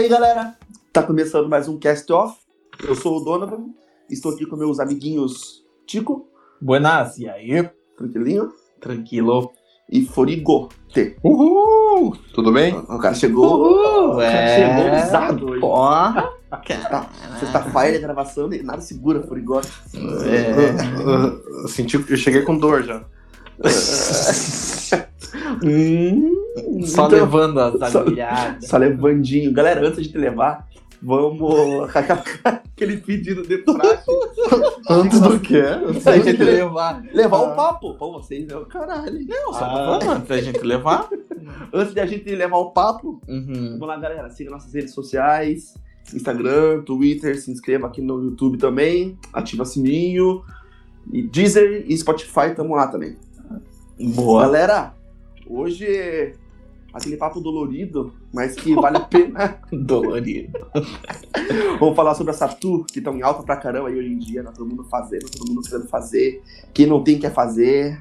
aí, galera? Tá começando mais um Cast Off. Eu sou o Donovan. Estou aqui com meus amiguinhos Tico, Buenas, e aí? tranquilinho, Tranquilo. e Forigote. Uhul! Tudo bem? O cara chegou. o cara é. chegou usado hoje. Porra. Tá, Sexta-feira, gravação, e nada segura, Forigote. É. Eu, eu senti, eu cheguei com dor já. hum, Só então, levando as só- agulhadas. Só levandinho. Galera, antes de te levar, vamos. Aquele pedido de praxe. Antes do que? Pra gente levar. Levar Ah. o papo pra vocês, né? Caralho. Não, só Ah. falando, pra gente levar. Antes de a gente levar o papo, Uhum. Vamos lá, galera. Siga nossas redes sociais: Instagram, Twitter. Se inscreva aqui no YouTube também. Ativa o sininho. E Deezer e Spotify, tamo lá também. Boa. Galera, hoje é aquele papo dolorido, mas que vale a pena. Dolorido. Vamos falar sobre a Satu, que estão em alta pra caramba aí hoje em dia, né? Todo mundo fazendo, todo mundo querendo fazer. Quem não tem, quer fazer.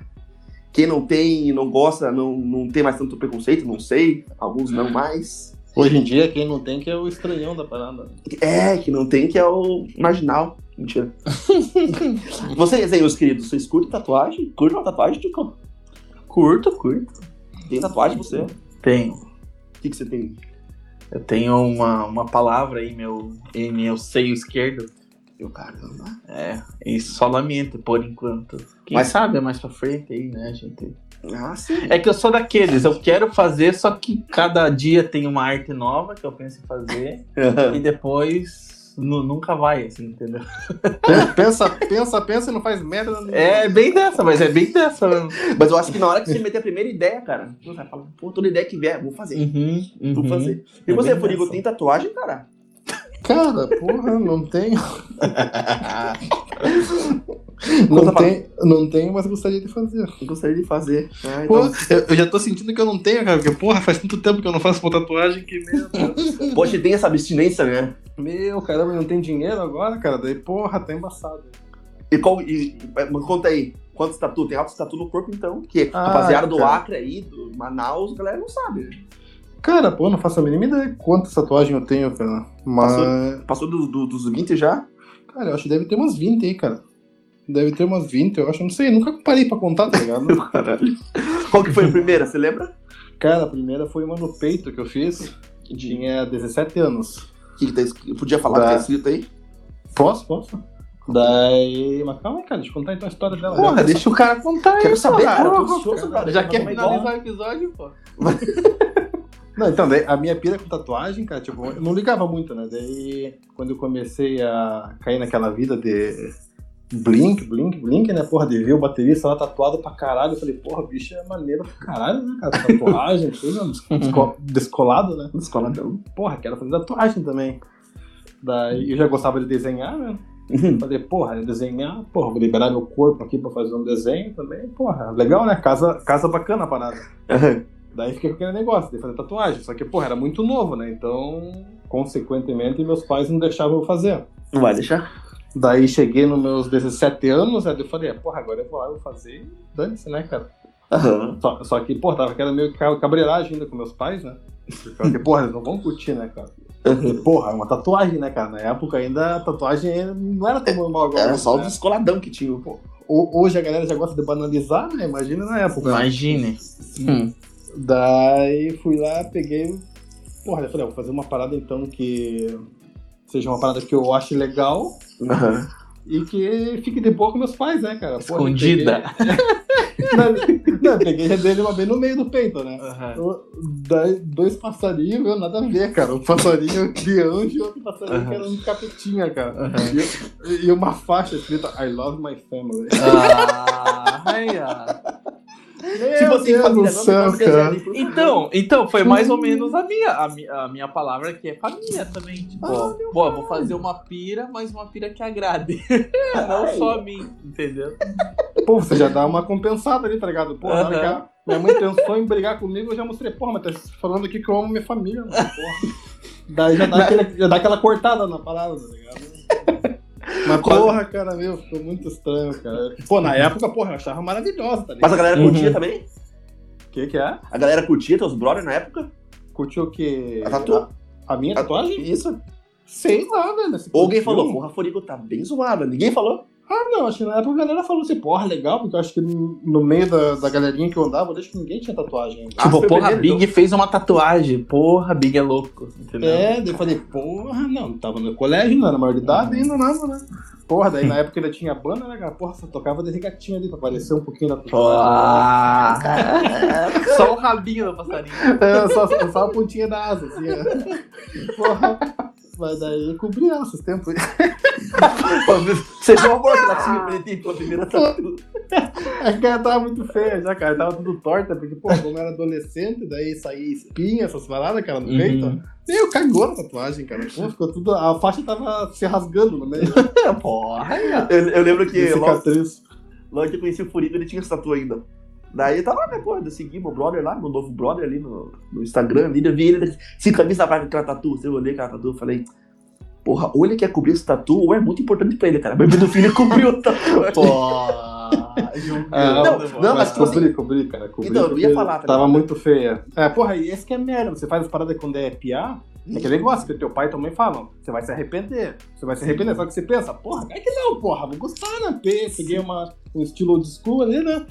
Quem não tem e não gosta, não, não tem mais tanto preconceito, não sei. Alguns não mais. Hoje em dia, quem não tem que é o estranhão da parada. É, que não tem, que é o marginal. Mentira. vocês aí, meus queridos, vocês curtem tatuagem? Curtem uma tatuagem, Tico? Curto, curto. Tem tatuagem você? O Tenho. que, que você tem? Eu tenho uma, uma palavra aí, meu, em meu seio esquerdo. Eu, caramba. É, e solamente por enquanto. Quem Mas- sabe é mais pra frente aí, né, gente? Ah, sim. É que eu sou daqueles, eu quero fazer, só que cada dia tem uma arte nova que eu penso em fazer e depois nunca vai, assim, entendeu? Pensa, pensa, pensa e não faz merda. nenhuma. É bem dessa, mas é bem dessa mesmo. Mas eu acho que na hora que você meter a primeira ideia, cara, você vai falar, pô, toda ideia que vier, vou fazer. Uhum, Vou uhum. fazer. E É você, Furigo, tem tatuagem, cara? Cara, porra, não tenho. Não, tem, não tenho, mas gostaria de fazer. Gostaria de fazer. Ah, Pô, então... eu, eu já tô sentindo que eu não tenho, cara, porque, porra, faz tanto tempo que eu não faço uma tatuagem que, meu, Deus. Poxa, tem essa abstinência, né? meu caramba, não tem dinheiro agora, cara, daí, porra, tá embaçado. E qual. E, conta aí, quantos tatu? Tem altos tatu no corpo, então? Que Ah, rapaziada do cara. Acre aí, do Manaus, a galera não sabe. né? Cara, pô, não faço a mínima ideia quantas tatuagens eu tenho, cara. Mas, Passou do- do- dos 20 já? cara, eu acho que deve ter umas 20 aí, cara. Deve ter umas 20, eu acho, não sei, nunca parei pra contar, tá ligado? Caralho. Qual que foi a primeira, você lembra? cara, a primeira foi uma no peito que eu fiz, tinha 17 anos. Que, que tá escrito? Podia falar o que tá escrito aí? Posso, posso? Daí. Mas calma aí, cara, deixa eu contar então a história dela. Porra, deixa o cara contar Quero saber, cara. cara. Cara. cara. Já quer finalizar o episódio, pô? Não, então, daí, a minha pira com tatuagem, cara, tipo, eu não ligava muito, né? Daí, quando eu comecei a cair naquela vida de blink, blink, blink, né? Porra, de ver o baterista lá tatuado pra caralho, eu falei, porra, bicho é maneiro pra caralho, né, cara? Tatuagem, tudo desco- descolado, né? Escoladão. Porra, quero fazer tatuagem também. Daí, eu já gostava de desenhar, né? Falei, porra, desenhar, porra, vou liberar meu corpo aqui pra fazer um desenho também, porra, legal, né? Casa, casa bacana a parada. Daí fiquei com aquele negócio de fazer tatuagem. Só que, porra, era muito novo, né? Então, consequentemente, meus pais não deixavam eu fazer. Não vai deixar? Daí cheguei nos meus 17 anos, aí eu falei, ah, porra, agora eu vou lá, eu vou fazer e dane-se, né, cara? Aham. Só, só que, porra, tava aquela meio ca- cabreiragem ainda com meus pais, né? Porque, porra, eles não vão curtir, né, cara? Porque, porra, é uma tatuagem, né, cara? Na época ainda a tatuagem não era tão normal agora. Era só o né? descoladão que tinha, pô. Ho- Hoje a galera já gosta de banalizar, né? Imagina na época. Imagine. Hum. Daí fui lá, peguei. Porra, eu falei, ah, vou fazer uma parada então que seja uma parada que eu ache legal Aham. e que fique de boa com meus pais, né, cara? Porra, Escondida. peguei- não, peguei dele uma bem no meio do peito, né? Aham. Eu- dois passarinhos, meu, nada a ver, cara. Um passarinho de anjo e outro passarinho que era um capetinha, cara. E, e uma faixa escrita I love my family. Ah, Tipo assim, Deus família, céu, cara. Então, então, foi mais ou menos a minha, a, mi- a minha palavra que é família também. Tipo, Ah, pô, vou fazer uma pira, mas uma pira que agrade. Não Ai. só a mim, entendeu? Pô, você já dá uma compensada ali, tá ligado? Pô, na hora que Aham. a minha mãe pensou em brigar comigo, eu já mostrei, porra, mas tá falando aqui que eu amo minha família, mano, porra. Daí já dá, aquele- já dá aquela cortada na palavra, tá ligado? Mas porra, cara, meu, ficou muito estranho, cara. Pô, na época, porra, eu achava maravilhosa, tá ligado? Mas a galera Uhum. curtia também? O que que é? A galera curtia teus brothers na época? Curtiu o que? A tatu? A minha tatuagem? Isso. Sei lá, velho. Ou alguém falou, porra, Forigo tá bem zoada. Ninguém falou. Ah, não, acho que na época a galera falou assim, porra, legal, porque eu acho que no meio da, da galerinha que eu andava, eu acho que ninguém tinha tatuagem ainda. Ah, Tipo, foi porra, Big fez uma tatuagem. Porra, Big é louco. Entendeu? É, daí eu falei, porra, não, tava no colégio, não era maior de idade ainda, nada, né? Porra, daí na época ainda tinha banda, né, cara? Porra, só tocava de regatinha ali pra aparecer um pouquinho da tatuagem. Porra. Só o rabinho do passarinho. É, só, só a pontinha da asa, assim, é. Porra. Mas daí eu cobri ela esses tempos. Você viu uma borracha pretinha pela primeira tatu. A cara tava muito feia já, cara. Tava tudo torta, porque, pô, como eu era adolescente, daí saía espinha, essas paradas, cara, no Uhum. peito. Meio cagou na tatuagem, cara. Pô, ficou tudo. A faixa tava se rasgando no meio. Porra. Eu, eu lembro que logo, logo que eu conheci o Furigo, ele tinha essa tatu ainda. Daí eu tava, né, pô, eu segui meu brother lá, meu novo brother ali no, no Instagram, ali, eu vi ele, sem camisa pra aquela tatu, eu olhei aquela tatu, falei, porra, ou ele quer cobrir esse tatu, ou é muito importante pra ele, cara. Mas meu filho cobriu o tatu. Porra. Ah, Não, não, mas tipo cobri, cobri, cara. Cobri Então, eu ia falar, tá Tava ligado? muito feia. É, porra, e esse que é merda. Você faz as paradas quando é piar. É que negócio que teu pai e tua mãe falam. Você vai se arrepender. Você vai se arrepender. Só que você pensa, porra, é que não, porra. Vou gostar, né? Pe- Peguei uma, um estilo old school ali, né?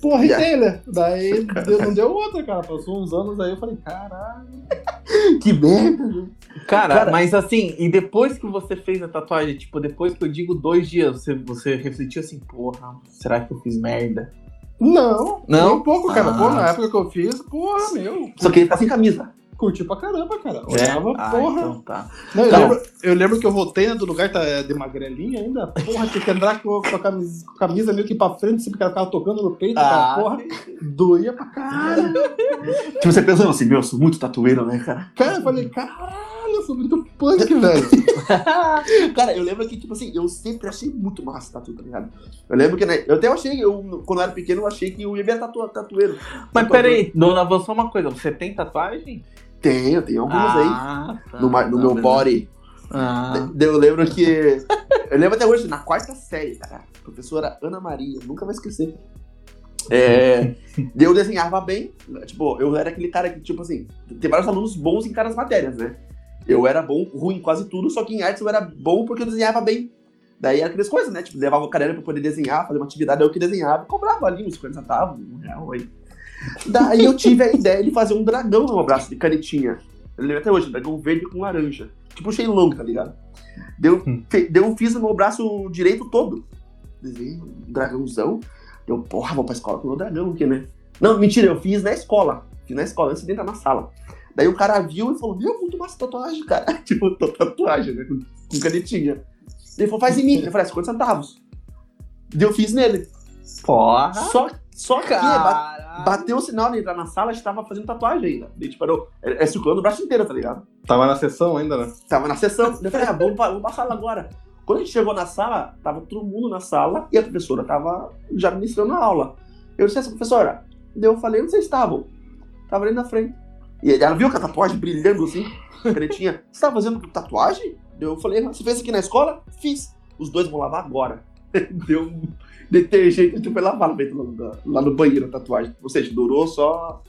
Porra, e Yeah. tem, né? Daí deu- não deu outra, cara. Passou uns anos aí eu falei, caralho. que merda, né? Cara, Cara- mas assim, e depois que você fez a tatuagem, tipo, depois que eu digo dois dias, você, você refletiu assim, porra, será que eu fiz merda? Não, Não? um pouco, cara. Pô, Ah. na época que eu fiz, porra, meu. Só que ele tá sem camisa. Curti pra caramba, cara. Olhava, Ah, porra. então tá. Não, eu, Então- lembro, eu lembro que eu voltei né, do lugar tá, de magrelinha ainda. Porra, tinha que andar com, com a camisa, camisa meio que pra frente, sempre que ela ficava tocando no peito, Ah, cara. Porra, doía pra caralho. Tipo, você pensando assim, meu, eu sou muito tatueiro, né, cara? Cara, eu falei, caralho, eu sou muito punk, velho. Cara, eu lembro que, tipo assim, eu sempre achei muito massa tatu, tá ligado? Eu lembro que, né, eu até achei, eu, quando eu era pequeno, eu achei que eu ia ver tatu, tatueiro. Mas Tatuador. peraí, dona Van, só uma coisa, você tem tatuagem? Tenho, tenho alguns aí. Ah, tá, No, ma- no tá, meu beleza. body. Ah, Eu lembro que. Eu lembro até hoje, na quarta série, cara. Professora Ana Maria, nunca vou esquecer. É, eu desenhava bem. Tipo, eu era aquele cara que, tipo assim, tem vários alunos bons em cada matérias, né? Eu era bom, ruim quase tudo, só que em artes eu era bom porque eu desenhava bem. Daí era aquelas coisas, né? Tipo, levava o caderno pra poder desenhar, fazer uma atividade, eu que desenhava, cobrava ali uns 50 centavos, um real aí. Daí eu tive a ideia de fazer um dragão no meu braço de canetinha. Eu lembro até hoje, um dragão verde com laranja. Tipo o Shenlong, tá ligado? Deu, fe- deu, fiz no meu braço direito todo. Desenhei um dragãozão. Eu, porra, vou pra escola com o meu dragão aqui, né? Não, mentira, eu fiz na escola. Fiz na escola, antes de entrar na sala. Daí o cara viu e falou, meu, muito massa tatuagem, cara. tipo, tô- tatuagem, né? Com, com canetinha. Ele falou, faz em mim. Eu falei, "Ah, 50 centavos. Daí eu fiz nele. porra. Só, só que bateu o sinal de entrar na sala, a gente tava fazendo tatuagem ainda. Daí, tipo, parou. É, é circulando o braço inteiro, tá ligado? Tava na sessão ainda, né? Tava na sessão. Eu falei, ah, vamos pra, vamos pra sala agora. Quando a gente chegou na sala, tava todo mundo na sala e a professora tava já ministrando a aula. Eu disse, essa professora? Daí eu falei, onde vocês estavam? Tava ali na frente. E ela viu com a tatuagem brilhando assim, canetinha. Você tava fazendo tatuagem? Daí eu falei, você fez aqui na escola? Fiz. Os dois vão lavar agora. Deu um detergente, a gente foi lavar lá, lá, no banheiro a tatuagem. Ou seja, durou só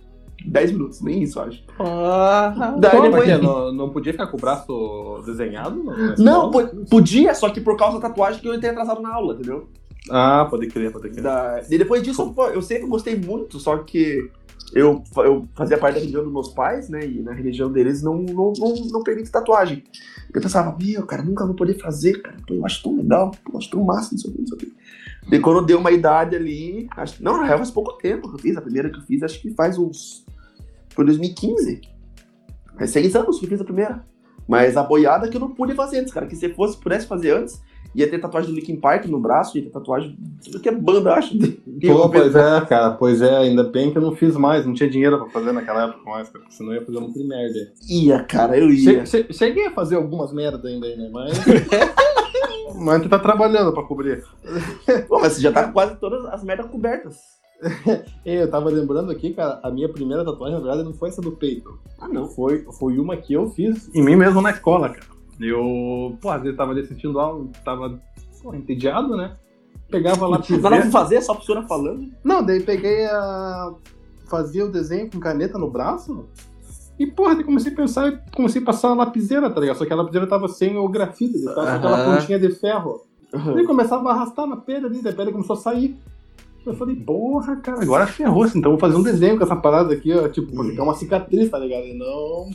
10 minutos, nem isso, acho. Porra. Daí depois- mas que, não, não podia ficar com o braço desenhado? Não, Não, podia, só que por causa da tatuagem que eu entrei atrasado na aula, entendeu? Ah, pode crer, pode crer. Da- E depois disso, pô, eu sempre gostei muito, só que eu, eu fazia parte da religião dos meus pais, né? E na religião deles não, não, não, não permite tatuagem. Eu pensava, meu, cara, nunca vou poder fazer, cara. Pô, eu acho tão legal, pô, eu acho tão massa, não sei o que, não sei o que. Daí quando deu uma idade ali, acho, não, na real faz pouco tempo que eu fiz, a primeira que eu fiz, acho que faz uns. Foi 2015. Faz seis anos que eu fiz a primeira. Mas a boiada que eu não pude fazer antes, cara. Que se fosse, pudesse fazer antes, ia ter tatuagem do Linkin Park no braço, ia ter tatuagem. Tudo que é banda, acho. Pô, pois é, cara, pois é, ainda bem que eu não fiz mais, não tinha dinheiro pra fazer naquela época mais, cara, senão eu ia fazer um monte de merda. Ia, cara, eu ia. Che- che- Cheguei a fazer algumas merda ainda aí, né? Mas. Mas tu tá trabalhando pra cobrir. Pô, mas você já tá com quase todas as merdas cobertas. Eu tava lembrando aqui, cara, a minha primeira tatuagem, na verdade, não foi essa do peito. Ah, não. Foi, foi uma que eu fiz em mim mesmo na escola, cara. Eu, pô, às vezes tava ali assistindo aula, tava pô, entediado, né? Pegava lá Não dá pra fazer, só a professora falando. Não, daí peguei a. Fazia o desenho com caneta no braço. E, porra, eu comecei a pensar, comecei a passar a lapiseira, tá ligado? Só que a lapiseira tava sem o grafite, tava com aquela Aham. pontinha de ferro. Ele começava a arrastar na pedra ali, a pedra começou a sair. Eu falei, porra, cara, agora ferrou então vou fazer um desenho com essa parada aqui, ó, tipo, pra ficar uma cicatriz, tá ligado? E não.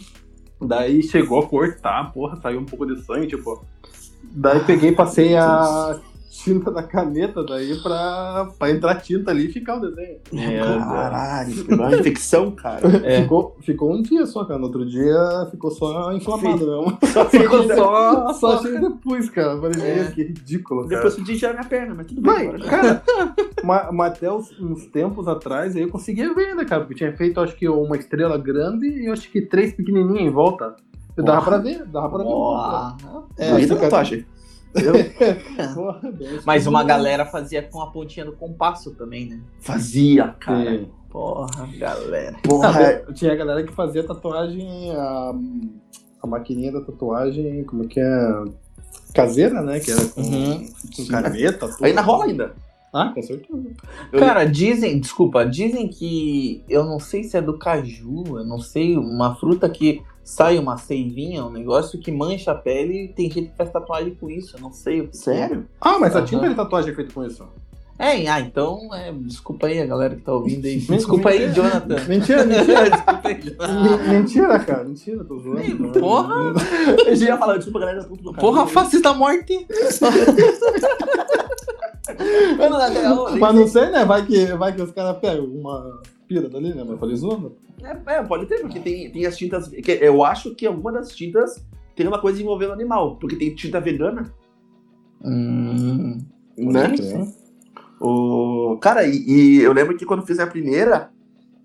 Daí chegou a cortar, porra, saiu um pouco de sangue, tipo. Daí peguei e passei a tinta da caneta daí pra, pra entrar tinta ali e ficar o desenho. Caralho, pegou uma infecção, cara. É. Ficou, ficou um dia só, cara. No outro dia ficou só inflamado mesmo. Ficou só. Só achei depois, cara. Eu Falei, É. que ridículo, cara. Depois eu tinha minha perna, mas tudo bem. Mãe, agora. cara, mas, mas até uns, uns tempos atrás aí eu conseguia ver ainda, cara, porque tinha feito acho que uma estrela grande e eu acho que três pequenininhas em volta. Dava pra ver, dava pra ver. Porra. É, Bonita fica- tatuagem. Porra, Mas uma galera fazia com a pontinha do compasso também, né? Fazia, cara. Sim. Porra, galera. Porra, Ah, é- tinha a galera que fazia tatuagem, a, a maquininha da tatuagem, como que é? Caseira, né? Que era com, Uhum. com caneta, tudo. ainda rola ainda. Ah, com certeza. Eu- Cara, dizem, desculpa, dizem que eu não sei se é do caju, eu não sei, uma fruta que sai uma seivinha, um negócio que mancha a pele e tem gente que faz tatuagem com isso, eu não sei o que. Sério? Ah, mas a Aham. tinta de tatuagem é feita com isso. É, ah, então, é, desculpa aí a galera que tá ouvindo aí. Desculpa aí, mentira. Jonathan. Mentira, mentira. desculpa aí, Jonathan. Men- Mentira, cara, mentira, tô zoando. Ei, porra. Eu já ia falar, desculpa, galera, do do Porra, faces da morte. Mas não sei, né? Vai que, vai que os caras pegam uma pira dali, né? Mas eu falei zoando. É, é, pode ter, porque tem, tem as tintas. que eu acho que alguma das tintas tem uma coisa envolvendo animal. Porque tem tinta vegana, Hum, né? O... Cara, e, e eu lembro que quando fiz a primeira,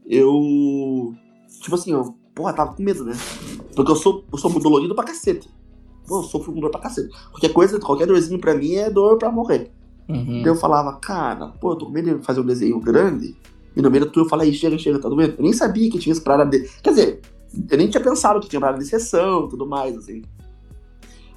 eu. Tipo assim, eu. Porra, tava com medo, né? Porque eu sou, eu sou dolorido pra cacete. Pô, eu sofro com dor pra cacete. Qualquer coisa, qualquer dorzinho pra mim é dor pra morrer. uhum. Daí eu falava, cara, pô, eu tô com medo de fazer um desenho grande. E no meio da eu falei, chega, chega, tá doendo? Eu nem sabia que tinha esse parada de. Quer dizer, eu nem tinha pensado que tinha parada de sessão e tudo mais, assim.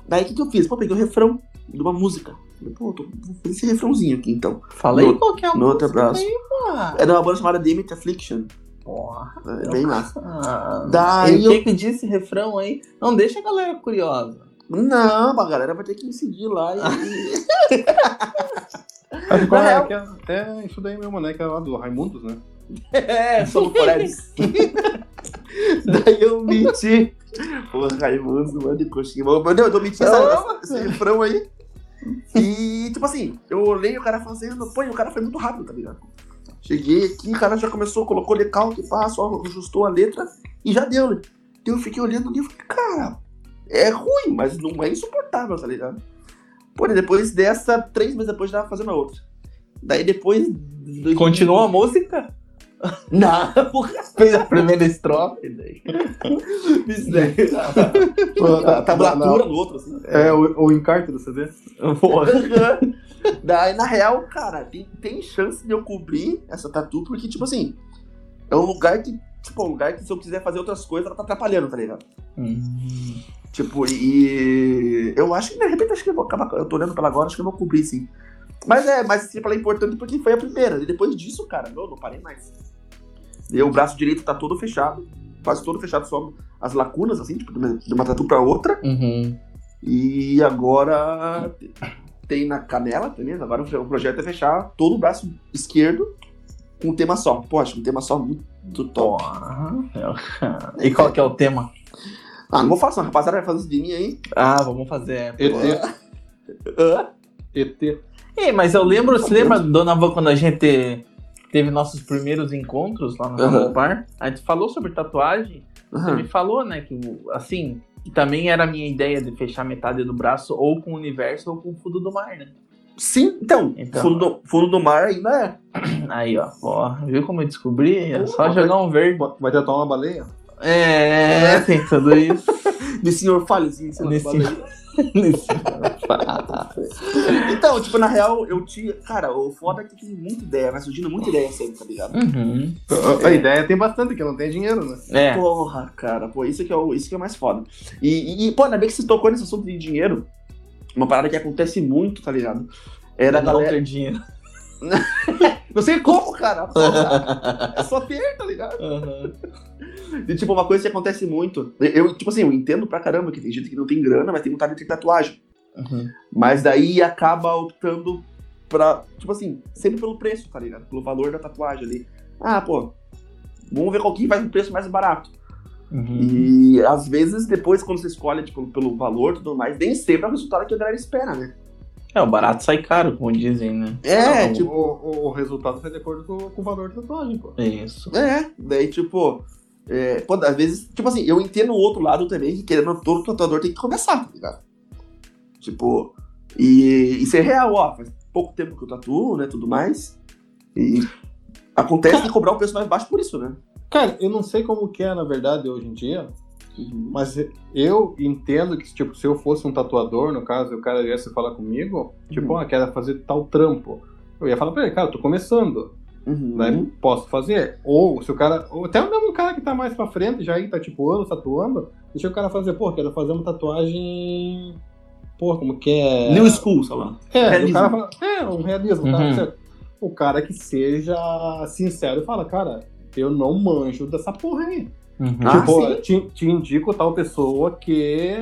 Daí o que, que eu fiz? Pô, peguei o refrão de uma música. Falei, pô, tô, vou fazer esse refrãozinho aqui então. Fala aí No- qual que é a no música braço. aí. É de uma banda chamada Dimit Affliction. Porra. É bem massa. Ah, Daí e eu- o que que diz esse refrão aí? Não deixa a galera curiosa. Não, a galera vai ter que me seguir lá e. Acho que é, que é, é isso daí mesmo, né? Que é lá do Raimundos, né? é, sou do Forex. Daí eu menti. Pô, Raimundo, mano, de coxinha. Mas eu, eu menti essa, esse refrão aí. E, tipo assim, eu olhei o cara fazendo. Pô, o cara foi muito rápido, tá ligado? Cheguei aqui, o cara já começou, colocou decalque, pá, só ajustou a letra e já deu, né? Então eu fiquei olhando ali e falei, cara, é ruim, mas não é insuportável, tá ligado? Pô, e depois dessa, três meses depois, tava fazendo a outra. Daí depois. Continuou a música? Não, porra. Fez a primeira estrofe. Daí. Isso daí. Pô, A tablatura no outro, assim. É, o, o encarte do CD. Daí, na real, cara, tem, tem chance de eu cobrir essa tatu, porque, tipo assim, é um lugar que, tipo, um lugar que se eu quiser fazer outras coisas, ela tá atrapalhando, tá ligado? Hum. Tipo, e eu acho que, de repente, acho que eu vou acabar, eu tô olhando pela agora, acho que eu vou cobrir, sim. Mas é, mas tipo, ela é importante porque foi a primeira, e depois disso, cara, não, não parei mais. E o braço direito tá todo fechado, quase todo fechado, só as lacunas, assim, tipo, de uma- tatu pra outra. Uhum. E agora tem na canela também. Agora o projeto é fechar todo o braço esquerdo com um tema só. Poxa, um tema só muito top. E qual que é o tema? Ah, não vou falar, a rapaziada vai fazer isso de mim aí. Ah, vamos fazer. ET. Hã? ET. Ei, mas eu lembro, você lembra, Dona Van, quando a gente teve nossos primeiros encontros lá no uhum. bar? A gente falou sobre tatuagem. Você me falou, né, que assim, que também era a minha ideia de fechar metade do braço ou com o universo ou com o fundo do mar, né? Sim, então, Então. Fundo, do, fundo do mar ainda é. Aí, ó, porra, viu como eu descobri? É só jogar um verde. Vai tatuar uma baleia? É, tem tudo isso. De senhor Fallezinho, em cima do Nesse-. Nesse- Então, tipo, na real, eu tinha. Cara, o foda é que tem muita ideia, vai surgindo muita ideia sempre, tá ligado? Uhum. A, a ideia tem bastante, que não tem dinheiro, né? É. Porra, cara, pô, isso que é o, isso que é mais foda. E, e, pô, ainda bem que você tocou nesse assunto de dinheiro. Uma parada que acontece muito, tá ligado? Era a não galera. ter dinheiro. Não sei como, cara. Porra, é só ter, tá ligado? Uhum. E, tipo, uma coisa que acontece muito. Eu, tipo assim, eu entendo pra caramba que tem gente que não tem grana, mas tem vontade de ter tatuagem. Uhum. Mas daí acaba optando pra, tipo assim, sempre pelo preço, tá ligado? Pelo valor da tatuagem ali. Ah, pô, vamos ver qual que faz um preço mais barato. Uhum. E às vezes, depois, quando você escolhe tipo, pelo valor e tudo mais, nem sempre é o resultado que a galera espera, né? É, o barato sai caro, como dizem, né? É, Não, tipo. o, o- resultado sai de acordo com, com o valor da tatuagem, pô. Isso. É, daí, tipo. É, pô, às vezes, tipo assim, eu entendo o outro lado também, que querendo todo tatuador tem que começar, tá ligado? Tipo, e isso é real, ó. Faz pouco tempo que eu tatuo, né? Tudo mais. E acontece de cobrar um preço mais baixo por isso, né? Cara, eu não sei como que é, na verdade, hoje em dia, mas eu entendo que, tipo, se eu fosse um tatuador, no caso, e o cara viesse falar comigo, tipo, Uhum. ah, quero fazer tal trampo. Eu ia falar pra ele, cara, eu tô começando, Uhum. né? Posso fazer. Ou se o cara. Ou até mesmo um cara que tá mais pra frente, já aí tá tipo anos tatuando, deixa o cara fazer, pô, quero fazer uma tatuagem. Pô, como que é? New School, sei lá. É, Realismo. o cara fala, é, um realismo, tá? Uhum. certo? O cara que seja sincero e fala, cara, eu não manjo dessa porra aí. Uhum. Ah, tipo, te, te indico tal pessoa que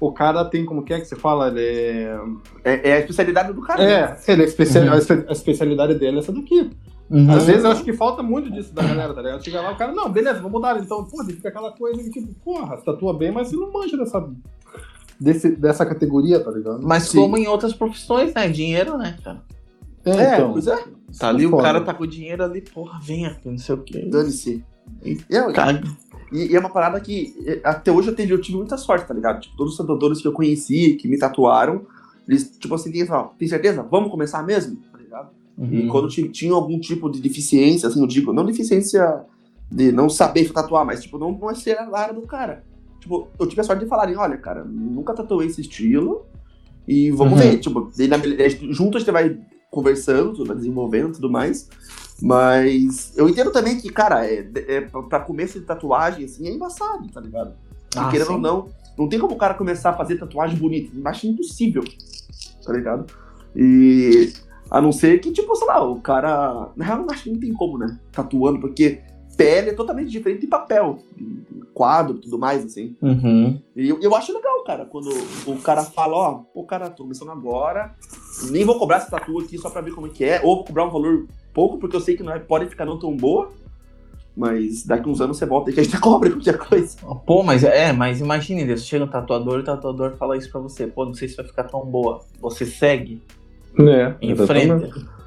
o cara tem, como que é que você fala? Ele é. É, é a especialidade do cara. né? É, ele é Uhum. a espe- a especialidade dele é essa daqui. Uhum. Às vezes eu acho que falta muito disso da galera, tá ligado? Chega lá, o cara, não, beleza, vamos mudar. Então, pô, fica aquela coisa que, tipo, porra, você tatua bem, mas você não manja dessa, desse, dessa categoria, tá ligado? Mas Sim. como em outras profissões, né? Dinheiro, né, cara? É, então. pois é. Tá ali, o cara tá com o dinheiro ali, porra, vem aqui, não sei o quê. Dane-se. E E, é- e- e é uma parada que é, até hoje eu tive, eu tive muita sorte, tá ligado? Tipo, todos os tatuadores que eu conheci, que me tatuaram, eles, tipo assim, tem, tem certeza? Vamos começar mesmo? Tá ligado? E Uhum. quando ti- tinha algum tipo de deficiência, assim, eu digo, não deficiência de não saber tatuar, mas, tipo, não, não é ser a área do cara. Tipo, eu tive a sorte de falarem, olha, cara, nunca tatuei esse estilo e vamos Uhum. ver. Tipo, daí na- junto a gente vai conversando, tudo, vai desenvolvendo e tudo mais. Mas eu entendo também que, cara, é, é, pra começo de tatuagem, assim, é embaçado, tá ligado? E Ah, querendo sim. ou não, não tem como o cara começar a fazer tatuagem bonita. Acho impossível, tá ligado? E a não ser que, tipo, sei lá, o cara. Na real, acho que não tem como, né? Tatuando, porque pele é totalmente diferente de papel, de quadro e tudo mais, assim. Uhum. E eu, eu acho legal, cara, quando o cara fala, ó, pô, cara, tô começando agora, nem vou cobrar essa tatu aqui só pra ver como é que é, ou vou cobrar um valor pouco, porque eu sei que não é, pode ficar não tão boa, mas daqui uns anos você volta e que a gente cobra qualquer coisa. Pô, mas é, mas imagine, você chega um tatuador e o tatuador fala isso pra você. Pô, não sei se vai ficar tão boa. Você segue, É, enfrenta.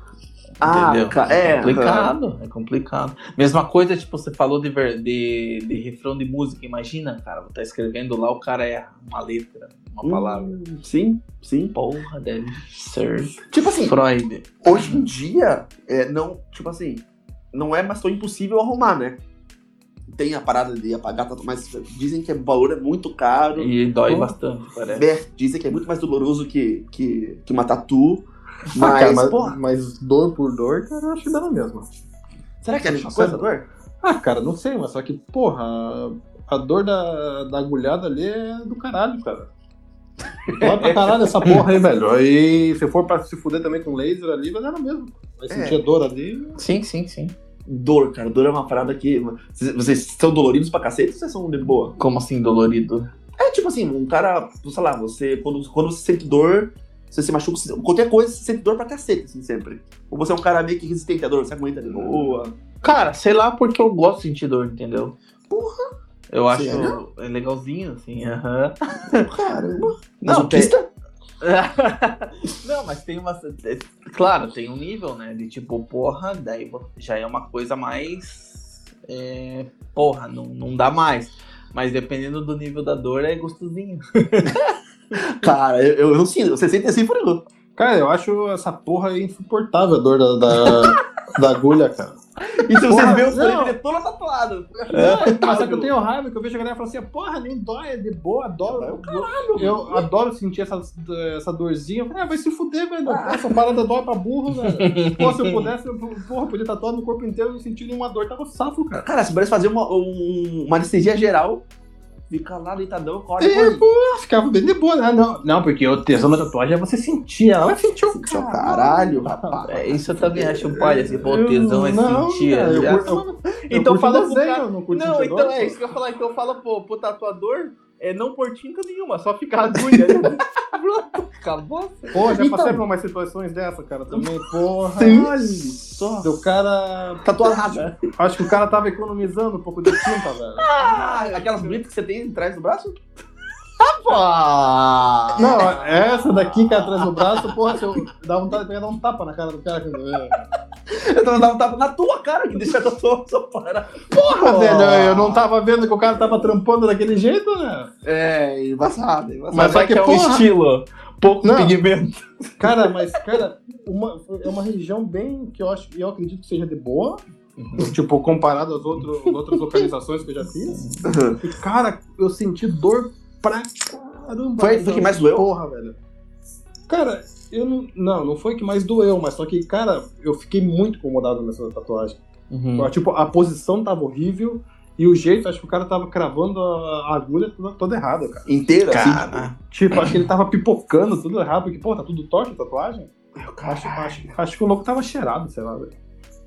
Ah, entendeu? ca- é, complicado, é complicado. Mesma coisa, tipo, você falou de, de, de refrão de música. Imagina, cara, tá escrevendo lá, o cara é uma letra, uma Hum, palavra. Sim, sim. Porra, deve ser Tipo assim, Freud. hoje em dia, é, não, tipo assim, não é mais tão impossível arrumar, né? Tem a parada de apagar tatu, mas dizem que o valor é muito caro. E dói Pô. bastante, parece. É, dizem que é muito mais doloroso que, que, que uma tatu. Ah, Mas, cara, mas, porra, mas dor por dor, cara, eu acho que dá na mesma. será que é a mesma coisa, dor? Ah, cara, não sei, mas só que, porra, a dor da, da agulhada ali é do caralho, cara. Dói pra caralho essa porra aí, velho. E se for pra se fuder também com laser ali, vai dar na mesma. Vai É. sentir a dor ali. Sim, sim, sim. Dor, cara. Dor é uma parada que. Vocês vocês são doloridos pra cacete ou vocês são de boa? Como assim, dolorido? É tipo assim, um cara, sei lá, você. Quando, quando você sente dor, você se machuca, qualquer coisa, você sente dor pra cacete, assim, sempre. Ou você é um cara meio que resistente à dor, você aguenta de boa. Cara, sei lá porque eu gosto de sentir dor, entendeu? Porra! Eu acho é legalzinho, assim, aham. Caramba. Não, Masoquista? Não, mas tem uma. é, Claro, tem um nível, né? De tipo, porra, daí já é uma coisa mais. é, porra, não, não dá mais. Mas dependendo do nível da dor, é gostosinho. Cara, eu, eu não sinto. Você sente assim por eu. Cara, eu acho essa porra insuportável a dor da, da, da agulha, cara. E se Porra, vocês verem, o. Felipe ele é todo tatuado. Mas só que eu tenho raiva que eu vejo a galera falando assim, porra, nem dói, é de boa, adoro. É o eu, eu adoro sentir essa, essa dorzinha. Eu falei, ah, vai se fuder, velho. Essa parada dói pra burro, velho. Pô, se eu pudesse, eu porra, podia tatuar no corpo inteiro e não sentir nenhuma dor. Tava safo, cara. Cara, se parece fazer uma, um- uma anestesia geral, fica lá deitadão, corre. É, pô, ficava bem de boa, né? Não, não, porque o tesão da tatuagem é você sentir. Ela vai sentir o Sentiu caralho. caralho, rapaz. É, isso eu também acho um palha, assim, pô, Eu- tesão é não, sentir. cara, eu é- curto- eu- então fala pro desenho, cara. eu não Não, então é pô. isso que eu ia falar. Então eu falo pro, pro tatuador é não pôr tinta nenhuma, só ficar agulha. Pronto, acabou. Pô, já Então- passei por umas situações dessa, cara, também, porra. Olha só. O cara. Tatuagem. Acho que o cara tava economizando um pouco de tinta, velho. Ah, aquelas bonitas que você tem atrás do braço? Pá! Não, essa daqui que é atrás do braço, porra, se eu dá vontade de pegar dar um tapa na cara do cara. Eu tava dando um tapa na tua cara que deixa a tatuação parar. Porra, velho, eu não tava vendo que o cara tava trampando daquele jeito, né? É, embaçado, embaçado. Mas só que, que é um estilo, pouco Não. pigmento. Cara, mas, cara, uma, é uma região bem que eu acho eu acredito que seja de boa. Tipo, comparado às outro- outras localizações que eu já fiz. E, cara, eu senti dor pra caramba. Foi- foi que mais doeu? Porra, velho. Cara, eu não. Não, não foi que mais doeu, mas só que, cara, eu fiquei muito incomodado nessa tatuagem. Uhum. Tipo, a posição tava horrível e o jeito, acho que o cara tava cravando a agulha toda, toda errada, cara. Inteiro, assim. Cara, Tipo, acho que ele tava pipocando tudo errado, porque, pô, tá tudo torto a tatuagem. tipo, Acho, acho, acho que o louco tava cheirado, sei lá, velho.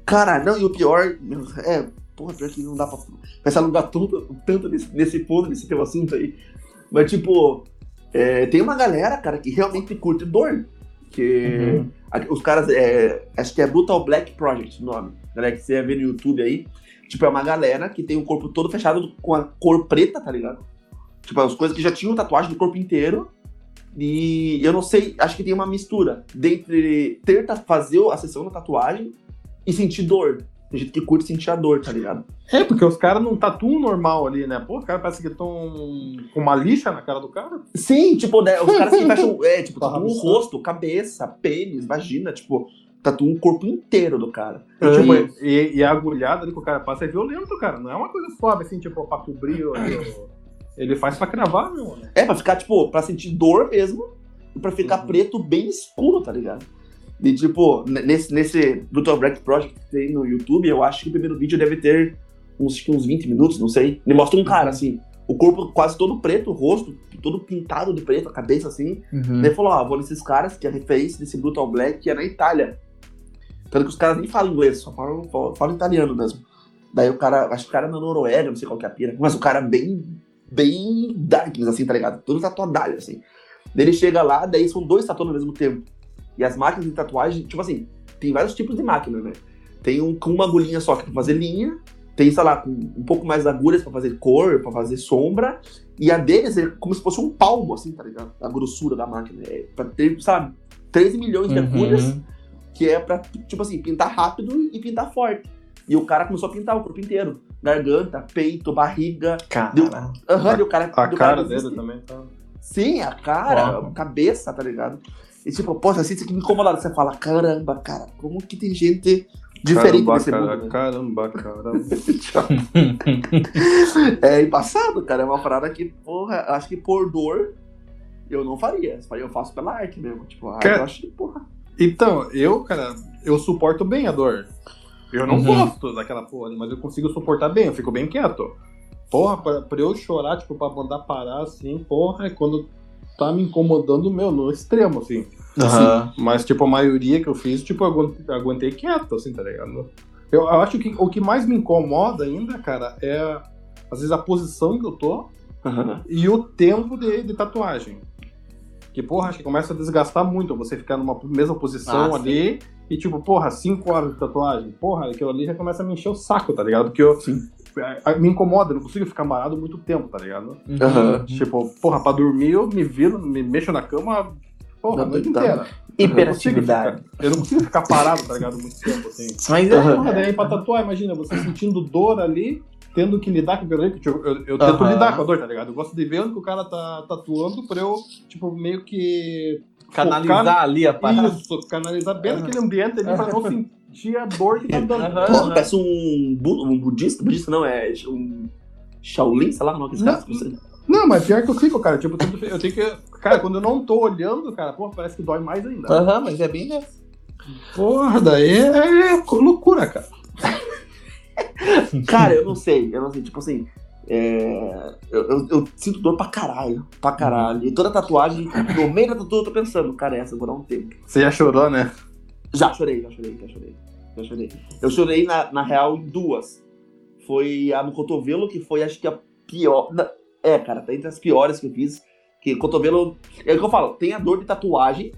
Cara, não, e o pior. É, porra, pior que não dá pra pensar num lugar tanto, tanto nesse, nesse ponto, nesse teu assunto aí. Mas, tipo, é, tem uma galera, cara, que realmente curte dor. Que Uhum. a- os caras, é, acho que é Brutal Black Project o nome. Galera, que você vai ver no YouTube aí. Tipo, é uma galera que tem o corpo todo fechado com a cor preta, tá ligado? Tipo, as coisas que já tinham tatuagem do corpo inteiro. E eu não sei, acho que tem uma mistura dentre ter fazer a sessão da tatuagem e sentir dor. Tem gente que curte sentir a dor, tá ligado? É, porque os caras não tatuam normal ali, né? Pô, os caras parecem que estão com uma lixa na cara do cara. Sim, tipo, né, os caras que fecham, é, tipo, Tá tatuam o rosto, cabeça, pênis, vagina, tipo, tatuam o corpo inteiro do cara. Tipo, E- e, e a agulhada ali que o cara passa é violento, cara. Não é uma coisa suave, assim, tipo, pra cobrir. Ele faz pra cravar, meu, né? É, pra ficar, tipo, pra sentir dor mesmo e pra ficar Uhum. preto bem escuro, tá ligado? E, tipo, nesse, nesse Brutal Black Project que tem no YouTube, eu acho que o primeiro vídeo deve ter uns, uns 20 minutos, não sei. Ele mostra um cara, assim, o corpo quase todo preto, o rosto todo pintado de preto, a cabeça assim. Uhum. Daí ele falou, ó, vou nesses caras, que a referência desse Brutal Black que é na Itália. Tanto que os caras nem falam inglês, só falam, falam, falam italiano mesmo. Daí o cara, acho que o cara é na Noruega, não sei qual que é a pira, mas o cara bem, bem darkness, assim, tá ligado? Todo tatuadalho, assim. Daí ele chega lá, daí são dois tatuando ao mesmo tempo. E as máquinas de tatuagem, tipo assim, tem vários tipos de máquina, né? Tem um com uma agulhinha só que é pra fazer linha, tem, sei lá, com um pouco mais de agulhas pra fazer cor, pra fazer sombra, e a deles é como se fosse um palmo, assim, tá ligado? A grossura da máquina. É pra ter, sabe, 13 milhões de agulhas, Uhum. que é pra, tipo assim, pintar rápido e pintar forte. E o cara começou a pintar o corpo inteiro. Garganta, peito, barriga. Cara, Aham, e o cara. A cara dele também tá. Sim, a cara, a cabeça, tá ligado? E tipo, pô, assim, isso aqui me incomodaram. Você fala, caramba, cara, como que tem gente diferente caramba, nesse cara, mundo? né? Caramba, caramba. É embaçado, cara. É uma parada que, porra, acho que por dor eu não faria. Eu faço pela arte mesmo. Tipo, Cara, eu acho que, porra. Então, eu, cara, eu suporto bem a dor. Eu não Uhum. gosto daquela porra, mas eu consigo suportar bem, eu fico bem quieto. Porra, pra, pra eu chorar, tipo, pra mandar parar assim, porra, é quando tá me incomodando, meu, no extremo, assim. Aham. Mas, tipo, a maioria que eu fiz, tipo, eu aguentei, aguentei quieto, assim, tá ligado? Eu, eu acho que o que mais me incomoda ainda, cara, é às vezes a posição que eu tô Aham. e o tempo de, de tatuagem. Que, porra, acho que começa a desgastar muito você ficar numa mesma posição Ah, ali e, tipo, porra, 5 horas de tatuagem. Porra, aquilo ali já começa a me encher o saco, tá ligado? Porque eu, Sim. A- a- me incomoda, eu não consigo ficar parado muito tempo, tá ligado? Aham. Tipo, porra, pra dormir eu me viro, me mexo na cama, porra, a noite tá. inteira. Hiperatividade. Eu não consigo ficar parado, tá ligado? Muito tempo, assim. Mas é. Aham. Porra, daí pra tatuar, imagina, você sentindo dor ali, tendo que lidar com aquilo ali, eu, eu, eu tento lidar com a dor, tá ligado? Eu gosto de ver onde que o cara tá tatuando pra eu, tipo, meio que. Canalizar focar- ali a parada. Isso, canalizar bem naquele ambiente ali pra não sentir a dor que tá dando. Porra, parece um, bu- um budista. Budista não, é um Shaolin, sei lá o nome desse cara. Não. Não, mas pior que eu fico, cara. Tipo, eu tenho que- que. Cara, quando eu não tô olhando, cara, porra, parece que dói mais ainda. Aham, mas é bem dessa. Porra, daí é loucura, cara. Cara, eu não sei, eu não sei, tipo assim, É, eu, eu- eu sinto dor pra caralho, pra caralho. E toda tatuagem, no meio da tatuagem eu tô pensando, cara, essa eu vou dar um tempo. Você já chorou, né? Já chorei, já chorei, já chorei. Já chorei. Eu chorei, na, na real, em duas. Foi a no cotovelo, que foi, acho que a pior. na- É, cara, tá entre as piores que eu fiz. Que cotovelo. É o que eu falo, tem a dor de tatuagem.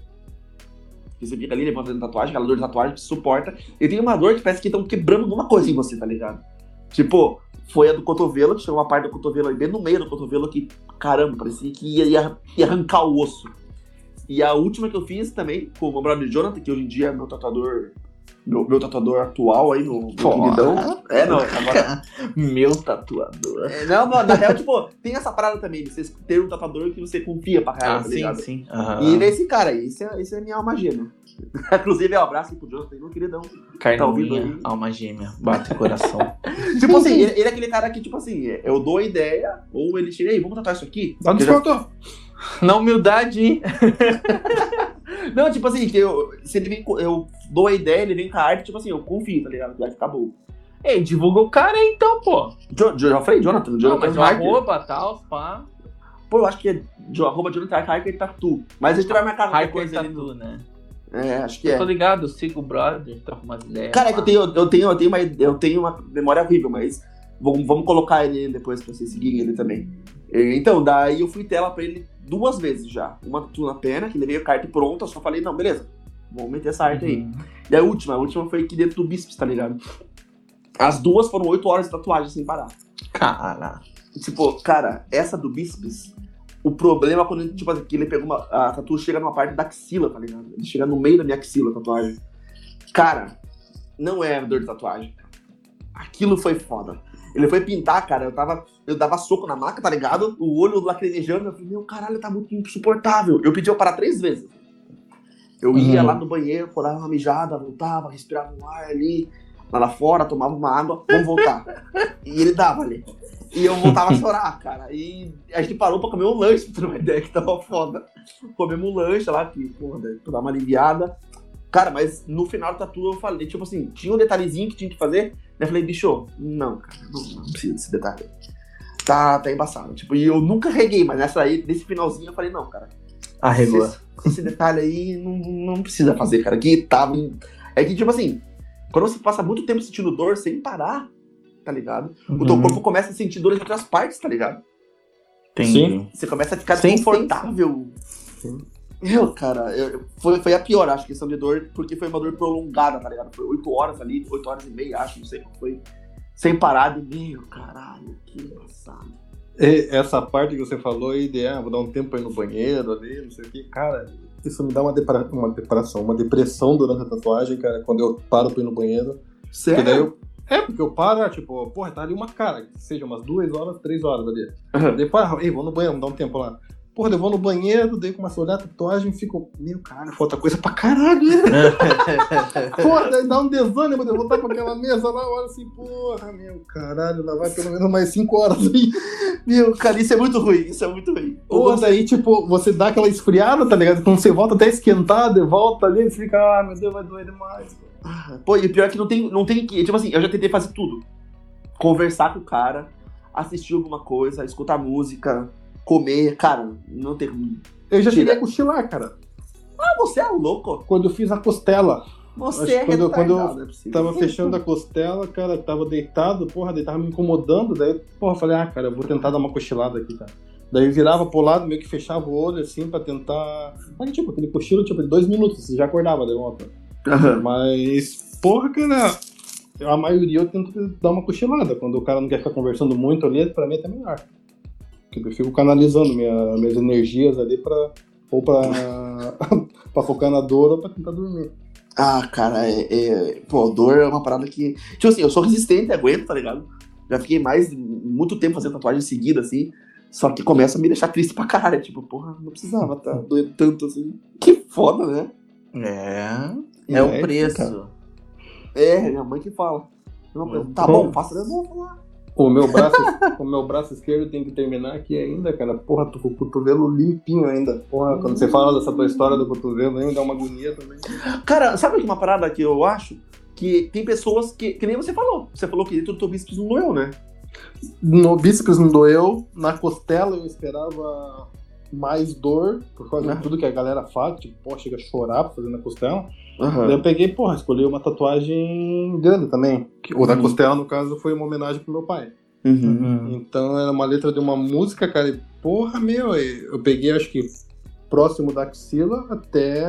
Que você fica ali levantando tatuagem, aquela dor de tatuagem que suporta. E tem uma dor que parece que estão quebrando alguma coisa em você, tá ligado? Tipo, foi a do cotovelo, que chegou uma parte do cotovelo aí, bem no meio do cotovelo, que, caramba, parecia que ia, ia- ia arrancar o osso. E a última que eu fiz também, com o meu brother Jonathan, que hoje em dia é meu tatuador. Meu, meu tatuador atual aí no, queridão. É, não, agora. Meu tatuador. É, não, não, na real, tipo, tem essa parada também, de você ter um tatuador que você confia pra caralho, Ah, tá sim, ligado? sim. Aham. E nesse cara aí, esse é, esse é minha alma gêmea. Inclusive, é um abraço aí pro Jonathan, meu queridão. tá ouvindo Carninha, aí? alma gêmea, bate coração. tipo assim, ele, ele é aquele cara que, tipo assim, eu dou a ideia, ou ele chega, ei, vamos tatuar isso aqui? Dá um Eu já- desconto. Na humildade, hein? Não, tipo assim, eu, se ele vem, com- eu dou a ideia, ele vem com a arte, tipo assim, eu confio, tá ligado? Vai ficar bom. Ei, divulga o cara aí então, pô. Jo, jo, já falei, Jonathan, Não, Jonathan mas o arroba, tal, pá. Pô, eu acho que é jo, arroba Jonathan Harker Tatu. Mas a gente vai marcar qualquer Hiker coisa ali. no- Tatu, né? É, acho que Eu é. tô ligado, eu sigo o brother, troco umas ideias. Cara, é que eu tenho, eu tenho, eu tenho, uma, eu tenho uma memória horrível, mas vamos, vamos colocar ele depois pra vocês seguirem ele também. Então, daí eu fui tela pra ele duas vezes já. Uma na perna, que levei a carta pronta, só falei, não, beleza, vamos meter essa arte aí. Uhum. E a última, a última foi aqui dentro do bíceps, tá ligado? As duas foram oito horas de tatuagem sem parar. Cara. Tipo, cara, essa do bíceps, o problema é quando ele, tipo, que ele pegou uma. A tatu chega numa parte da axila, tá ligado? Ele chega no meio da minha axila, a tatuagem. Cara, não é dor de tatuagem. Aquilo foi foda. Ele foi pintar, cara, eu tava. Eu dava soco na maca, tá ligado? O olho lacrimejando, eu falei, meu caralho, tá muito insuportável. Eu pedi eu parar três vezes. Eu ia Uhum. lá no banheiro, dava uma mijada, voltava, respirava um ar ali, lá, lá fora, tomava uma água, vamos voltar. e ele dava ali. E eu voltava a chorar, cara. E a gente parou pra comer um lanche, pra ter uma ideia que tava foda. Comemos um lanche lá, que, porra, daí pra dar uma aliviada. Cara, mas no final do tatu eu falei, tipo assim, tinha um detalhezinho que tinha que fazer. Daí eu falei, bicho, não, cara, não, não precisa desse detalhe. Tá, tá embaçado. Tipo, e eu nunca reguei, mas nessa aí, nesse finalzinho eu falei, não, cara, Arregou. esse, esse detalhe aí não, não precisa fazer, cara. Que tava. É que, tipo assim, quando você passa muito tempo sentindo dor sem parar, tá ligado? O teu Uhum. corpo começa a sentir dores em outras partes, tá ligado? Entendi. Você começa a ficar Sim, desconfortável. Eu, cara, eu- foi, foi a pior, acho, questão de dor, porque foi uma dor prolongada, tá ligado? Foi 8 horas ali, 8 horas e meia, acho, não sei. Foi sem parar de meu, caralho, que engraçado. E essa parte que você falou aí de, ah, vou dar um tempo aí no banheiro ali, não sei o que, cara, isso me dá uma, depra uma depressão, uma depressão durante a tatuagem, cara, quando eu paro pra ir no banheiro. Porque Sério? daí eu. É, porque eu paro, ah, tipo, porra, tá ali uma cara, que seja umas duas horas, três horas ali. Uhum. Daí, para, ei, vou no banheiro, vamos dar um tempo lá. Porra, eu vou no banheiro, daí começo a olhar a tatuagem e fico, meu caralho, falta coisa pra caralho. porra, daí dá um desânimo de voltar pra aquela mesa lá, olha assim, porra, meu caralho, lá vai pelo menos mais cinco horas aí. Meu, cara, isso é muito ruim, isso é muito ruim. Porra, daí, tipo, você dá aquela esfriada, tá ligado? Quando você volta até esquentar, de volta ali, você fica, ah, meu Deus, vai doer demais. Pô, e o pior é que não tem, não tem que. Tipo assim, eu já tentei fazer tudo. Conversar com o cara, assistir alguma coisa, escutar música, comer. Cara, não tem como. Eu já cheguei a cochilar, cara. Ah, você é louco. Quando eu fiz a costela. Você é quando quando eu é. Tava fechando a costela, cara, tava deitado, porra, daí tava me incomodando, daí, porra, falei, ah, cara, eu vou tentar dar uma cochilada aqui, cara. Daí eu virava pro lado, meio que fechava o olho, assim, pra tentar... Aí, tipo, aquele cochilo, tipo, de dois minutos, você já acordava de volta. Aham. Mas, porra, cara, a maioria eu tento dar uma cochilada. Quando o cara não quer ficar conversando muito ali, pra mim é até melhor. Porque eu fico canalizando minha- minhas energias ali pra... Ou pra, pra focar na dor ou pra tentar dormir. Ah, cara, é, é- Pô, dor é uma parada que. Tipo assim, eu sou resistente, aguento, tá ligado? Já fiquei mais muito tempo fazendo tatuagem seguida, assim. Só que começa a me deixar triste pra caralho. Tipo, porra, não precisava tá doendo tanto assim. Que foda, né? É. É, É, o preço. cara. É, minha mãe que fala. Tá bom, faça de novo lá. O meu braço, o meu braço esquerdo tem que terminar aqui ainda, cara. Porra, tô com o cotovelo limpinho ainda. Porra, quando você fala dessa tua história do cotovelo, ainda dá uma agonia também. Cara, sabe uma parada que eu acho? Que tem pessoas que. Que nem você falou. Você falou que dentro do teu bíceps não doeu, né? No bíceps não doeu, na costela eu esperava mais dor, por causa Ah. de tudo que a galera fala, tipo, pô, chega a chorar pra fazer na costela. Aham. Daí eu peguei, porra, escolhi uma tatuagem grande também. que- O da Uhum. costela, no caso, foi uma homenagem pro meu pai. Uhum. Então era uma letra de uma música, cara, e porra, meu, eu peguei acho que próximo da axila até,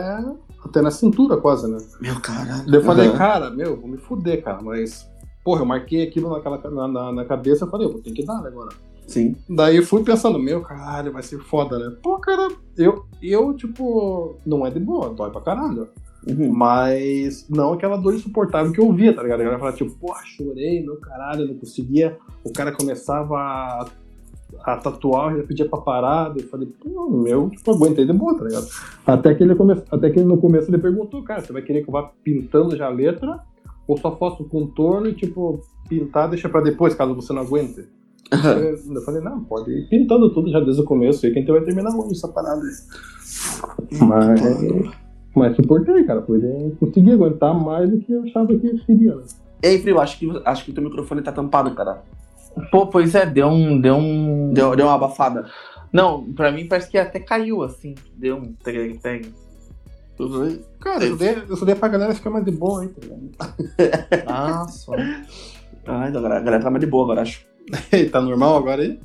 até na cintura quase, né? Meu caralho. Daí eu falei, Aham. cara, meu, vou me fuder, cara, mas, porra, eu marquei aquilo naquela, na, na, na cabeça, eu falei, eu vou ter que dar agora. Sim. Daí eu fui pensando, meu, caralho, vai ser foda, né? Pô, cara, eu, eu tipo, não é de boa, dói pra caralho. Uhum. Mas não aquela dor insuportável que eu via, tá ligado? A galera falava, tipo, porra, chorei, meu caralho, não conseguia. O cara começava a, a tatuar, eu já pedia pra parar. Eu falei, pô, meu, tipo, aguentei de boa, tá ligado? Até que, ele come... Até que no começo ele perguntou, cara, você vai querer que eu vá pintando já a letra? Ou só faço o contorno e, tipo, pintar deixa pra depois, caso você não aguente? Aham. Eu falei, não, pode ir pintando tudo já desde o começo, aí que a gente vai terminar hoje essa parada aí. Mas. Mas suportei, cara, pois eu consegui aguentar mais do que eu achava que eu seria, né? Ei, Frio, acho que, acho que teu microfone tá tampado, cara. Pô, pois é, deu um. Deu um. Deu, deu uma abafada. Não, pra mim parece que até caiu assim. Deu um. Cara, eu dei, eu só dei pra galera ficar mais de boa aí, tá ligado? Nossa. Ai, agora, a galera tá mais de boa agora, acho. Ei, tá normal agora aí?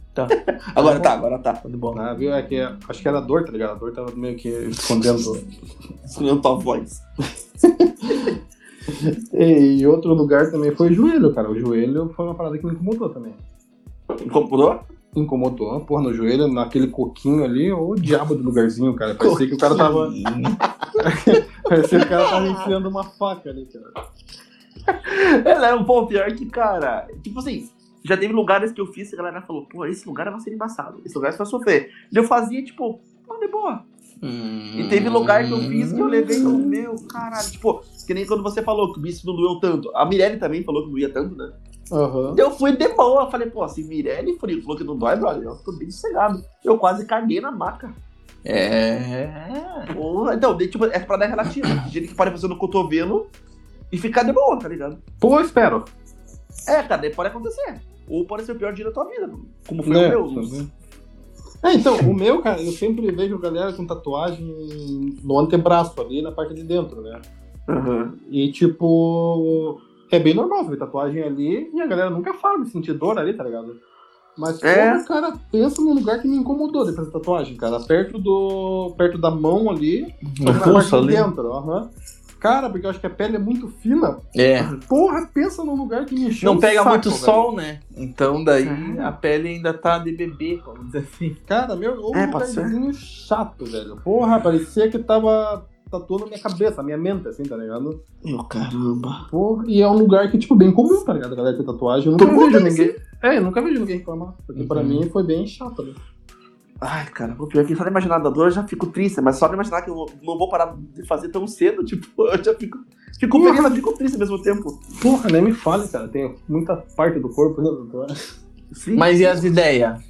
Agora tá, agora tá. Tudo bom. Ah, viu? É que acho que era a dor, tá ligado? A dor tava meio que escondendo. Escutando tua voz. e, e outro lugar também foi o joelho, cara. O joelho foi uma parada que me incomodou também. Incomodou? Incomodou, porra, no joelho, naquele coquinho ali, ô diabo do lugarzinho, cara. Parecia que o cara tava. Parecia que o cara tava enfiando uma faca ali, cara. Ela é um pouco pior que, cara. Tipo assim, já teve lugares que eu fiz e a galera falou, pô, esse lugar vai ser embaçado. Esse lugar você vai sofrer. E eu fazia, tipo, pô, de boa. E teve lugar que eu fiz que eu levei no meu, caralho. Tipo, que nem quando você falou que o bicho não doeu tanto. A Mirelle também falou que não ia tanto, né? Aham. Eu fui de boa. Falei, pô, se Mirelle falou que não dói, brother, eu tô bem sossegado. Eu quase caguei na maca. É. Porra, então, daí, tipo, é pra dar relativa. Tem gente que pode fazer no cotovelo e ficar de boa, tá ligado? Pô, espero. É, cara, pode acontecer. Ou pode ser o pior dia da tua vida, como foi Né? o meu. É, então, o meu, cara, eu sempre vejo galera com tatuagem no antebraço ali, na parte de dentro, né? Aham. E, tipo, é bem normal ver tatuagem ali e a galera nunca fala de sentir dor ali, tá ligado? Mas, É. porra, cara, pensa num lugar que me incomodou depois da tatuagem, cara. Perto do. perto da mão ali, na parte de ali. dentro, aham. Cara, porque eu acho que a pele é muito fina. É. Porra, pensa num lugar que me encheu Não pega saco, muito velho. sol, né? Então daí Ah. a pele ainda tá de bebê, vamos dizer assim. Cara, meu, um É, lugarzinho chato, velho. Porra, parecia que tava tatuando a minha cabeça, a minha mente, assim, tá ligado? Meu caramba. Porra, e é um lugar que, tipo, bem comum, tá ligado? A galera tem tatuagem. Eu nunca Todo mundo vejo ninguém. É, eu nunca vejo ninguém reclamar. Porque pra Uhum. mim foi bem chato, né? Ai, cara, o pior é que só de imaginar da dor eu já fico triste, mas só de imaginar que eu não vou parar de fazer tão cedo, tipo, eu já fico. Fico feliz, mas fico triste ao mesmo tempo. Porra, nem me fale, cara. Tem muita parte do corpo, né, doutor? Sim. Mas e as ideias?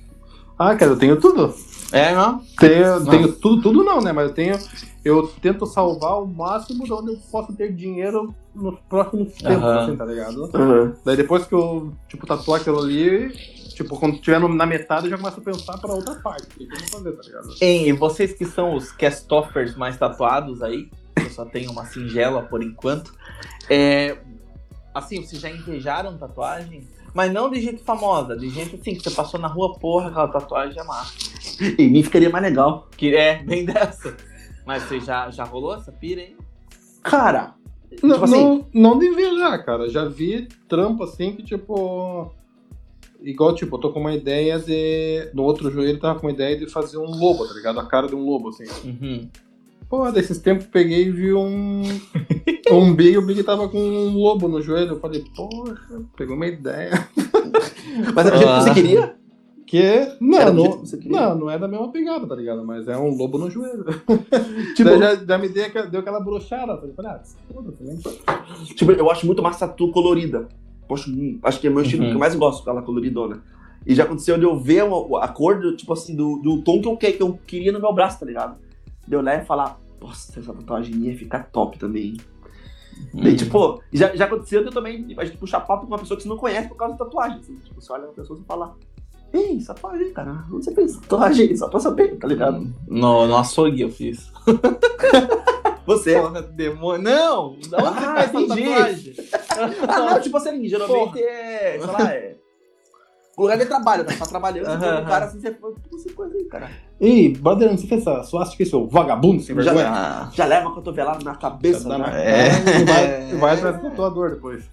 Ah, cara, eu tenho tudo. É, não? Tenho, Não. tenho tudo, tudo não, né? Mas eu tenho. Eu tento salvar o máximo de onde eu posso ter dinheiro nos próximos tempos, Aham. assim, tá ligado? Aham. Daí depois que eu, tipo, tatuar aquilo ali, tipo, quando tiver no- na metade, eu já começo a pensar pra outra parte. O que eu vou fazer, tá ligado? Hein, e vocês que são os castoffers mais tatuados aí, eu só tenho uma singela por enquanto. É, assim, vocês já invejaram tatuagem? Mas não de gente famosa, de gente assim, que você passou na rua, porra, aquela tatuagem é massa. Em mim ficaria mais legal. Que é, bem dessa. Mas você já, já rolou essa pira, hein? Cara, Não, tipo assim, não, não de invejar, cara. Já vi trampo assim que, tipo. Igual, tipo, eu tô com uma ideia de. No outro joelho tava com uma ideia de fazer um lobo, tá ligado? A cara de um lobo, assim. Uhum. Pô, desses tempos peguei e vi um. um Big, o Big tava com um lobo no joelho. Eu falei, porra, pegou uma ideia. mas é do jeito que você Ah. queria? Que. Não, Era não, que você queria. não, não é da mesma pegada, tá ligado? Mas é um lobo no joelho. Tipo, já, já me deu, aquela- deu aquela brochada. Falei, ah, foda-se, né? tipo, eu acho muito massa tatu colorida. Poxa, hum, acho que é meu estilo Uhum. que eu mais gosto, ela coloridona. E já aconteceu de eu ver uma- a cor, do, tipo assim, do, do tom que eu, que, eu queria no meu braço, tá ligado? De eu olhar e falar, nossa, essa tatuagem ia ficar top também. E, Hum. tipo, já, já aconteceu de eu também a gente puxar papo com uma pessoa que você não conhece por causa da tatuagem. Assim. Tipo, você olha uma pessoa e fala, ei, essa tatuagem, cara, onde você fez tatuagem? Só pra saber, tá ligado? No, no açougue eu fiz. Você. Porra, demônio. Não! Da onde você Ah, faz entendi. tatuagem? Ah, não, tipo assim, geralmente Porra. é, sei lá, é... Lugar de trabalho, né? Tá trabalhando, põe um cara assim, você fala, "Pô, você coisa aí, cara. Ei, brother, você fez essa suástica, seu vagabundo sem Já, vergonha? já leva uma cotovelada na cabeça, Dá na- né? É. E vai, vai atrás do tatuador depois.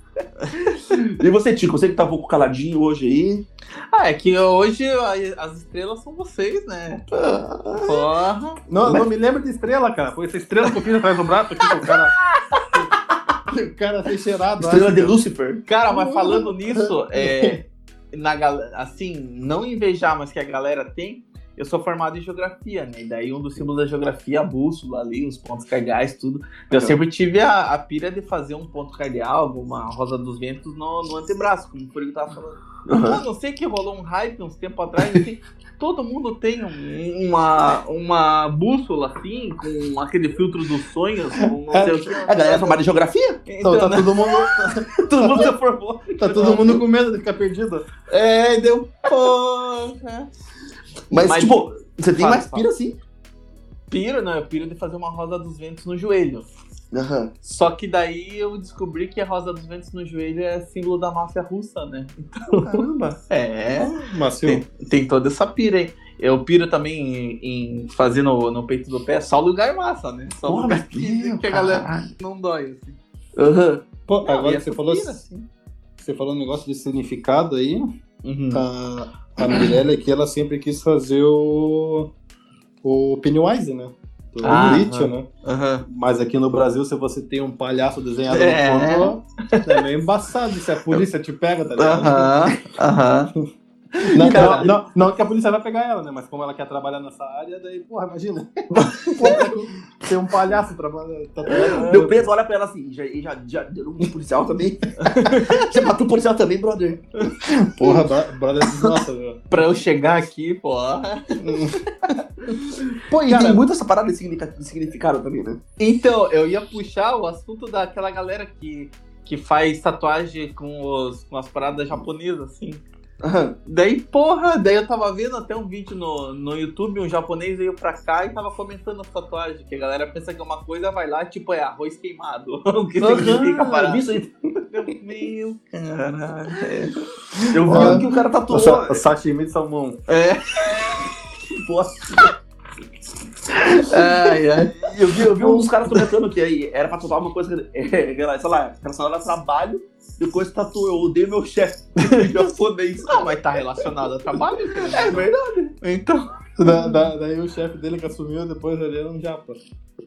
E você, Tico, você que tá um pouco caladinho hoje aí. Ah, é que hoje a- as estrelas são vocês, né? Porra. Não, não me lembro de estrela, cara. Foi essa estrela que eu fiz atrás do braço aqui, que o cara. o cara fez cheirado. Estrela acho, de cara. Lucifer. Cara, mas falando nisso, é, na, assim, não invejar, mas que a galera tem, eu sou formado em geografia, né? E daí um dos símbolos da geografia, a bússola ali, os pontos cardeais, tudo. Eu Uhum. sempre tive a, a pira de fazer um ponto cardeal, uma rosa dos ventos no, no antebraço, como o Furigo tava falando. Aham. Eu não sei que rolou um hype uns tempos atrás, assim, todo mundo tem um- uma, uma bússola assim, com aquele filtro dos sonhos, com não sei o que. A galera é formada em geografia? Então, Então, tá né? todo mundo, Todo mundo se formou. tá todo mundo com medo de ficar perdido. É, deu porra. Mas, Mas- tipo, você tem Fala, mais pira assim. Piro, não, eu piro de fazer uma rosa dos ventos no joelho. Aham. Só que daí eu descobri que a rosa dos ventos no joelho é símbolo da máfia russa, né? Caramba. É. Macio. Tem, tem toda essa pira aí. Eu piro também em, em fazer no, no peito do pé, só lugar massa, né? Só Porra, lugar que, que a galera caralho. não dói, assim. Aham. Pô, Não, agora você falou, pira, assim. você falou um negócio de significado aí. Uhum. A, a Mirella aqui, ela sempre quis fazer o. O Pennywise, né? Do Ah, aham. né? Mas aqui no Brasil, se você tem um palhaço desenhado É. no fundo, é meio embaçado. Se a polícia te pega, tá ligado? Aham. Aham. Não, não, não, não que a polícia vai pegar ela, né? Mas como ela quer trabalhar nessa área, daí, porra, imagina. Tem um palhaço trabalhando. Tá Meu preso olha pra ela assim, já, já, já deu um policial também. Você matou o policial também, brother. Porra, bro- brother, nossa. Pra eu chegar aqui, pô. Pô, e Cara- tem muito essa parada de significado também, né? Então, eu ia puxar o assunto daquela galera que, que faz tatuagem com, os, com as paradas japonesas, assim. Daí, porra, daí eu tava vendo até um vídeo no, no YouTube, um japonês veio pra cá e tava comentando as tatuagens, que a galera pensa que é uma coisa, vai lá, tipo, é arroz queimado. o que significa a parada? isso aí. Meu, caralho. Eu vi Ah. um que o cara tatuou. O, sa sashimi de salmão. É. Pô, Ai, ai. Eu vi, eu vi dos caras comentando que aí era pra tatuar uma coisa, é, sei lá, relacionada a trabalho, depois tatuou, eu odeio meu chefe. japonês. Não, mas tá relacionado ao trabalho. É verdade. Então. Da, da- daí o chefe dele que assumiu, depois ele era um japa.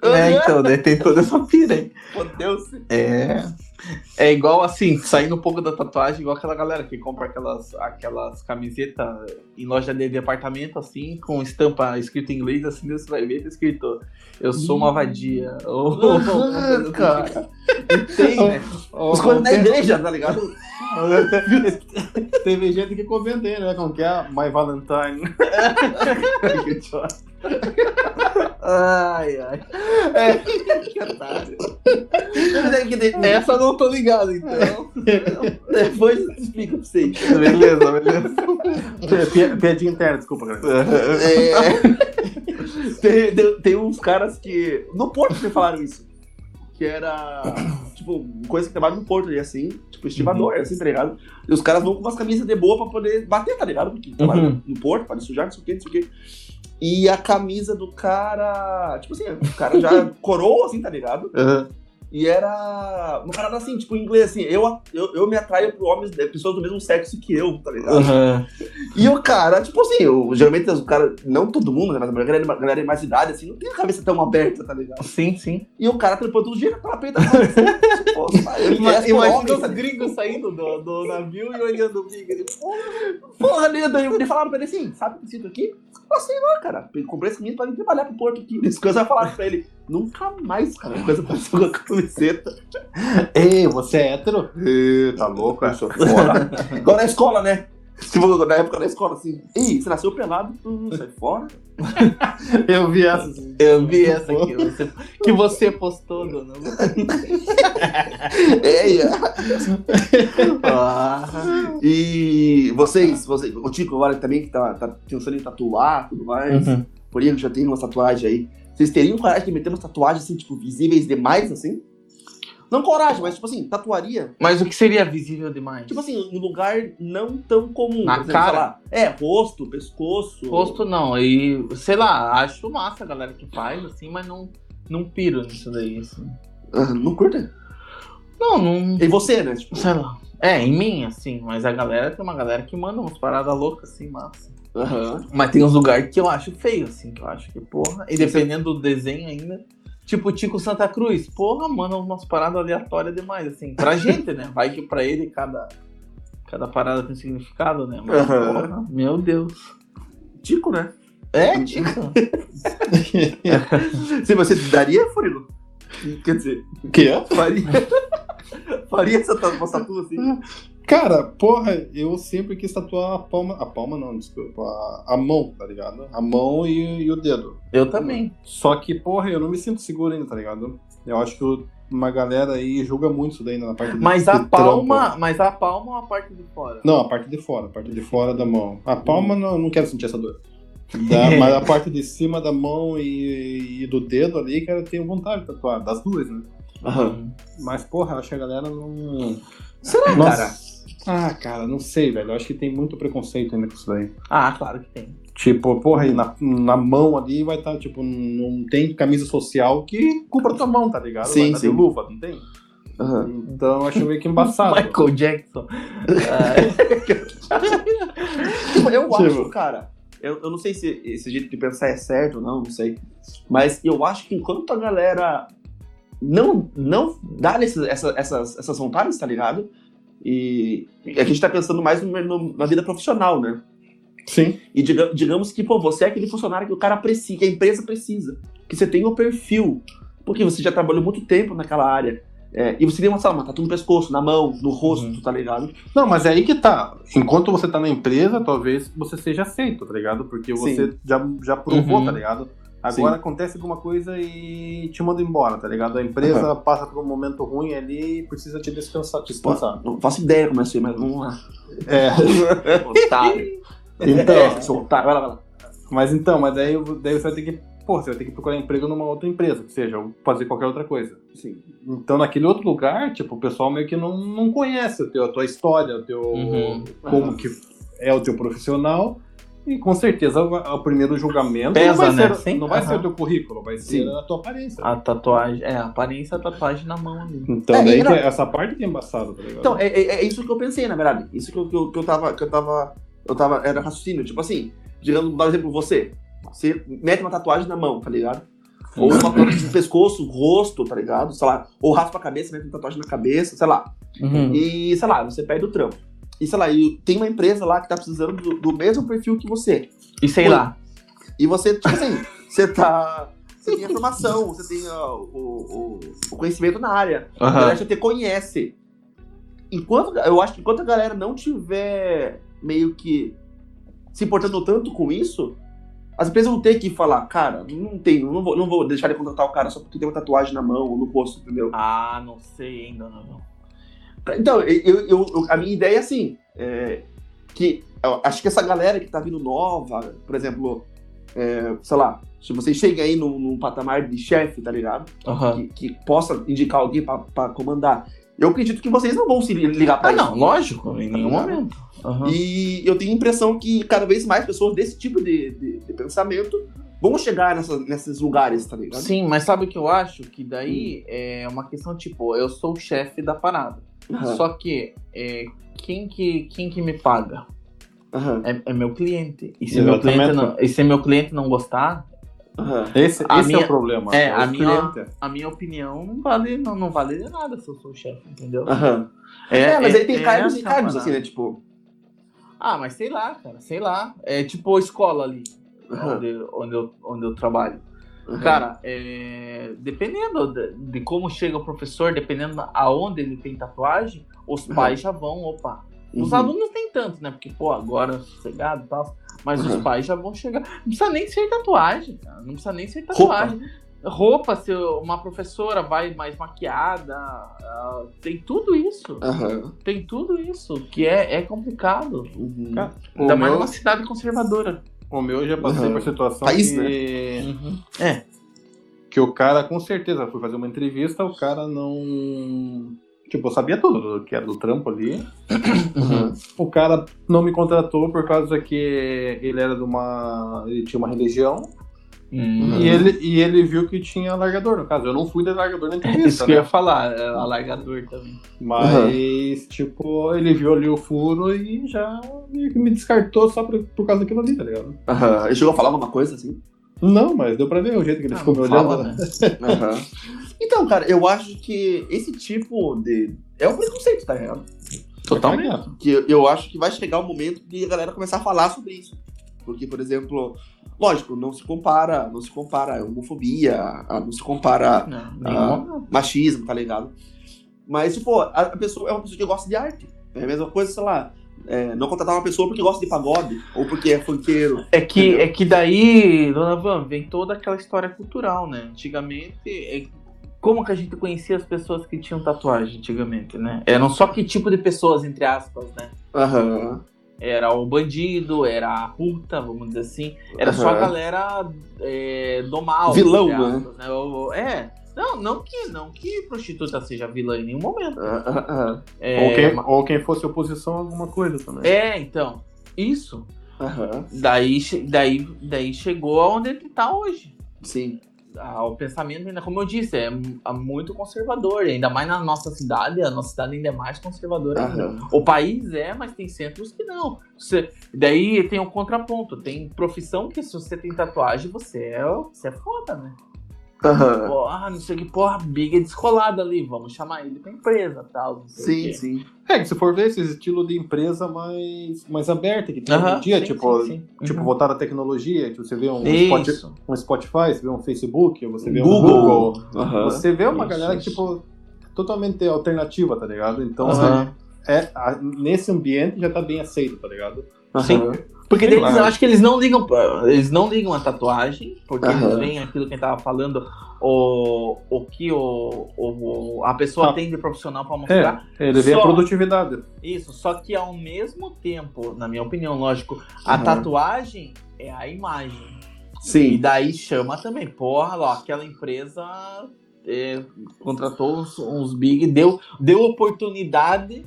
É, então, daí tem toda essa pira aí. Fodeu-se. É. É igual assim, saindo um pouco da tatuagem, igual aquela galera que compra aquelas, aquelas camisetas em loja de departamento, assim, com estampa escrita em inglês, assim, você vai ver, tá escrito Eu sou uma vadia. Ou- Aham, cara. Tem, né? Os coisas na igreja, tá ligado? Teve gente que comentei, né? Como que é? My Valentine. Ai, ai. que otário. É que Essa eu não tô ligado, então. Depois eu explico pra vocês. beleza, beleza. Pi- Piadinha interna, desculpa, cara. É... tem, tem, tem uns caras que. No Porto que falaram isso. Que era. Tipo, coisa que trabalha no Porto ali, assim. Tipo, estivador, assim, tá ligado? E os caras vão com umas camisas de boa pra poder bater, tá ligado? Porque trabalha Uhum. no Porto, para sujar, não sei o que, não sei o que. E a camisa do cara. Tipo assim, o cara já coroa, assim, tá ligado? E era uma parada assim, tipo, em inglês, assim, eu, eu, eu me atraio por homens, eh, pessoas do mesmo sexo que eu, tá ligado? E o cara, tipo assim, eu, geralmente os caras, não todo mundo, né, mas a galera, a galera de mais idade, assim, não tem a cabeça tão aberta, tá ligado? Sim, sim. E o cara trampando todo dia com aquela peita. assim, pô, por Imagina os tá gringos saindo do, do navio e olhando o. Ele, Porra, Leda, e ele falaram pra ele assim, sabe o que sinto aqui? Eu sei lá, cara, eu comprei esse camisa pra vir trabalhar pro Porto aqui. Esse coisa vai falar pra ele, nunca mais, cara, coisa pareceu com a camiseta. Ei, você é hétero? Ê, tá louco, eu sou fora. Igual na escola, né? Tipo, na época da escola, assim, Ei, você nasceu pelado, tu sai fora. Eu vi essa. assim. Eu vi essa aqui, você- que você postou, dona. É, é. Ah, e vocês, vocês, o Tico agora também que tá, tá pensando em tatuar e tudo mais, Uhum. por que já tem uma tatuagem aí. Vocês teriam coragem de meter umas tatuagens assim, tipo, visíveis demais, assim? Não coragem, mas tipo assim, tatuaria. Mas o que seria visível demais? Tipo assim, um lugar não tão comum. Na exemplo, cara? lá, é, rosto, pescoço. Rosto não, e sei lá, acho massa a galera que faz, assim, mas não, não piro nisso daí, assim. Ah, não curta? Não, não. E você, né? Tipo, Sei lá. É, em mim, assim, mas a galera tem uma galera que manda umas paradas loucas assim, massa. aham. Mas tem uns lugares que eu acho feio, assim, que eu acho que, porra. E dependendo do desenho ainda. Tipo, Tico Santa Cruz, porra, manda umas paradas aleatórias demais, assim. Pra gente, né? Vai que pra ele cada, cada parada tem significado, né? Mas, Aham. porra, meu Deus. Tico, né? É, Tico. Se você daria, Furilo? Quer dizer, O quê? faria. faria essa essa tatu assim? Cara, porra, eu sempre quis tatuar a palma. A palma não, desculpa. A, a mão, tá ligado? A mão e, e o dedo. Eu também. Só que, porra, eu não me sinto seguro ainda, tá ligado? Eu acho que uma galera aí julga muito isso daí na parte Mas de a palma, mas a palma ou a parte de fora? Não, a parte de fora, a parte de fora da mão. A palma não, não quero sentir essa dor. Da- mas a parte de cima da mão e, e do dedo ali, cara, eu tenho vontade de tatuar. Das duas, né? Aham. Mas, porra, eu acho que a galera não. Será, Nossa. cara? Ah, cara, não sei, velho. Eu acho que tem muito preconceito ainda com isso daí. Ah, claro que tem. Tipo, porra, e na, na mão ali vai estar, tipo, não tem camisa social que cubra tua mão, tá ligado? Sim, vai tá sim. de luva, não tem? Aham. Então eu acho meio que embaçado. Michael Jackson. Tipo, eu Tipo- acho, cara. Eu, eu não sei se esse jeito de pensar é certo ou não, não sei. Mas eu acho que enquanto a galera não, não dá esses, essa, essas, essas vontades, tá ligado? E, a gente tá pensando mais no- no- na vida profissional, né? Sim. E diga- digamos que, pô, você é aquele funcionário que o cara precisa, que a empresa precisa. Que você tem o perfil. Porque você já trabalhou muito tempo naquela área. É, e você tem uma, lá, uma tatu no pescoço, na mão, no rosto, Uhum. tá ligado? Não, mas é aí que tá. Enquanto você tá na empresa, talvez você seja aceito, tá ligado? Porque você já, já provou, Uhum. tá ligado? Agora acontece alguma coisa e te manda embora, tá ligado? A empresa passa por um momento ruim ali e precisa te descansar, te descansar. Não faço ideia como é aí, mas vamos lá. É. Otário. Então. É, sou otário. Vai lá, vai lá. Mas então, mas daí, daí você vai ter que. Pô, você vai ter que procurar emprego numa outra empresa, que seja, ou fazer qualquer outra coisa. Sim. Então, naquele outro lugar, tipo, o pessoal meio que não, não conhece o teu, a tua história, o teu, Uhum. como que é o teu profissional. E com certeza o, o primeiro julgamento Pesa, não vai, né? ser, Sim, não vai aham. ser o teu currículo, vai ser Sim. a tua aparência. A tatuagem, é, a aparência, a tatuagem na mão ali. Então, É, daí e é- essa parte que é embaçada, tá ligado? Então, é, é- é isso que eu pensei, na verdade. Isso que eu, que eu, que eu tava. Que eu tava. Eu tava. Era raciocínio. Tipo assim, digamos, dar um exemplo você. Você mete uma tatuagem na mão, tá ligado? Ou uma tatuagem no pescoço, rosto, tá ligado? Sei lá. Ou raspa a cabeça, mete uma tatuagem na cabeça, sei lá. Uhum. E, sei lá, você perde o trampo. E, sei lá, e tem uma empresa lá que tá precisando do, do mesmo perfil que você. E sei Oi. lá. E você, tipo assim, você tá. Você tem a formação, você tem ó, o, o, o conhecimento na área. A Aham. galera já te conhece. Enquanto, eu acho que enquanto a galera não tiver meio que se importando tanto com isso, as empresas vão ter que falar, cara, não tenho, não vou, não vou deixar de contratar o cara só porque tem uma tatuagem na mão ou no rosto, entendeu? Ah, não sei ainda, não. Então, eu, eu- a minha ideia é assim, é, que acho que essa galera que tá vindo nova, por exemplo, é, sei lá, se você chega aí num, num patamar de chefe, tá ligado? Aham. Que, que possa indicar alguém pra, pra comandar. Eu acredito que vocês não vão se ligar pra Ah, isso. não, lógico, em nenhum ligado? momento. Aham. E eu tenho a impressão que cada vez mais pessoas desse tipo de, de- de pensamento vão chegar nessa- nesses lugares, tá ligado? Sim, mas sabe o que eu acho? Que daí é uma questão tipo, eu sou o chefe da parada. Aham, Só que é, quem, que quem que me paga? aham, É, é meu cliente. E se meu cliente, não, e se meu cliente não gostar, aham. Esse, A esse é minha- o problema. é, o a minha- a minha opinião não vale, não, não vale de nada se eu sou o chefe, entendeu? aham. É, mas aí tem é cargos e cargos, assim, né? Tipo. Ah, mas sei lá, cara, sei lá. É tipo a escola ali, aham, onde, onde, eu, onde eu trabalho. Aham. Cara, é, dependendo de, de como chega o professor, dependendo aonde ele tem tatuagem, os Uhum. pais já vão, opa. Os Uhum. alunos nem tanto, né? Porque, pô, agora sossegado e tal. Mas os Uhum. pais já vão chegar. Não precisa nem ser tatuagem, cara. Não precisa nem ser tatuagem. roupa, se uma professora vai mais maquiada, uh, tem tudo isso. Tem tudo isso, que é, é complicado. Uhum. Cara, Ainda mais numa cidade conservadora. O meu eu já passei Uhum. por situação País, que, É. que o cara, com certeza, foi fazer uma entrevista, o cara não. Tipo, eu sabia tudo do que era do trampo ali. Uhum. O cara não me contratou por causa que ele era de uma. Ele tinha uma religião. Uhum. E, ele, e ele viu que tinha largador, no caso. Eu não fui de largador na Isso entrevista, que eu ia né? falar, é, alargador também. Mas, tipo, ele viu ali o furo e já meio que me descartou só por, por causa daquilo ali, tá ligado? Aham. Ele chegou a falar alguma coisa assim? Não, mas deu pra ver o jeito que ele Ah, ficou me olhando. fala, né? né? Aham. Então, cara, eu acho que esse tipo de. É um preconceito, tá ligado? Totalmente. Que eu- eu acho que vai chegar o momento de a galera começar a falar sobre isso. Porque, por exemplo, lógico, não se compara, não se compara a homofobia, a- não se compara Não, nenhuma. machismo, tá ligado? Mas, tipo, a a pessoa é uma pessoa que gosta de arte. É a mesma coisa, sei lá, é, não contratar uma pessoa porque gosta de pagode, ou porque é funkeiro. É que, Entendeu? é que daí, dona Van, vem toda aquela história cultural, né? Antigamente, é- como que a gente conhecia as pessoas que tinham tatuagem antigamente, né? Eram só que tipo de pessoas, entre aspas, né? Aham. Era o bandido, era a puta, vamos dizer assim. Era só a galera é, do mal. Vilão, né? O- É. Não, não que, não que prostituta seja vilã em nenhum momento. Ah, É, ou, quem, ou quem fosse oposição a alguma coisa também. é, então. Isso. Aham. Daí, daí, daí chegou aonde ele tá hoje. Sim. O pensamento ainda, como eu disse, é é muito conservador. Ainda mais na nossa cidade, a nossa cidade ainda é mais conservadora. O país é, mas tem centros que não. Você- daí tem o contraponto. Tem profissão que se você tem tatuagem, você é, você é foda, né? Aham. Pô, ah, não sei o que, porra, Big é descolado ali, vamos chamar ele pra empresa tal. não sei o Sim, sim. É, que se for ver esse estilo de empresa mais, mais aberta que tem hoje Aham, em dia, sim, tipo, sim, sim. tipo Uhum. voltada à tecnologia, que você vê um, Spot- Isso. um Spotify, você vê um Facebook, você vê um Google. Google. Aham. Você vê uma Isso, galera que, tipo, totalmente alternativa, tá ligado? Então, é, a- nesse ambiente já tá bem aceito, tá ligado? Sim. Porque eles, eu acho que eles não ligam, eles não ligam a tatuagem, porque eles Aham. veem aquilo que a gente tava falando, o, o que o, o- a pessoa Ah. tem de profissional pra mostrar. Ele vê a Só- produtividade. Isso, só que ao mesmo tempo, na minha opinião, lógico, a Aham. tatuagem é a imagem. E Sim. daí chama também, porra, ó, aquela empresa é, contratou uns, uns big, deu, deu oportunidade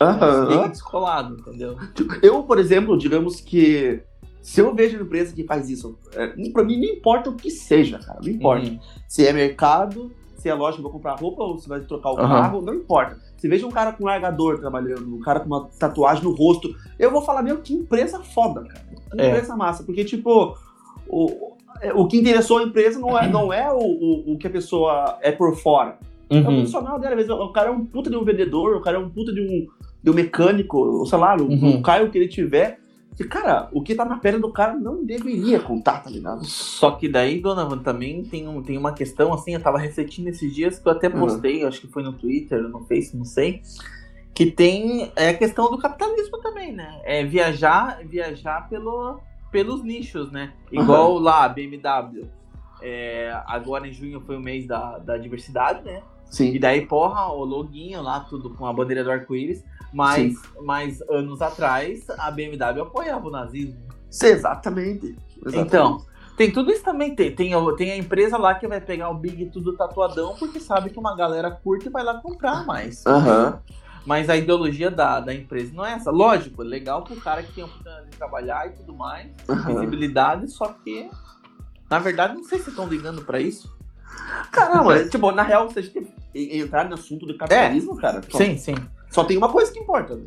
big Aham. descolado, entendeu? Eu, por exemplo, digamos que se eu vejo uma empresa que faz isso, é, pra mim não importa o que seja, cara. Não importa. Uhum. Se é mercado, se é loja que vai comprar roupa ou se vai trocar o Aham. carro, não importa. Se veja um cara com largador trabalhando, um cara com uma tatuagem no rosto, eu vou falar, meu, que empresa foda, cara. Que É. empresa massa. Porque, tipo, o, o que interessou a empresa não é, não é o, o, o que a pessoa é por fora. É o Uhum. profissional dela. Às vezes o cara é um puta de um vendedor, o cara é um puta de um, um mecânico, ou sei lá, o, Uhum. o carro que ele tiver. E, cara, o que tá na pele do cara não deveria contar, tá ligado? Só que daí, Donovan, também tem, um, tem uma questão, assim, eu tava refletindo esses dias, que eu até Uhum. postei, acho que foi no Twitter, no Face, não sei, que tem é a questão do capitalismo também, né? É viajar, viajar pelo, pelos nichos, né? Igual lá, a BMW. É, agora em junho foi o mês da, da diversidade, né? E Sim. daí, porra, o loginho lá, tudo com a bandeira do arco-íris. Mas, mas anos atrás, a BMW apoiava o nazismo. Sim, exatamente. Exatamente. Então, tem tudo isso também. Tem, tem, a- tem a empresa lá que vai pegar o Big tudo tatuadão porque sabe que uma galera curte e vai lá comprar mais. Aham. Mas a ideologia da, da empresa não é essa. Lógico, legal pro cara que tem oportunidade de trabalhar e tudo mais, aham. visibilidade, só que. Na verdade, não sei se estão ligando pra isso. Caramba, tipo, na real, a gente entrar no assunto do capitalismo, cara, só, Sim, sim. só tem uma coisa que importa. Né?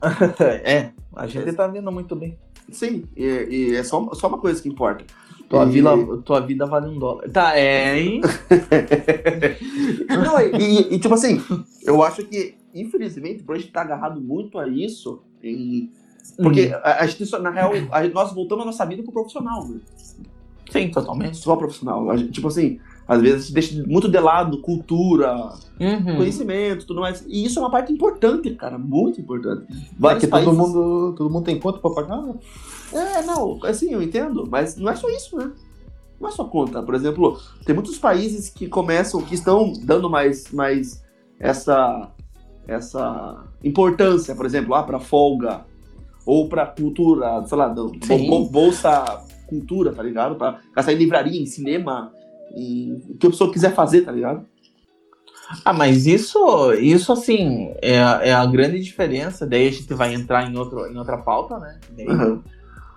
é, a gente tá vendo muito bem. Sim, e, e é só, só uma coisa que importa. Tua, E- vila, tua vida vale um dólar. Tá, é, hein? Não, e, e, tipo assim, eu acho que, infelizmente, por a gente estar agarrado muito a isso, em- porque a, a gente, na real, a nós voltamos a nossa vida pro profissional, né? Sim, totalmente. Só profissional. Gente, tipo assim, às vezes deixa muito de lado cultura, Uhum. conhecimento, tudo mais. E isso é uma parte importante, cara, muito importante. É Vários que todo países- mundo, todo mundo tem conta pra pagar, né? É, não, assim, eu entendo, mas não é só isso, né? não é só conta. Por exemplo, tem muitos países que começam, que estão dando mais, mais essa, essa importância, por exemplo, ah, para folga ou para cultura, sei lá, do, bolsa cultura, tá ligado? Para gastar em livraria, em cinema, em o que a pessoa quiser fazer, tá ligado? Ah, mas isso, isso assim, é, a- é a grande diferença. Daí a gente vai entrar em, outro, em outra pauta, né? Daí Uhum.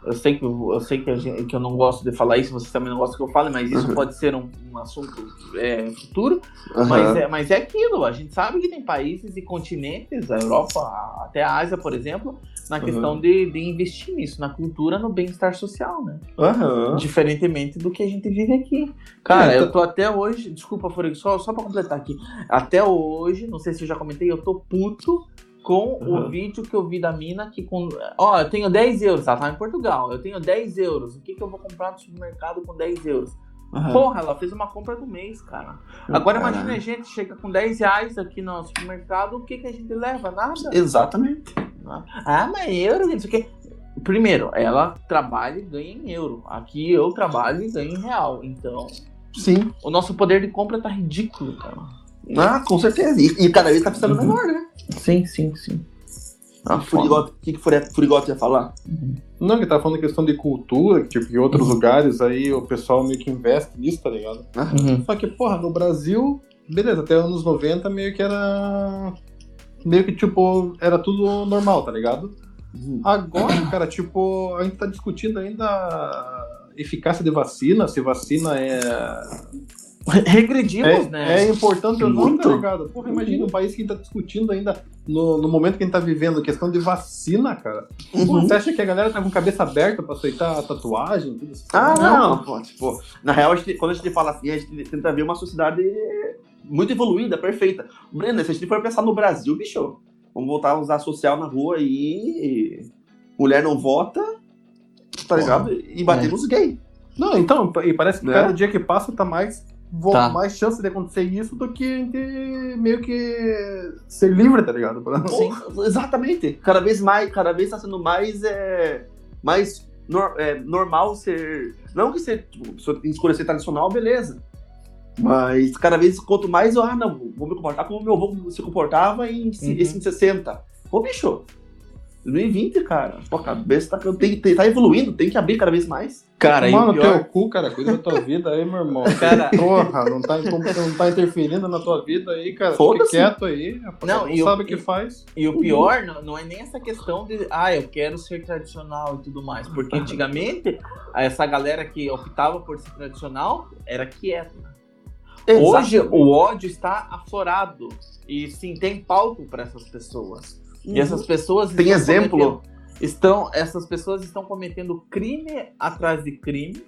Eu sei que eu, eu sei que, gente- que eu não gosto de falar isso, vocês também não gostam que eu fale, mas isso Uhum. pode ser um, um assunto é, futuro. Uhum. Mas, é, mas é aquilo, a gente sabe que tem países e continentes, a Europa, a- até a Ásia, por exemplo, na Uhum. questão de, de investir nisso, na cultura, no bem-estar social, né? Diferentemente do que a gente vive aqui. Cara, É, eu tô até hoje, desculpa, Furigo, só, só pra completar aqui. Até hoje, não sei se eu já comentei, eu tô puto com o Uhum. vídeo que eu vi da mina que com. Ó, eu tenho 10 euros, ela tá em Portugal. Eu tenho 10 euros. O que, que eu vou comprar no supermercado com 10 euros? Aham. Porra, ela fez uma compra do mês, cara. Agora Caralho. imagina a gente chega com 10 reais aqui no supermercado, o que, que a gente leva? Nada. Exatamente. Ah, mas euro, não sei o quê. Primeiro, ela trabalha e ganha em euro. Aqui eu trabalho e ganho em real. Então, Sim. o nosso poder de compra tá ridículo, cara. Ah, com certeza. E, e cada vez tá precisando Uhum. menor, né? Sim, sim, sim. Ah, Furigote, o que, que Furi- Furigote ia falar? Não, que tá falando questão de cultura, que tipo, em outros Uhum. lugares aí o pessoal meio que investe nisso, tá ligado? Uhum. Só que, porra, no Brasil, beleza, até anos 90 meio que era. Meio que, tipo, era tudo normal, tá ligado? Agora, cara, tipo, a gente tá discutindo ainda a eficácia de vacina, se vacina é. Regredimos, É, né? é importante ou não, tá ligado? Porra, imagina um país que tá discutindo ainda no, no momento que a gente tá vivendo questão de vacina, cara. Uhum. você acha que a galera tá com cabeça aberta pra aceitar a tatuagem? Tudo isso? Ah, não, pô, tipo, na real, a gente- quando a gente fala assim, a gente tenta ver uma sociedade muito evoluída, perfeita. Brenda, se a gente for pensar no Brasil, bicho, vamos voltar a usar social na rua e mulher não vota, tá ligado? E bater É. nos gays. Não, então, e parece que Né? cada dia que passa tá mais, vo- Tá. mais chance de acontecer isso do que a gente meio que ser livre, tá ligado? Exatamente. Cada vez mais, cada vez tá sendo mais, é, mais nor- é, normal ser. Não que ser, tipo, se eu escolher ser tradicional, beleza. Mas cada vez, quanto mais eu, ah, não, vou me comportar como meu avô se comportava em, Uhum. esse em 60. Ô, bicho, 2020, cara, pô, a cabeça tá, tem, tem- tá evoluindo, tem que abrir cada vez mais. Cara, e Tomar o no pior... teu cu, cara, cuida da tua vida aí, meu irmão. Cara- Porra, não tá, não tá interferindo na tua vida aí, cara. Fique Foda-se. quieto aí. Não, não e sabe o que faz. E o pior não, não é nem essa questão de, ah, eu quero ser tradicional e tudo mais. Porque antigamente, essa galera que optava por ser tradicional era quieta. Hoje o ódio está aflorado. E sim, tem palco para essas pessoas. E essas pessoas Uhum. Tem estão exemplo? estão, essas pessoas estão cometendo crime atrás de crime,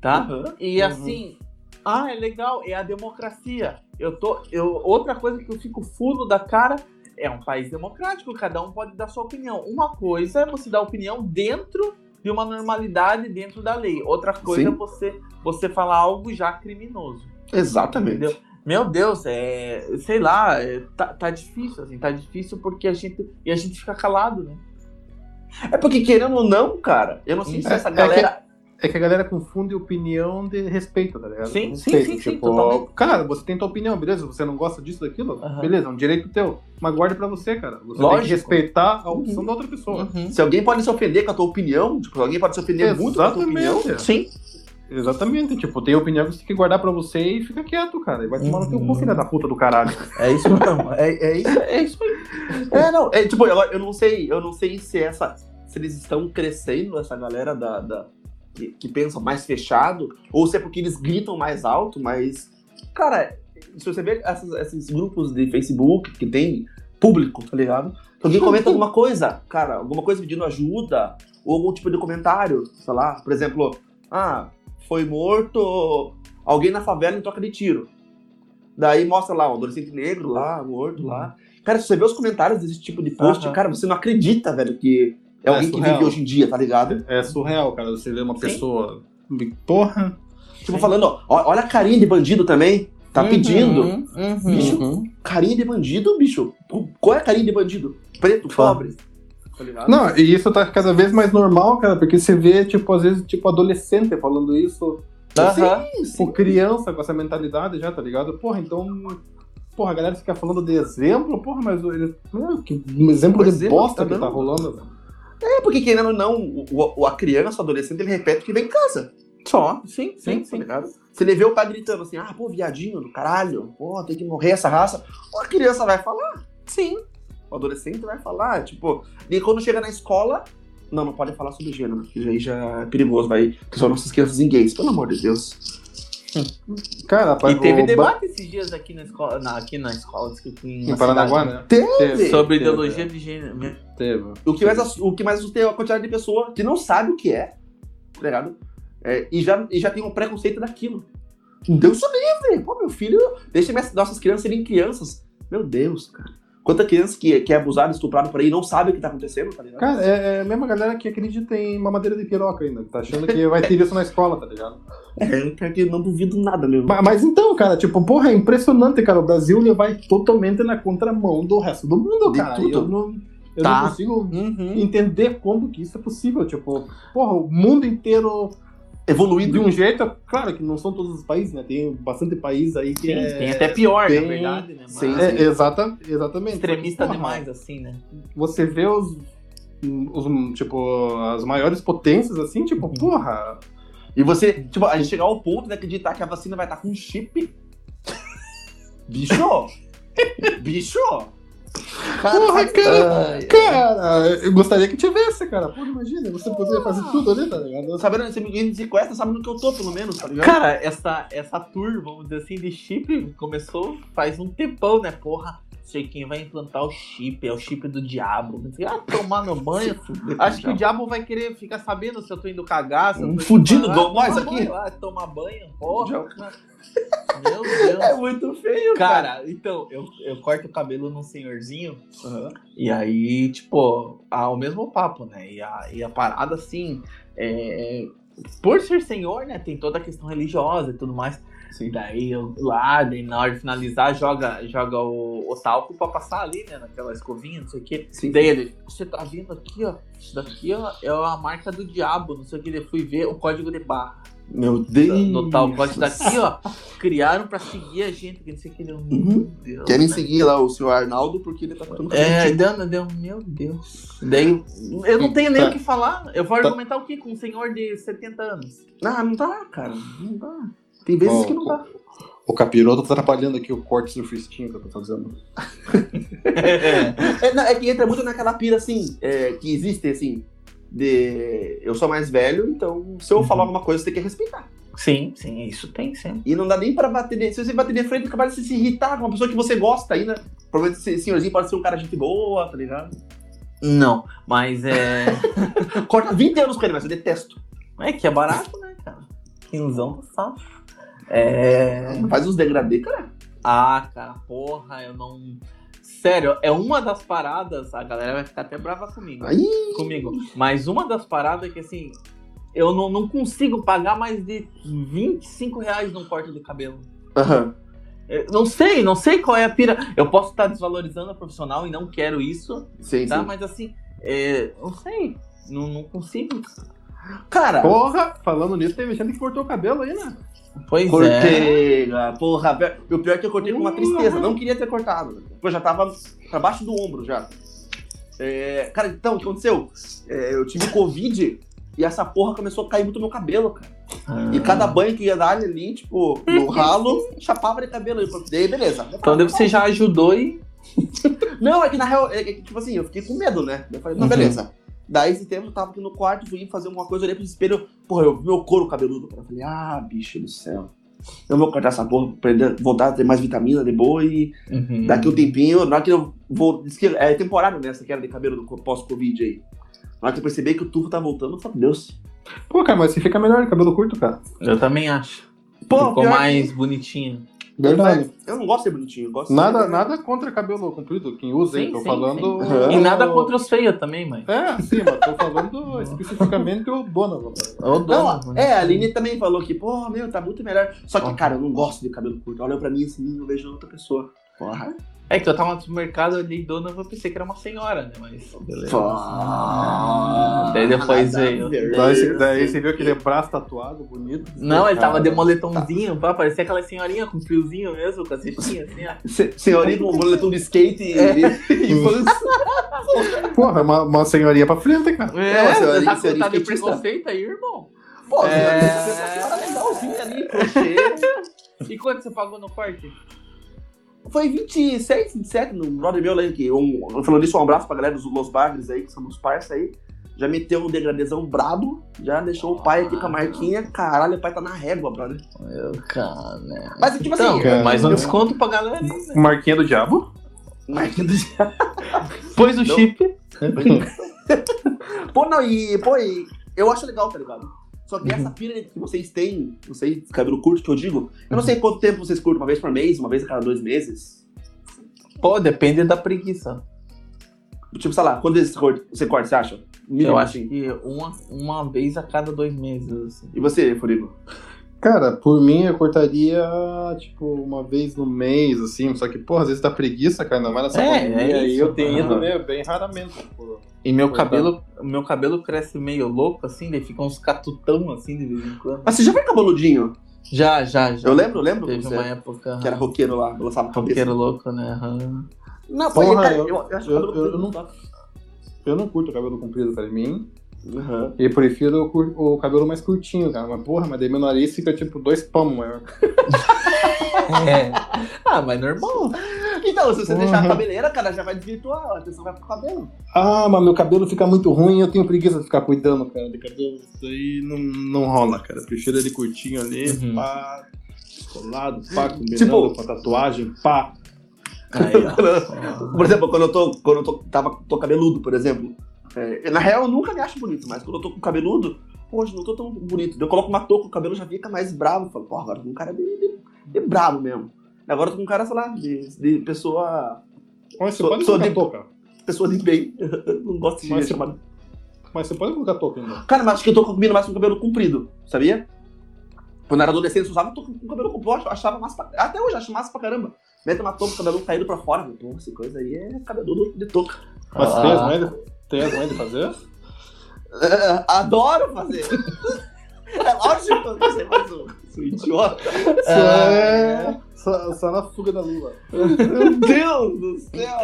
tá? Uhum. E Uhum. assim, ah, é legal, é a democracia. Eu tô, eu, outra coisa que eu fico fulo da cara é um país democrático, cada um pode dar sua opinião. Uma coisa é você dar opinião dentro de uma normalidade dentro da lei. Outra coisa Sim. é você você falar algo já criminoso. Exatamente. Entendeu? Meu Deus, é, sei lá, é, tá, tá difícil assim, tá difícil porque a gente e a gente fica calado, né? É porque, querendo ou não, cara, eu não sei se É- essa é galera. É que a galera confunde opinião de respeito, tá ligado? Sim, sim, sim, sim, tipo, totalmente. Cara, você tem tua opinião, beleza? Você não gosta disso, daquilo? Aham. Beleza, é um direito teu. Mas guarde pra você, cara. Você tem Lógico. que respeitar a opção da outra pessoa. Uhum. Se alguém pode se ofender com a tua opinião, tipo, alguém pode se ofender muito com a tua opinião. Exatamente. Sim. Exatamente. Tipo, tem opinião que você tem que guardar pra você e fica quieto, cara. E vai tomar no teu Uhum. cu, filha da puta do caralho. É isso mesmo. É, é isso, é isso aí. É, não, é, tipo, agora eu não sei, eu não sei se essa. Se eles estão crescendo, essa galera da. da- que, que pensam mais fechado, ou se é porque eles gritam mais alto, mas. Cara, se você vê essas- esses grupos de Facebook que tem público, tá ligado? Alguém comenta alguma coisa, cara, alguma coisa pedindo ajuda, ou algum tipo de comentário, sei lá, por exemplo, ah, foi morto alguém na favela em troca de tiro. Daí mostra lá um adolescente negro lá, morto lá. Cara, se você vê os comentários desse tipo de post, Aham. cara, você não acredita, velho, que é É alguém que vive hoje em dia, tá ligado? É surreal, cara. Você vê uma Sim. pessoa. Porra. Tipo, Sim. falando, ó, olha a carinha de bandido também. Tá pedindo. Uhum, uhum. Bicho, carinha de bandido, bicho. Qual é a carinha de bandido? Preto, pobre. Tá ligado? Não, e isso tá cada vez mais normal, cara, porque você vê, tipo, às vezes, tipo, adolescente falando isso Aham. Por criança com essa mentalidade já, tá ligado? Porra, então. Porra, a galera fica falando de exemplo, porra, mas ele. Que um exemplo de exemplo bosta tá que tá rolando. velho. É, porque querendo ou não, o, o- a criança, o adolescente, ele repete o que vem em casa. Só. Sim, Sim, sim, tá sim. ele vê o pai gritando assim, ah, pô, viadinho do caralho, pô, tem que morrer essa raça, a criança vai falar. Sim. O adolescente vai falar, tipo, e quando chega na escola, não, não pode falar sobre gênero, porque aí já é perigoso, vai, que são nossas crianças em gays, pelo amor de Deus. Cara, E pai, teve o debate esses dias aqui na escola, na, aqui na escola, desculpa, em, Paranaguá, cidade, né? Teve. Teve. Sobre Teve, ideologia de gênero. Teve. O que mais, o que mais assusta é a quantidade de pessoa que não sabe o que é, tá ligado? É, e, já, e já tem um preconceito daquilo. Deus o livre! Pô, meu filho, deixa minhas, nossas crianças serem crianças. Meu Deus, cara. Quanta criança que, que é abusada, estuprada por aí e não sabe o que tá acontecendo, tá ligado? Cara, é, é a mesma galera que acredita em mamadeira de piroca ainda. que Tá achando que vai ter isso na escola, tá ligado? É, cara, que eu não duvido nada mesmo. Mas, mas então, cara, tipo, porra, é impressionante, cara. O Brasil ele vai totalmente na contramão do resto do mundo, De cara. tudo. Eu não, eu Tá. não consigo Uhum. entender como que isso é possível. Tipo, porra, o mundo inteiro de Evoluído. um jeito, claro que não são todos os países, né? Tem bastante país aí que Sim, é... tem até pior, tem- na verdade, né? Mas sim, É, exata, exatamente. extremista Porra, demais, assim, né? Você vê os, os, tipo, as maiores potências, assim, tipo, Uhum. porra... E você, tipo, a gente chegar ao ponto de acreditar que a vacina vai estar com chip. Bicho! Bicho! Porra, faz- cara. Ai, Cara, eu gostaria que tivesse, cara. Porra, imagina, você poderia fazer tudo ali, tá ligado? Sabendo, você me sequestra, sabendo que eu tô, pelo menos, tá ligado? Cara, essa, essa tour, vamos dizer assim, de chip começou faz um tempão, né? Porra, sei quem vai implantar o chip, é o chip do diabo. Ah, tomar meu banho. Acho que o diabo vai querer ficar sabendo se eu tô indo cagar, se eu tô Um fudido tomar- igual nós aqui. banho tomar banho, porra. Meu Deus. É muito feio, cara. Cara, então, eu, eu corto o cabelo num senhorzinho Aham. e aí, tipo, há o mesmo papo, né? E a, e a parada, assim, é, por ser senhor, né? Tem toda a questão religiosa e tudo mais. E daí eu lá, daí na hora de finalizar, joga, joga o, o talco pra passar ali, né? Naquela escovinha, não sei o quê. Sim. Daí ele, você tá vendo aqui, ó? Isso daqui ó, é a marca do diabo, não sei o que. Eu fui ver o código de barra. Meu Deus. No tal código daqui, ó. Criaram pra seguir a gente, que não sei o que. Meu Uhum. Deus. Querem né? seguir lá o senhor Arnaldo porque ele tá contando É, deu, deu, meu Deus. Daí, eu não tenho nem Tá. o que falar. Eu vou Tá. argumentar o quê com um senhor de 70 anos? Ah, não dá, cara. Não dá. Tem vezes Ó, que não dá. O capiroto tá atrapalhando aqui o corte surfistinho que eu tô fazendo. É, não, é que entra muito naquela pira assim, é, que existe assim, de eu sou mais velho, então se eu falar alguma coisa, você tem que respeitar. sim, sim, isso tem sim. E não dá nem pra bater. de- Se você bater de frente, acabar de se irritar com uma pessoa que você gosta ainda. Provavelmente esse senhorzinho pode ser um cara de gente boa, tá ligado? Não, mas é. Corta 20 anos com ele, mas eu detesto. É que é barato, né, cara? Quinzão safo. É. Faz uns degradê, cara. Ah, cara, porra, eu não. Sério, é uma das paradas. A galera vai ficar até brava comigo. Aí, Comigo. Mas uma das paradas que assim. Eu não, não consigo pagar mais de 25 reais num corte de cabelo. aham. Eu não sei, não sei qual é a pira. Eu posso estar desvalorizando a profissional e não quero isso, Sim, tá? sim. Mas assim, é, não sei. Não, não consigo. Cara, Porra, falando nisso, teve gente que cortou o cabelo aí, né? Pois é. cortei, ah, porra. O pior é que eu cortei com uma Porra. tristeza. Não queria ter cortado. Eu já tava pra baixo do ombro já. É, cara, então, o que aconteceu? É, eu tive Covid e essa porra começou a cair muito no meu cabelo, cara. Ah. E cada banho que ia dar ali, tipo, no ralo, chapava de cabelo. E daí, beleza. Então daí você já ajudou e. Não, é que na real, é que, tipo assim, eu fiquei com medo, né? Eu falei, não, Uhum. Daí esse tempo eu tava aqui no quarto, fui fazer alguma coisa, olhei pro espelho, porra, eu vi meu couro cabeludo. cara. Eu falei, ah, bicho do céu. Eu vou cortar essa porra, pra ele voltar a ter mais vitamina de boa e Uhum. daqui um tempinho, na hora que eu vou. Diz que é temporário nessa queda de cabelo do pós-Covid aí. Na hora que eu percebi que o tufo tá voltando, eu falei, Deus. Pô, cara, mas você fica melhor de cabelo curto, cara. Eu também acho. Pô, Ficou mais bonitinho. Verdade. Eu não gosto de ser bonitinho, eu gosto Nada, de... nada contra cabelo comprido. Quem usa, hein? Tô sim, falando. sim. Aham. E nada contra os feios também, mãe. É, sim, mas tô falando especificamente o Donovan. Ô, Não, dono, é, a Aline também falou que, pô, meu, tá muito melhor. Só que, cara, eu não gosto de cabelo curto. Olha pra mim assim, eu vejo outra pessoa. Porra. É que eu tava no supermercado, eu olhei dona, eu pensei que era uma senhora, né? Mas. Beleza. Pá. Daí depois Nada a veio. Daí, você- daí você viu aquele braço tatuado, bonito. Não, ele tava de moletomzinho, pá, parecia aquela senhorinha com friozinho mesmo, com a cestinha assim, ó. Se- Senhorinha com boletom de skate e, É. e. Porra, uma, uma senhorinha pra frente, cara. É, senhorinha- você tá, senhorinha tá de skatista. preconceito aí, irmão. Pô, É. você tá legalzinho ali, crochê. E quanto você pagou no corte? Foi 26, 27 no brother meu, né? Que um, falando isso, um abraço pra galera dos Los Bagres aí, que são os parça aí. Já meteu um degradezão brabo, já deixou o pai aqui com a marquinha. Caralho, o pai tá na régua, brother. Meu cara? Mas tipo Então, assim, cara, mais um eu- desconto pra galera aí, né? Marquinha do diabo? marquinha do Pôs o chip. Pô, não, e, pô, e eu acho legal, tá ligado? Só que Uhum. essa pira que vocês têm, vocês, cabelo curto que eu digo, eu não sei quanto tempo vocês curtem, uma vez por mês, uma vez a cada dois meses. Pô, depende da preguiça. Tipo, sei lá, quando vezes você corta, você, corta, você acha? Mínimo, Eu acho assim. que uma, uma vez a cada dois meses, assim. E você, Furigo? Cara, por mim eu cortaria, tipo, uma vez no mês, assim, só que, porra, às vezes dá preguiça, cara, ainda mais nessa É, pandemia, é aí isso. eu tenho ido meio, bem raramente, tipo, E meu Coitado. cabelo, meu cabelo cresce meio louco, assim, daí fica uns catutão, assim, de vez em quando. Mas você já foi cabeludinho? Já, já, já. Eu lembro, eu lembro. Teve uma época. que era roqueiro lá, balançava a cabeça. roqueiro louco, né? Aham. Não, foi Porra, cara, eu- eu, eu eu- não- eu não curto cabelo comprido pra mim, Aham. e prefiro o, o cabelo mais curtinho, cara, mas porra, mas daí meu nariz fica, tipo, dois palmos maior. É. Ah, mas normal. Então, se você Porra. deixar a cabeleira, cara, já vai desvirtuar, a atenção vai pro cabelo. Ah, mas meu cabelo fica muito ruim e eu tenho preguiça de ficar cuidando, cara, de cabelo. Isso daí não, não rola, cara. Prefiro ele curtinho ali, Uhum. pá, colado, pá, combinando Tipo- com a tatuagem, pá. Aí, ó. Por exemplo, quando eu tô, quando eu tô, tava, tô cabeludo, por exemplo. É, na real, eu nunca me acho bonito, mas quando eu tô com cabeludo, hoje não tô tão bonito. Eu coloco uma touca, o cabelo já fica mais bravo. Eu falo, pô, agora tô com um cara de, de, de bravo mesmo. Agora eu tô com um cara, sei lá, de, de pessoa, Mas você Sou- pode colocar de- touca. pessoa de bem. não gosto de Mas você- chamado. Mas você pode colocar touca ainda. Cara, mas acho que eu tô combinando mais com o cabelo comprido, sabia? Quando eu era adolescente, eu usava tô com cabelo comprido, eu achava massa pra... Até hoje, acho massa pra caramba. Mete uma touca, o cabelo caído pra fora. Pô, essa coisa aí é cabeludo de touca. Mas Ah. mães de, tem mães de fazer? É, adoro fazer. é lógico que você faz o seu idiota. Só, é, só, só na fuga da lua. Meu Deus do céu.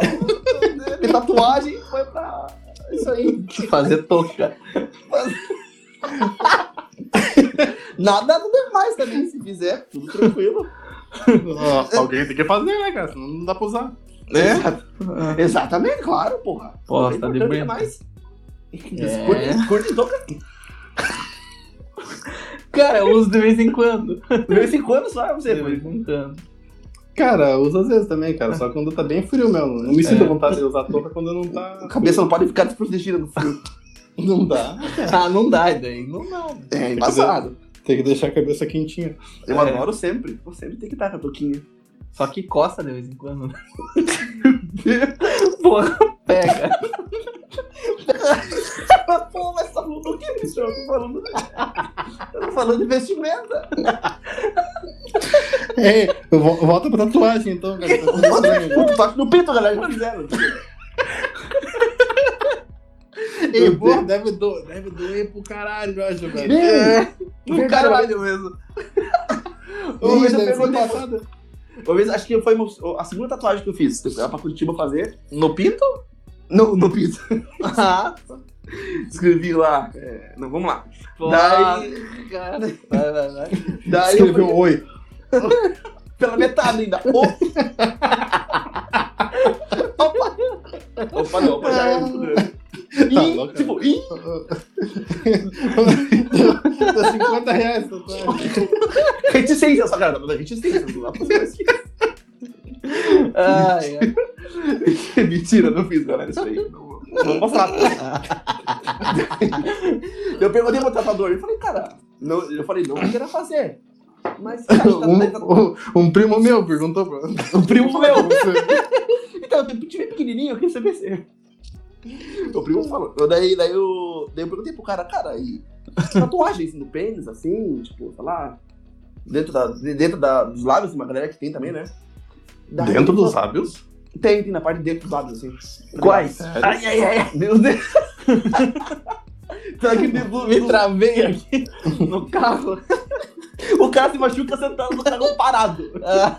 Minha tatuagem foi pra... Isso aí. Fazer touca. Nada demais também, se fizer, tudo tranquilo. Alguém tem que fazer, né, cara? Senão não dá pra usar. Exato. Exatamente, claro, porra. Pô, É tá de bem. demais. É. Curte, curte touca. Cara, eu uso de vez em quando. De vez em quando só é você, De vez em quando. Cara, eu uso às vezes também, cara. Só quando tá bem frio mesmo. Não me sinto É. à vontade de usar touca quando não tá. A cabeça não pode ficar desprotegida no frio. Não dá. Ah, não dá, daí não dá. É embaçado. Tem que deixar a cabeça quentinha. Eu É. adoro sempre. Eu sempre tem que estar com a touquinha. Só que coça de vez em quando. né? Porra, pega. Pô, mas tá falando do que, bicho? Eu tô falando. Eu tô falando de vestimenta. É, eu vo- volta pra tatuagem então, cara. Tá toque no pinto, galera. Já fizeram. Ei, porra, deve, do, deve doer pro caralho, eu acho, velho. É, no caralho mesmo. Uma vez eu Ih, Uma vez, acho que foi a segunda tatuagem que eu fiz. Eu fui lá pra Curitiba fazer. No pinto? No, no pinto. Ah, Escrevi lá. é, não, vamos lá. pô. Daí- Cara, vai, vai, vai. Daí eu Escreveu fui oi. pela metade ainda. Opa! Opa! Opa, não, opa, já é muito grande. Tá Ih, louco, tipo, ih, Dá 50 reais essa tatuagem. reticência, só cara, reticência, não dá pra fazer. Ai, ai. Mentira, não fiz, galera, isso aí. Não, não vou mostrar. eu perguntei pro tatuador, eu falei, cara, não, eu falei, não queira fazer. Mas, cara, tá, tá, Um, um primo meu perguntou pra o primo meu. Então, eu tive pequenininho, eu queria saber se... O primo falou. Eu- Daí, daí, eu, daí eu perguntei pro cara, cara, e tatuagens no pênis, assim, tipo, sei lá, dentro, da, dentro da, dos lábios, uma galera que tem também, né? Daí Dentro dos falou- lábios? Tem, tem na parte de dentro dos lados, assim. Quais? Ai, ai, ai, meu Deus, Dentro do- me do- travei aqui no carro. O cara se machuca sentado no carro parado. Ah,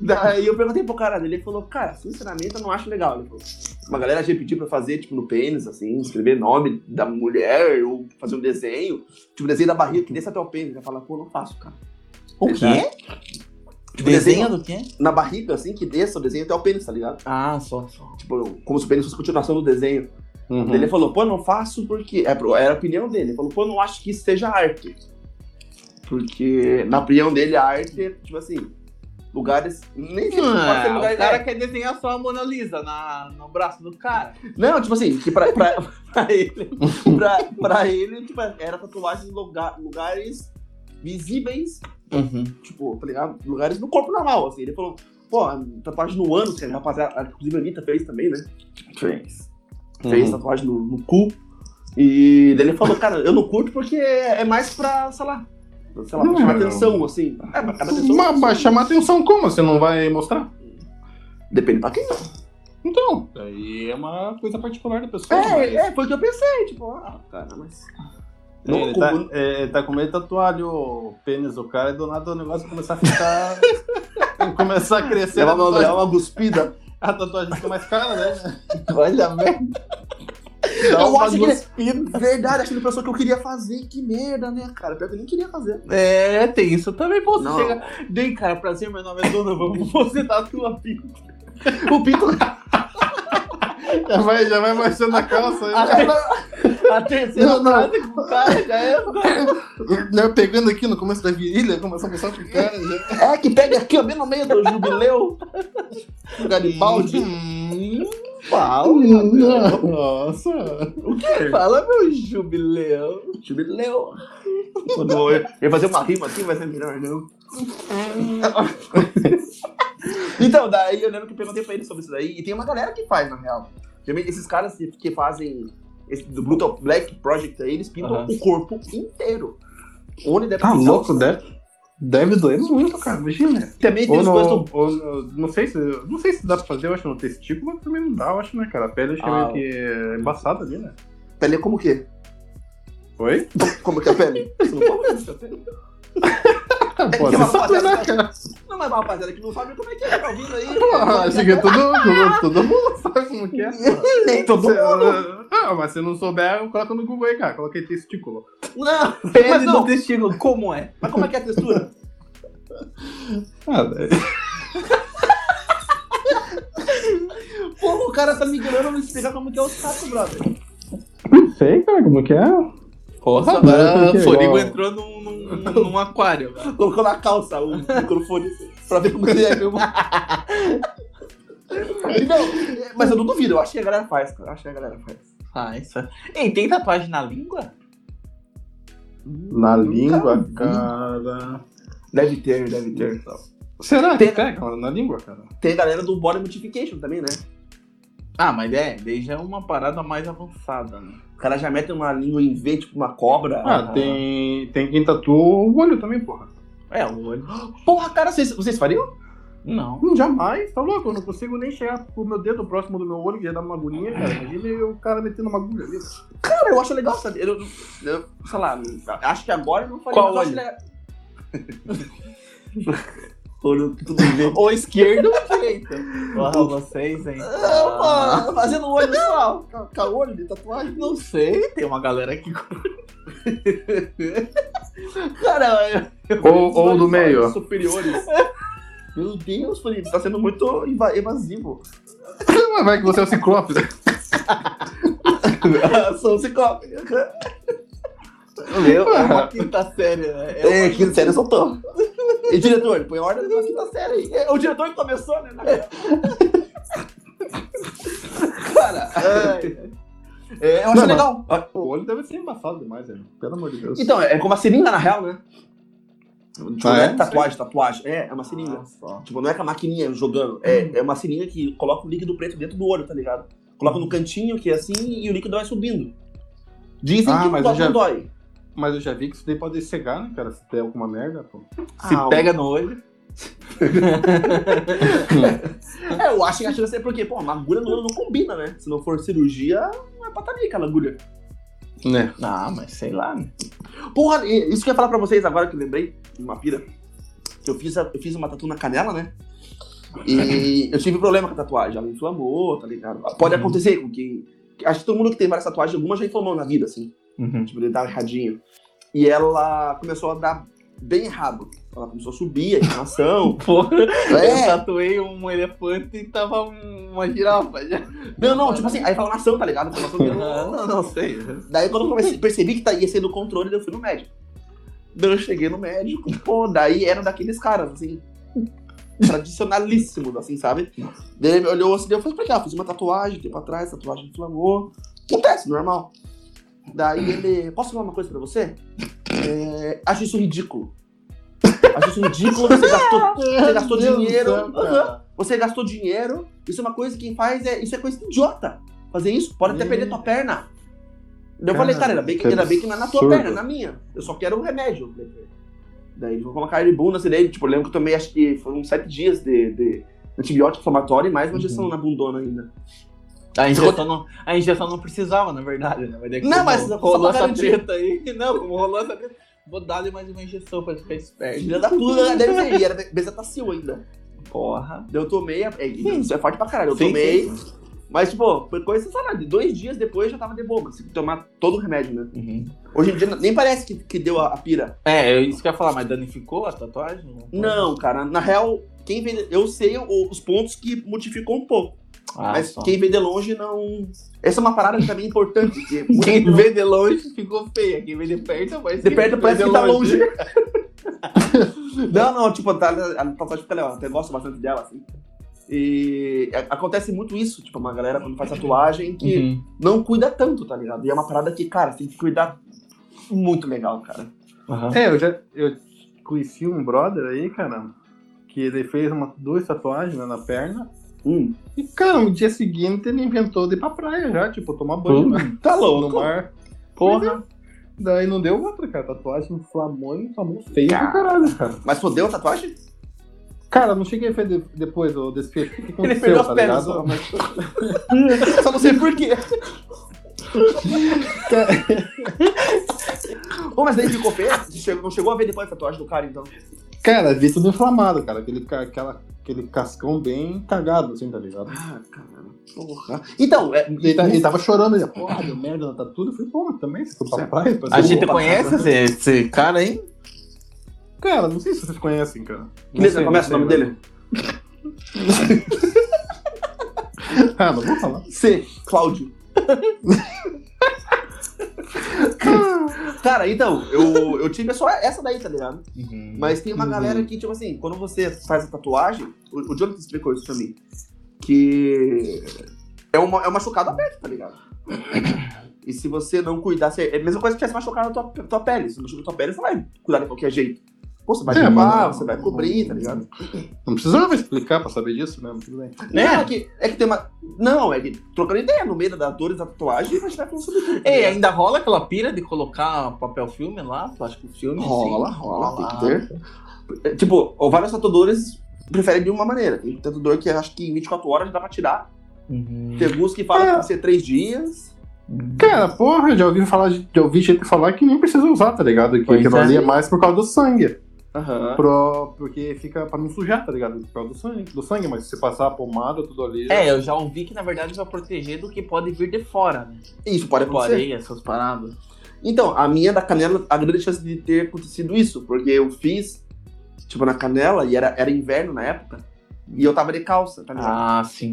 Daí eu perguntei pro cara dele, ele falou, cara, sinceramente eu não acho legal. Ele falou, uma galera já pediu pra fazer, tipo, no pênis, assim, escrever nome da mulher, ou fazer um desenho, tipo, desenho da barriga, que desce até o pênis. Ele fala, pô, não faço, cara. o quê? Tipo, Desenho do quê? Na barriga, assim, que desça o desenho até o pênis, tá ligado? Ah, só, só. Tipo, como se o pênis fosse continuação do desenho. Uhum. Ele falou, pô, não faço porque. É, era a opinião dele. Ele falou, pô, não acho que isso seja arte. Porque, na opinião dele, a arte é, tipo assim, lugares. Nem sei se pode ser Ah, lugar o cara quer desenhar só a Mona Lisa na, no braço do cara. Não, tipo assim, que pra, pra, pra ele, pra, pra ele, tipo, era tatuagem em lugar, lugares visíveis, Uhum. tipo, tá ligado? Lugares no corpo normal, assim. Ele falou, pô, tatuagem no ânus, que a rapaziada, inclusive a Anitta fez também, né? Fez. Fez Uhum. tatuagem no, no cu. E daí ele falou, cara, eu não curto porque é mais pra, sei lá, sei lá, pra Não, chamar não. atenção, assim. É, pra chamar atenção. Mas, mas chamar atenção como? Você não vai mostrar? Depende pra quem. Então, aí é uma coisa particular da pessoa. É, mas- é, foi o que eu pensei, tipo, ah, cara, mas. Não, ele, tá, como- é, tá com medo de tatuar o pênis do cara e do nada o negócio começar a ficar. começar a crescer. É a uma, tatuagem, é uma guspida. a tatuagem fica mais cara, né? Olha, velho. Eu uma acho que- cuspida. Verdade, acho que ele pensou que eu queria fazer. Que merda, né, cara? Pior que eu nem queria fazer. É, tem isso também. Pô, você Não. chega. Bem, cara, prazer, meu nome é Donovan. Você tá tua pinta. O Pinto. Já vai, já vai mostrando a calça aí. A, a terceira Não, não. frase com o cara já é. Né, Pegando aqui no começo da virilha, começou a mostrar pro cara. Já. É, que pega aqui, ó, bem no meio do jubileu. O Garibaldi. Hum, Pau. Nossa. O que fala, meu jubileu? Jubileu. Quando eu fazer uma rima assim, vai ser melhor, não. então, daí eu lembro que eu perguntei pra ele sobre isso daí. E tem uma galera que faz, na real. Geralmente, esses caras que, fazem esse, do Brutal Black Project aí, eles pintam Aham. o corpo inteiro. Onde deve Tá louco, deve, deve doer muito, cara. Imagina. Também tem Ou os no, coisas do... ou no- não sei se não sei se dá pra fazer, eu acho no testículo, mas também não dá, eu acho, né, cara? A pele acho que é Ah. meio que é embaçada ali, né? Pele é como o quê? Oi? Como que é a pele? Você não pode ver a pele? Pô, que você uma né, rapaziada-? Não, mas uma rapaziada que não sabe como é que é, tá ouvindo aí? Ah, Acho que todo, todo, todo mundo sabe como que é. Nem todo Você- mundo. Ah, mas se não souber, coloca no Google aí, cara. Coloquei testículo. Não, Pele mas não. do testículo, como é? Mas como é que é a textura? Ah, daí- Pô, o cara tá migrando me explicar como que é os cacos, brother. não sei, cara, como que é. Ah, agora o Forigo entrou num, num, num aquário. Colocou na calça o microfone pra ver como que é mesmo. Não, mas eu não duvido, eu acho que a galera faz, cara. Eu acho que a galera faz. Ah, isso é. Ei, tem tatuagem na língua? Na Nunca língua, vi. cara. Deve ter, deve ter. Será que Tem- pega na língua, cara? Tem a galera do Body Modification também, né? Ah, mas é, já é uma parada mais avançada, né? Cara já mete uma língua em V, tipo uma cobra. Ah, tem, tem quem tatua o olho também, porra. É, o olho. Porra, cara, vocês, vocês fariam? Não. Hum, Jamais, tá louco? Eu não consigo nem chegar com o meu dedo próximo do meu olho, que já dá uma agonia, cara. Imagina o cara metendo uma agulha ali. Cara, eu acho legal, sabe? Eu, eu, sei lá, acho que agora eu não faria. Qual mas eu olho? acho legal. olho tudo bem. Ou esquerdo ou direita. Porra, vocês, hein? Ah, mano, fazendo o olho só, com o olho de tatuagem. Não sei, tem uma galera que. Cara, eu, Ou- ou do olhos meio, superiores. Meu Deus, Felipe, você tá sendo muito eva- evasivo. Mas vai que você é o ciclope. Sou ciclope. Meu, é uma quinta série, né? É, uma- quinta série tô. E diretor, põe ordem na quinta série aí. É, o diretor que começou, né? Cara, é, eu acho Não, legal. O olho deve ser embaçado demais, velho. Pelo amor de Deus. Então, é como uma seringa na real, né? Tipo, Ah, não é é? tatuagem, tatuagem. É, é uma seringa. Ah. Tipo, não é com a maquininha jogando. É, é uma seringa que coloca o líquido preto dentro do olho, tá ligado? Coloca no cantinho, que é assim, e o líquido vai subindo. Dizem Ah, que mas não eu já- dói. Mas eu já vi que isso daí pode cegar, né, cara? Se der alguma merda, pô. Se Ah, pega no olho. É, eu acho que a chance é porque, pô, uma agulha no olho não combina, né? Se não for cirurgia, não é pra tá ali aquela agulha. Né? Ah, mas sei lá, né? Porra, isso que eu ia falar pra vocês agora que eu lembrei, uma pira. Que eu fiz, a- eu fiz uma tatu na canela, né? E eu tive problema com a tatuagem. Ela inflamou, tá ligado? Pode Uhum. acontecer com que. Acho que todo mundo que tem várias tatuagens, algumas já inflamou na vida, assim. Uhum. Tipo, ele dava erradinho. E ela começou a dar bem errado. Ela começou a subir, a inflamação. Porra, eu é, tatuei um elefante e tava um- uma girafa já. não, não, tipo assim, a inflamação, tá ligado? A inflamação que eu- Ah, não, não sei. Daí quando eu comecei, percebi que tá- ia ser do controle, eu fui no médico. Daí eu cheguei no médico, pô, daí era daqueles caras, assim, tradicionalíssimos, assim, sabe? Daí ele me olhou assim, eu falei pra cá, eu fiz uma tatuagem tempo atrás, tatuagem inflamou. Acontece, normal. Daí ele, posso falar uma coisa pra você? É, acho isso ridículo. Acho isso ridículo, você gastou, você gastou dinheiro. Você gastou dinheiro, isso é uma coisa que quem faz é. Isso é coisa idiota. Fazer isso, pode até perder tua perna. Eu falei, cara, ainda bem que, ainda bem que não é na tua perna, é na minha. Eu só quero um remédio. Daí ele colocou uma cara de bunda, assim, daí, tipo, eu lembro que eu tomei, acho que foram sete dias de, de antibiótico inflamatório e mais uma injeção Uhum. na bundona ainda. A injeção, não, a injeção não precisava, na verdade, né? Mas Não, mas rolou essa treta aí. Não, como rolou essa treta, vou dar-lhe mais uma injeção pra ficar esperto. Filha da puta, né? deve ser, e era bezetacil ainda. Porra. Eu tomei, é, isso é forte pra caralho, eu Sim, tomei, sim. mas, tipo, foi coisa, sei lá, de dois dias depois já tava de boa, tem que tomar todo o remédio, né? Uhum. Hoje em dia nem parece que, que deu a, a pira. É, é isso que eu ia falar, mas danificou a tatuagem? Não, cara, na real, quem vê, eu sei os pontos que modificou um pouco, Ah, mas só. quem vê de longe não... Essa é uma parada que também é importante, que Quem vê de longe ficou feia, quem vê de perto parece de perto vê parece de que tá longe. não, não, tipo, tá, a tatuagem fica legal, eu até gosto bastante dela, assim. E é, acontece muito isso, tipo, uma galera quando faz tatuagem que Uhum. não cuida tanto, tá ligado? E é uma parada que, cara, tem que cuidar muito legal, cara. Aham. É, eu já eu conheci um brother aí, cara, que ele fez uma, duas tatuagens né, na perna. Hum, E, cara, no dia seguinte ele inventou de ir pra praia já, tipo, tomar banho né, tá no louco. mar. Porra. Daí não deu outra, cara. Tatuagem inflamou e inflamou feio pra caralho, cara. Mas fodeu a tatuagem? Cara, não cheguei a ver de- depois do desfecho. O que que Ele aconteceu, perdeu as tá pernas ligado? só, mas... só não sei por quê. Ô, mas daí ficou feio? Não chegou a ver depois a tatuagem do cara, então? Cara, vi tudo inflamado, cara. Aquele, aquela, aquele cascão bem cagado, assim, tá ligado? Ah, cara, porra. Então, é, Ele, tá- ele tava chorando, ele, porra, deu merda na tatu. Eu falei, pô, também, você foi pra Certo. praia? pra A gente conhece esse, esse cara aí? Cara, não sei se vocês conhecem, cara. que letra começa o nome dele? Ah, não vou falar. C. Cláudio. Cara, então, eu, eu tive só essa daí, tá ligado? Mas tem uma Uhum. galera que, tipo assim, quando você faz a tatuagem, o, o Jonathan explicou isso pra mim, que é, uma, é um machucado aberto, tá ligado? E se você não cuidar, é a mesma coisa que tivesse machucado a tua, tua pele. Se machucar a tua pele, você vai cuidar de qualquer jeito. Pô, você vai É, limpar, mas- você vai cobrir, tá ligado? Não precisava explicar pra saber disso mesmo, tudo bem. Não, é que, é que tem uma. Não, é que trocando ideia no meio da atores da tatuagem, a gente vai falando sobre tudo. Ei, ligado? ainda rola aquela pira de colocar papel filme lá, plástico filme? Rola, assim? rola, tem que ter. É, Tipo, vários tatuadores preferem de uma maneira. Tem tatuador que acho que em 24 horas dá pra tirar. Uhum. Tem alguns que falam É. que tem que ser 3 dias. Cara, porra, já ouvi falar, de- já ouvi gente falar que nem precisa usar, tá ligado? Que aquilo é. ali é mais por causa do sangue. Aham. Pro, porque fica pra não sujar, tá ligado? Por causa do sangue, do sangue, mas se você passar a pomada, tudo ali. já- É, eu já ouvi que na verdade vai proteger do que pode vir de fora, né? Isso pode Tipo acontecer. areia, essas paradas. Então, a minha da canela, a grande chance de ter acontecido isso, porque eu fiz, tipo, na canela, e era, era inverno na época, e eu tava de calça, tá ligado? Ah, sim.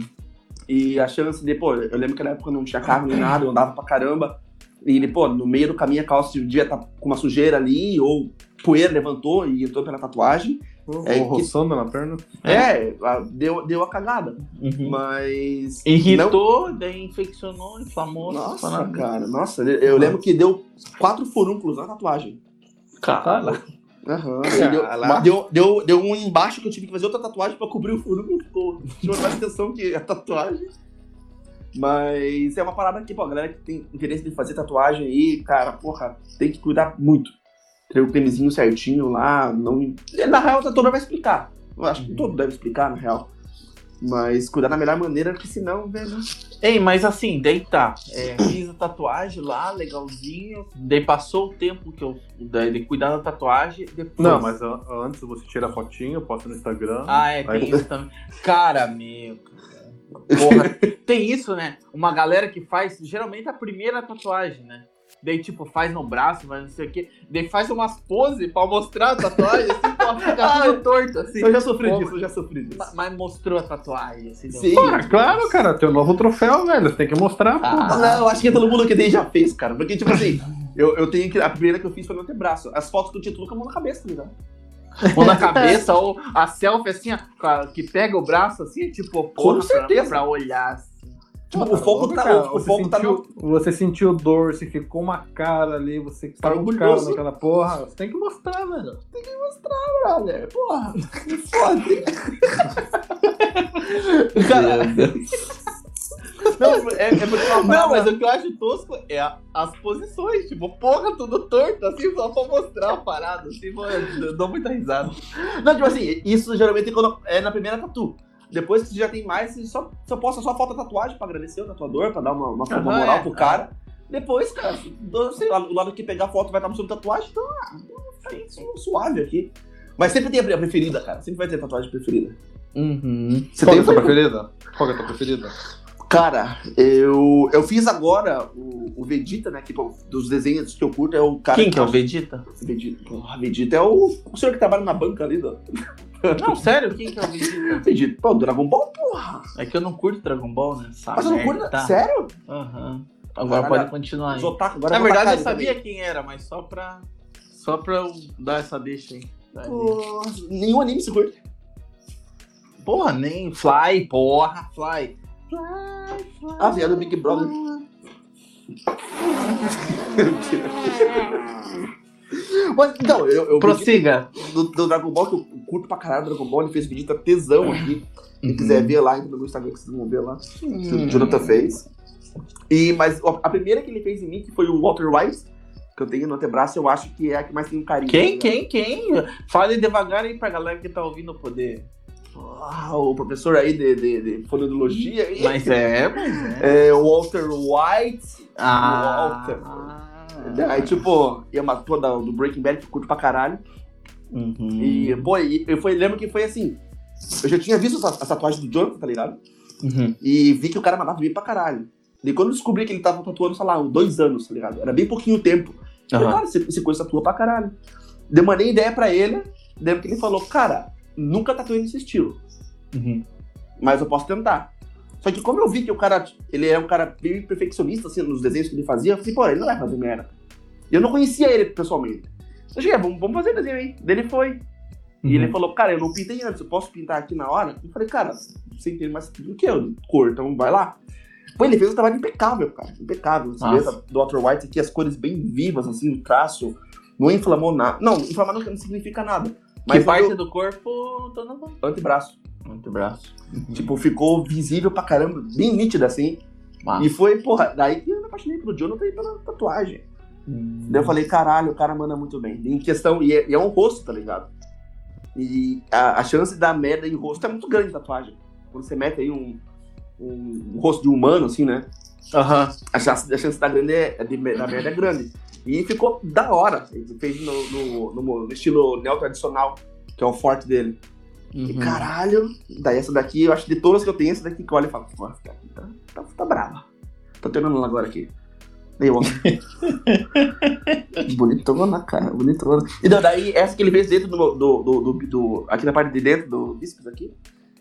E a chance de, pô, eu lembro que na época não tinha carro nem nada, eu andava pra caramba. E pô, no meio do caminho a calça devia estar com uma sujeira ali, ou poeira levantou e entrou pela tatuagem. Ou é que- roçando na perna. É, a- deu, deu a cagada. Uhum. Mas. não- Irritou, daí infeccionou, inflamou. Nossa, paradas. cara, nossa, eu lembro que deu quatro furúnculos na tatuagem. Cara. Aham. e Deu, deu, deu, deu um embaixo que eu tive que fazer outra tatuagem pra cobrir o furúnculo. Ficou, chamou mais atenção que a tatuagem. Mas é uma parada que, pô, a galera que tem interesse de fazer tatuagem aí, cara, porra, tem que cuidar muito. Ter o cremezinho certinho lá, não. Na real, o tatuador vai explicar. Eu acho que todo deve explicar, na real. Mas cuidar da melhor maneira, porque senão, velho. Ei, mas assim, daí tá. É, fiz a tatuagem lá, legalzinho. Daí passou o tempo que eu. daí De cuidar da tatuagem. Depois... Não, mas a- antes você tira a fotinho, posta no Instagram. Ah, é, Aí- tem isso também. Cara, meu. Porra, tem isso, né? Uma galera que faz, geralmente, a primeira tatuagem, né? Daí, tipo, faz no braço, mas não sei o quê. Daí faz umas poses pra mostrar a tatuagem, assim, pô, fica tudo torto, assim. eu já sofri Pô, disso, eu já sofri disso. ma- Mas mostrou a tatuagem, assim. deu- Sim. Porra, claro, cara, teu novo troféu, velho. Você tem que mostrar, pô. Ah. Não, eu acho que todo mundo que tem já fez, cara. Porque, tipo assim, eu, eu tenho que. A primeira que eu fiz foi no antebraço. As fotos do título com a mão na cabeça, tá ligado? Ou na cabeça, ou a selfie, assim, ó, com que pega o braço, assim, tipo, porra, pra, certeza. pra olhar, assim. Tipo, Pô, o foco tá. cara, o, foco tá sentiu, no. Você sentiu dor, você ficou uma cara ali, você Tá tá um cara naquela porra. Você tem que mostrar, velho. Brother, porra, que foda. Cara, não, é, é porque uma Não, mas o que eu acho tosco é a- as posições, tipo, porra, tudo torto, assim, só pra mostrar a parada, assim, eu dou muita risada. Não, tipo assim, isso geralmente é quando é na primeira tatu. Depois que você já tem mais, você só, só posta só a foto da tatuagem pra agradecer o tatuador, pra dar uma, uma, moral é. pro cara. Depois, cara, do- sei lá, o lado que pegar a foto vai estar mostrando tatuagem, então, ah, fica su- suave aqui. Mas sempre tem a pre- a preferida, cara. Sempre vai ter tatuagem preferida. Uhum. Você Qual tem é a tua preferida? Qual é a tua preferida? Cara, eu, eu fiz agora o, o Vegeta, né? Que dos desenhos que eu curto é o cara. Quem que é o Vegeta? Vegeta? Porra, Vegeta é o, o senhor que trabalha na banca ali, do Não, sério, quem que é o Vegeta? Vegeta. Pô, Dragon Ball, porra. É que eu não curto Dragon Ball, né? Essa Mas eu não curto. tá? Sério? Aham. Agora Caralho, pode continuar aí. Otaku, agora Na verdade, eu sabia também. quem era, mas só pra. Só pra eu dar essa deixa aí. Pô, nenhum anime se curte. Porra, nem Fly, porra, Fly. Fly, fly. Ah, viado do Big Brother. Mas, então, eu, eu Prossiga. do, do Dragon Ball, que eu curto pra caralho o Dragon Ball, ele fez Vegeta tesão aqui. Quem quiser ver lá, entra no meu Instagram que vocês vão ver lá. que o Jonathan fez. E, mas a a primeira que ele fez em mim, que foi o Walter White, que eu tenho no antebraço, eu acho que é a que mais tem um carinho. Quem, ligado? quem, quem? Fale devagar aí pra galera que tá ouvindo poder. Ah, o professor aí de, de, de. Mas é, mas é. É Walter White. Ah. Walter. Aí, tipo, é uma toda do Breaking Bad que eu curto pra caralho. Uhum. E, pô, e eu foi, lembro que foi assim. Eu já tinha visto essa, essa tatuagem do Jonathan, tá ligado? Uhum. E vi que o cara mandava bem pra caralho. E quando eu descobri que ele tava tatuando, sei lá, uns dois anos, tá ligado? Era bem pouquinho tempo. Eu falei, Aham. cara, esse, esse coisa tatua pra caralho. Demandei ideia pra ele, lembro que ele falou, cara, nunca tatuei nesse estilo, Uhum. mas eu posso tentar. Só que como eu vi que o cara, ele é um cara bem perfeccionista, assim, nos desenhos que ele fazia, eu falei, pô, ele não vai fazer merda. E eu não conhecia ele pessoalmente. Eu cheguei, vamos, vamos fazer desenho aí. Daí ele foi. E ele falou, cara, eu não pintei antes, eu posso pintar aqui na hora? Eu falei, cara, você entende mais do que eu, cor, então vai lá. Pô, ele fez um trabalho impecável, cara, impecável. Você vê do Walter White aqui, as cores bem vivas, assim, o traço, não inflamou nada. Não, inflamar não significa nada. Que Mas parte o do corpo tô no antebraço. antebraço. Tipo, ficou visível pra caramba, bem nítida, assim. Massa. E foi, porra, daí que eu me apaixonei pelo Jonathan e pela tatuagem. Hum. Daí eu falei, caralho, o cara manda muito bem. Em questão, e é, e é um rosto, tá ligado? E a, a chance da merda em rosto é muito grande em tatuagem. Quando você mete aí um, um, um rosto de humano, assim, né? Aham. A chance, a chance da, grande é, de, da merda é grande. E ficou da hora. Ele fez no, no, no- no estilo neo-tradicional, que é o forte dele. E Uhum. caralho, daí essa daqui, eu acho que de todas que eu tenho, essa daqui que eu olho e essa daqui tá, tá, tá brava. Tô terminando agora aqui. Eu Bonitona, cara, bonitona. E daí- essa que ele fez dentro do, do, do, do- Aqui na parte de dentro do bíceps aqui,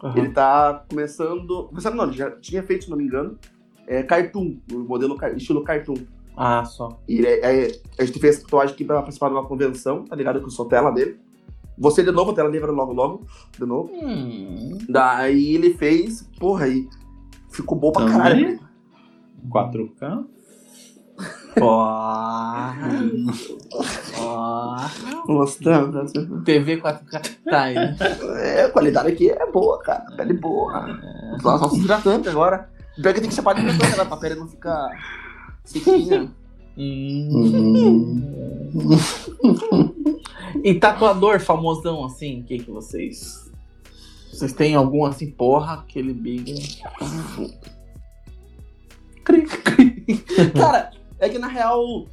Aham. ele tá começando. Começando não, ele já tinha feito, se não me engano, é, cartoon, o modelo estilo cartoon. Ah, só. E é- é- a gente fez tatuagem aqui pra participar de uma convenção, tá ligado? Que eu sou tela dele. Você de novo, a tela livre logo, logo, de novo. Hum. Daí ele fez, porra, aí ficou bom pra Também? caralho. 4K? Ó. Ó. Mostrando. TV 4K. Tá aí. É, a qualidade aqui é boa, cara. Pele boa. Só, só se hidratante agora. Pior que tem que chapar de hidratante, né? Pra pele não ficar sequinha. E tatuador famosão assim, o que que vocês Vocês têm algum assim, porra, aquele Big. Cara, é que na real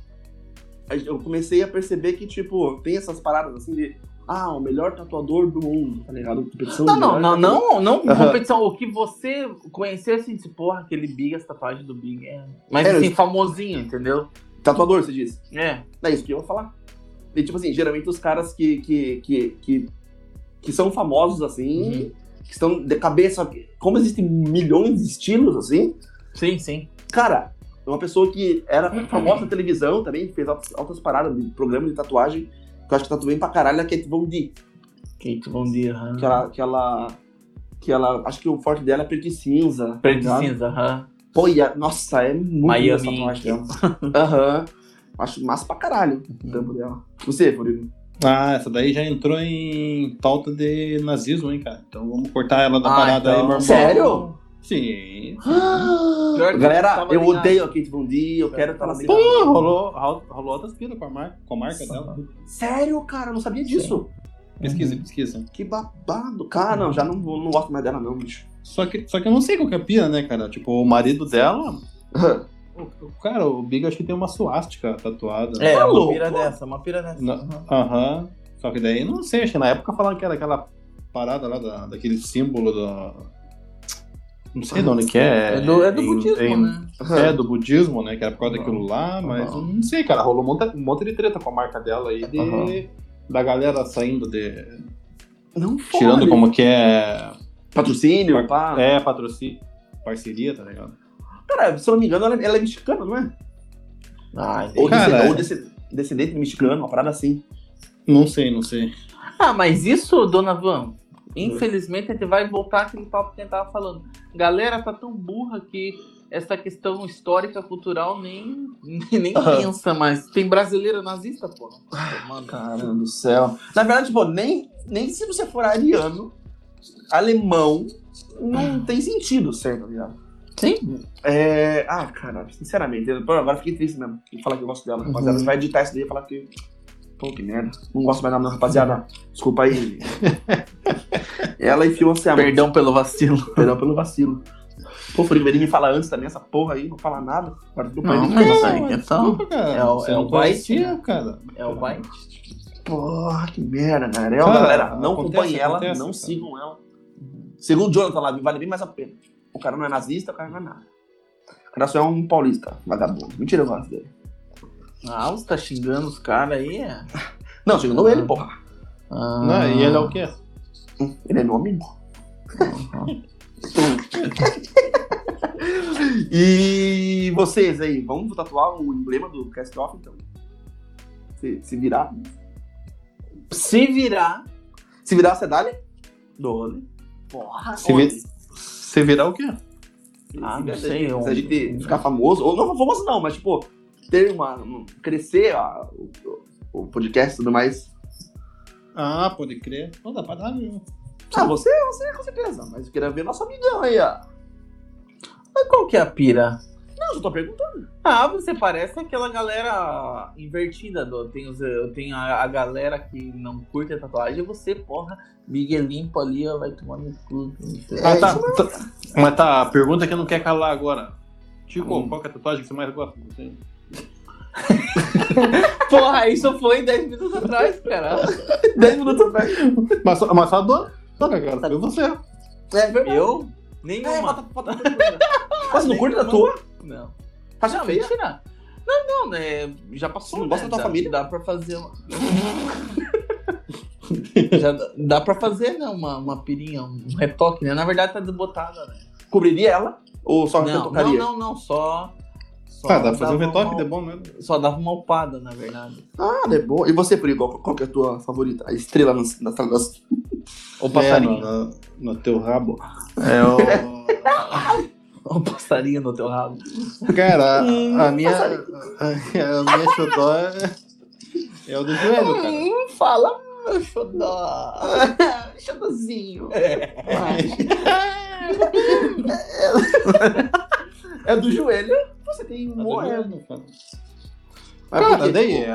eu comecei a perceber que, tipo, tem essas paradas assim de. Ah, o melhor tatuador do mundo, tá ligado? Competição Não, do não, não, não, não Aham. competição. O que você conheceu assim, disse, porra, aquele Big, essa tatuagem do Big é. Mas É, assim, eu- famosinho, entendeu? Tatuador, você disse. É. É isso que eu vou falar. E, tipo assim, geralmente os caras que, que, que, que, que são famosos assim, Uhum. que estão de cabeça. Como existem milhões de estilos assim, Sim, sim. cara, uma pessoa que era famosa na televisão também, que fez altas, altas paradas de programa de tatuagem, eu acho que tatuou bem pra caralho, é a Kate Von D. Kate Von D, aham. Que ela, que ela. Que ela. Acho que o forte dela é preto e cinza. Preto e tá cinza, aham. Pô, e a- nossa, é muito Miami essa tatuagem dela. Aham. Acho massa pra caralho o tampo dela. Você, Furigo? Ah, essa daí já entrou em pauta de nazismo, hein, cara? Então vamos cortar ela da Ah, parada aí, então- meu irmão. Sério? Sim. Que Galera, eu odeio a Kate Von D, eu quero estar na Pô, rolou, rolou, outras pilas com a marca, com a marca dela. Sério, cara, eu não sabia disso. Pesquisa, pesquisa. Que babado. Cara, não, já não, não gosto mais dela, não, bicho. Só que, só que eu não sei qual que é a pira, né, cara? Tipo, o marido dela. o- Cara, o Big acho que tem uma suástica tatuada. É, Tá uma louco? pira dessa, uma pira dessa. Aham. Aham. Só que daí, não sei, acho que na época falaram que era aquela parada lá da, daquele símbolo da. Não sei de onde que é. É do, é do em- budismo, em- né? É, do budismo, né? Que era por causa daquilo lá, mas Aham. não sei, cara. Rolou um monte, um monte de treta com a marca dela aí, de, Aham. da galera saindo de. Não foi. Tirando como que é. Patrocínio, pá. É, patrocínio. Parceria, tá ligado? Cara, se eu não me engano, ela, ela é mexicana, não é? Ah, Ou, Cara, descendente, é. ou desce- descendente de mexicano, uma parada assim. Não sei, não sei. Ah, mas isso, dona Van, infelizmente a gente vai voltar àquele papo que a gente tava falando. Galera tá tão burra que essa questão histórica, cultural, nem, nem Aham. pensa mais. Tem brasileiro nazista, pô. Mano, Caramba do céu. Na verdade, tipo, nem, nem se você for ariano, alemão, não tem sentido, certo, tá ligado? Sim. É... Ah, cara, sinceramente, eu- pô, agora fiquei triste mesmo. E falar que eu gosto dela. Rapaziada, você vai editar isso daí e falar que. Pô, que merda. Não gosto mais dela, não, rapaziada. Desculpa aí. Ela enfiou você a Perdão pelo vacilo. Perdão pelo vacilo. Pô, o Frigorífico me fala antes também, essa porra aí, não fala nada. Agora tudo Não, pra mas isso aí é Desculpa, cara. é o- Você é não o né? cara. É o vai. Porra, que merda, cara. Eu, Cara, galera, não acompanhem ela, acontece, não cara. sigam ela. Segundo o Jonathan lá, vale bem mais a pena. O cara não é nazista, o cara não é nada. O cara só é um paulista, vagabundo. Mentira, eu gosto dele. Ah, você tá xingando os caras aí? é? Não, segundo ele, porra. Ah. Não, e ele é o quê? Ele é meu amigo. e vocês aí, vamos tatuar o emblema do Cast Off, então? Se, se virar. Se virar, Se virar, você dá-lhe? Dole. Porra, Se, vi... Se virar o quê? Ah, Se- não se- sei, Se um- a gente ficar famoso, ou não famoso não, mas tipo, ter uma. um- crescer o, o podcast e tudo mais. Ah, pode crer. Não dá pra dar nenhum. Ah, você, você com certeza. Mas eu queria ver nosso amigão aí, ó. mas qual que é a pira? Não, eu só tô perguntando. Ah, você parece aquela galera invertida. Do, tem os, eu tenho a, a galera que não curte a tatuagem. E você, porra, Miguel limpo ali, ó, vai tomar no cu. Ah, tá, tá. Mas tá, a pergunta que não quer calar agora. Chico, Hum. qual que é a tatuagem que você mais gosta? Você- Porra, isso foi 10 minutos atrás, cara. 10 minutos atrás. Mas, só- mas só a dona? Dona, cara, foi você. É verdade. Eu? É, Nenhuma. bota, bota, bota, bota. Mas não curte da tua? Não. Acha não, feia? mentira. Não, não, né? Já passou. Não né? gosta da tua Dá- família? Dá pra fazer uma. Já dá- pra fazer, né? Uma, uma pirinha, um retoque, né? Na verdade tá desbotada, né? Cobriria ela? Ou só Não, não, tocaria? não, não, só. Só Ah, dá pra fazer um retoque uma- de bom, né? Só dava uma upada, na verdade. Ah, é bom. E você, Frio, qual, qual que é a tua favorita? A estrela na, na sala das... O passarinho. É, no, no- no teu rabo. É o. o passarinho no teu rabo. Cara, a, Hum, a minha. A, a minha xodó é, é o do joelho, cara. Hum, fala, meu xodó. Xodózinho. É do joelho. Você tem É joelho, cara. Mas Cara, daí,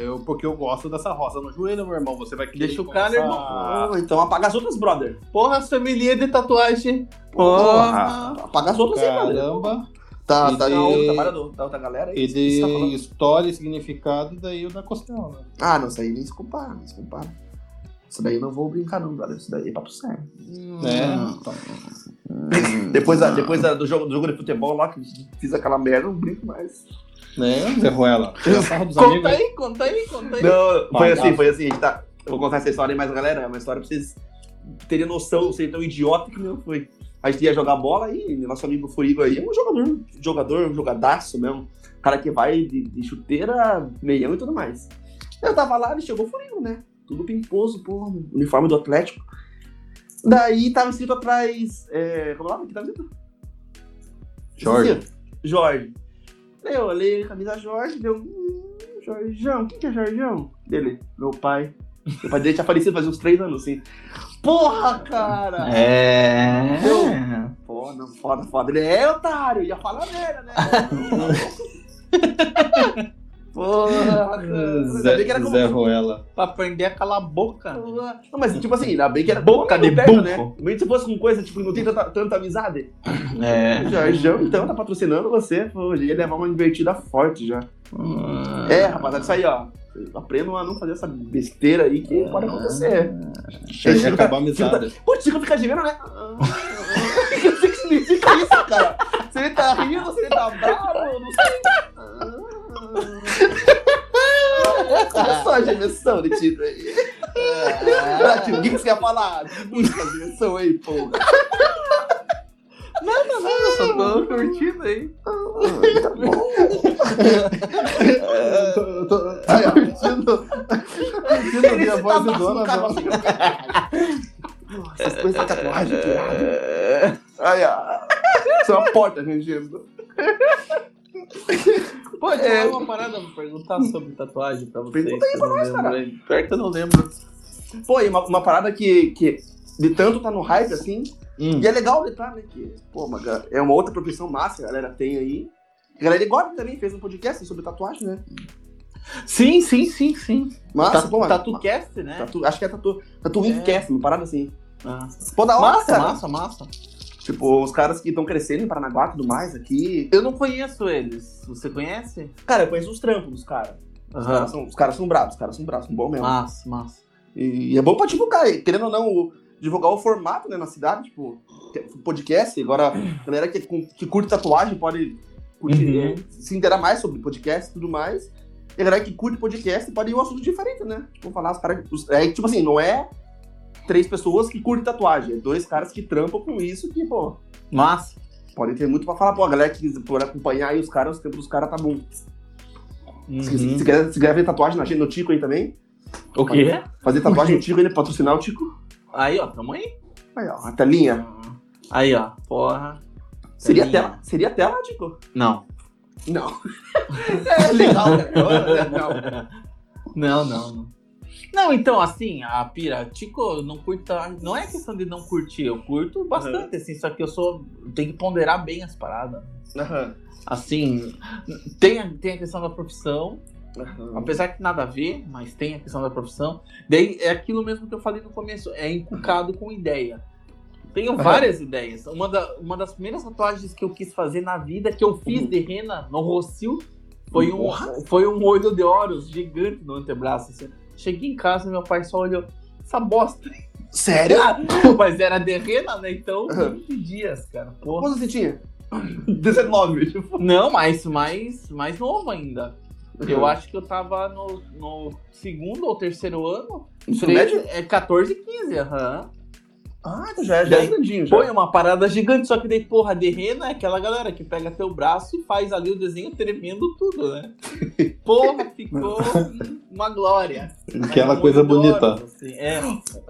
eu, porque eu gosto dessa rosa no joelho, meu irmão. Você vai querer Deixa o cara, começar- oh, então apaga as outras, brother. Porra, família de tatuagem. Porra. Porra. Apaga as outras aí, brother. Caramba. Tá, E tá trabalha do- da outra galera aí. E tá de falando? história e significado, daí o da costela, né? Ah, não, isso aí nem se compara, nem se compara. Isso daí eu não vou brincar, não, brother. Isso daí é papo sério. É, então. Depois, da- depois da- do, jogo, do jogo de futebol lá, que fiz aquela merda, não brinco mais. Né, Zé Ruela? Dos Conta amigos. aí, conta aí, conta aí. Não, foi assim, foi assim. A gente tá, eu vou contar essa história aí, mas galera, é uma história pra vocês terem noção, não ser tão idiota que não foi. A gente ia jogar bola e nosso amigo Furigo aí é um jogador, jogador, um jogadaço mesmo. Cara que vai de, de chuteira, meião e tudo mais. Eu tava lá e chegou o Furigo, né? Tudo pimposo, pô, uniforme do Atlético. Daí tava escrito atrás. É, como é o que tava escrito? Jorge. Jorge. Daí eu olhei a camisa Jorge, deu. Hum, Jorjão, quem que é Jorjão? Dele, meu pai. Meu pai dele tinha falecido faz uns três anos, assim. Porra, cara! É. Pô, não, foda, foda. Ele é otário, ia falar merda, né? Porra. Ainda bem que era como- Zé Ruela. Pra aprender a calar a boca. Não, mas tipo assim, ainda bem que era Boca de perto, burro. né? Mas se fosse com coisa, tipo, não tem tanta, tanta amizade. É. Jorjão, então, tá patrocinando você. Pô, ia levar uma invertida forte já. Hum. É, rapaziada, isso aí, ó. Aprendam a não fazer essa besteira aí que pode acontecer. Chega Chico e acaba a amizade. Pô, Chico fica gemendo, né? O que que significa isso, cara? Se ele tá rindo, se ele tá bravo, eu não sei. Olha só a gemessão de Chico aí. O que que você quer falar? Busca a gemessão aí, pô. Nada, nada, eu só tô curtindo aí. Tá bom. Eu tô, Aí, ó. curtindo, curtindo a minha voz de dona. cara, não. assim, Nossa, essas coisas de tatuagem, que. Aí, ó. Isso é uma porta rangendo. Pô, É. uma parada pra perguntar sobre tatuagem pra vocês. Pergunta aí pra nós, cara. Pior que eu não lembro. Pô, e uma, uma parada que, que de tanto tá no hype assim, Hum. e é legal de tá, né? Que, pô, é uma outra profissão massa que a galera tem aí. A galera igual também fez um podcast sobre tatuagem, né? Sim, sim, sim, sim. Massa, Tatu, pô. TatuCast, né? Tatu, acho que é tatu, tatu É. Incast, uma parada assim. Ah. Pô, da hora, Massa, cara. massa, massa. Tipo, os caras que estão crescendo em Paranaguá e tudo mais aqui. Eu não conheço eles. Você conhece? Cara, eu conheço os trampos dos caras. Os, caras são, os caras são bravos, os caras são bravos, são bons mesmo. Massa, massa. E é bom pra divulgar, e, querendo ou não, o- divulgar o formato né, na cidade, tipo, é podcast. Agora, a galera que, que curte tatuagem pode curtir, Uhum. é, se interar mais sobre podcast e tudo mais. E a galera que curte podcast pode ir um assunto diferente, né? Tipo, falar os caras. É, tipo assim, não é três pessoas que curtem tatuagem, é dois caras que trampam com isso que, pô, Massa. podem ter muito pra falar. Pô, a galera que por acompanhar aí os caras, os tempos dos caras tá bom. Se, se, se quer, se quer ver tatuagem na gente, no Tico aí também, O quê? fazer tatuagem no Tico, ele patrocinar o Tico. Aí, ó, tamo aí. Aí, ó, a telinha. Aí, ó, porra. Seria Telinha. tela, seria tela, Tico? Não. Não. é legal, cara. Não. Não, não, não. Não, então, assim, a pira, Tico, não curto. Não é questão de não curtir, eu curto bastante, assim, só que eu sou. Tenho que ponderar bem as paradas. Aham. Assim, tem, a- tem a questão da profissão, Aham. apesar que nada a ver, mas tem a questão da profissão. Daí é aquilo mesmo que eu falei no começo, é encucado com ideia. Tenho Aham. várias ideias. Uma, da- uma das primeiras tatuagens que eu quis fazer na vida, que eu fiz Uhum. de rena no Rocio, foi um, foi um olho de Horus gigante no antebraço. assim. Cheguei em casa, meu pai só olhou, essa bosta. Sério? Mas era de rena, né? Então, Aham. 20 dias, cara. Porra. Quantos você tinha? 19, tipo. Não, mas mais, mais novo ainda. Eu Uhum. acho que eu tava no, no segundo ou terceiro ano. Treze- médio? É 14, 15, aham. Ah, então já, já é grandinho, já. Foi uma parada gigante, só que daí, porra, de rena é aquela galera que pega teu braço e faz ali o desenho tremendo tudo, né? Porra, ficou uma glória. Aquela um coisa bonita. Horus, assim, É.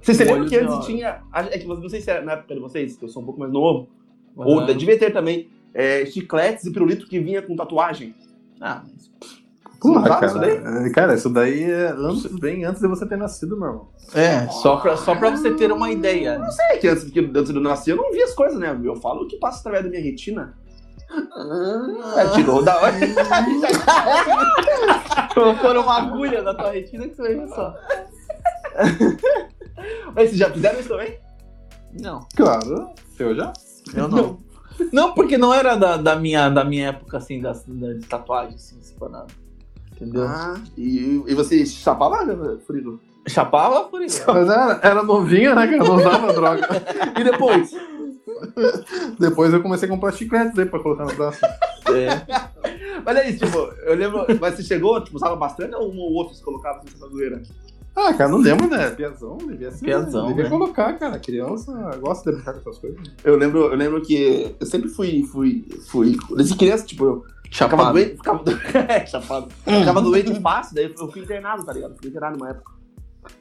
Vocês se Olho lembram que antes tinha. É que não sei se é na época de vocês, que eu sou um pouco mais novo. Aham. Ou devia ter também. é, chicletes e pirulito que vinha com tatuagem. Ah, mas Porra, Não cara. isso daí? é, Cara, isso daí é antes, bem antes de você ter nascido, meu irmão. É, só pra, só pra você ter uma ideia. É que antes, que antes de eu nascer eu não via as coisas, né? Eu falo o que passa através da minha retina. É, tirou da hora. Colocou uma agulha na tua retina que você vai ver só. Mas vocês já fizeram isso também? Não, Claro, eu já. eu não. Não, porque não era da, da, minha, da minha época, assim, da, da, de tatuagem, assim, separado. Entendeu? Ah, e, e você chapava, né, Furigo? Chapava isso. Mas era, era novinho, né, cara? Não usava droga. E depois? Depois eu comecei a comprar chicletes aí pra colocar no braço. É. Mas é isso, tipo, eu lembro. Mas você chegou, tipo, usava bastante ou um ou outro você colocava assim, essa zoeira? Ah, cara, não lembro, né? Piazão, devia ser. Piazão, devia né? colocar, cara. Criança gosta de brincar com essas coisas. Eu lembro, eu lembro que eu sempre fui, fui, fui. Desde criança, tipo, eu ficava Chapado. doente. Ficava, é, chapado. Ficava doente fácil, daí eu fui internado, tá ligado? Fui internado numa época.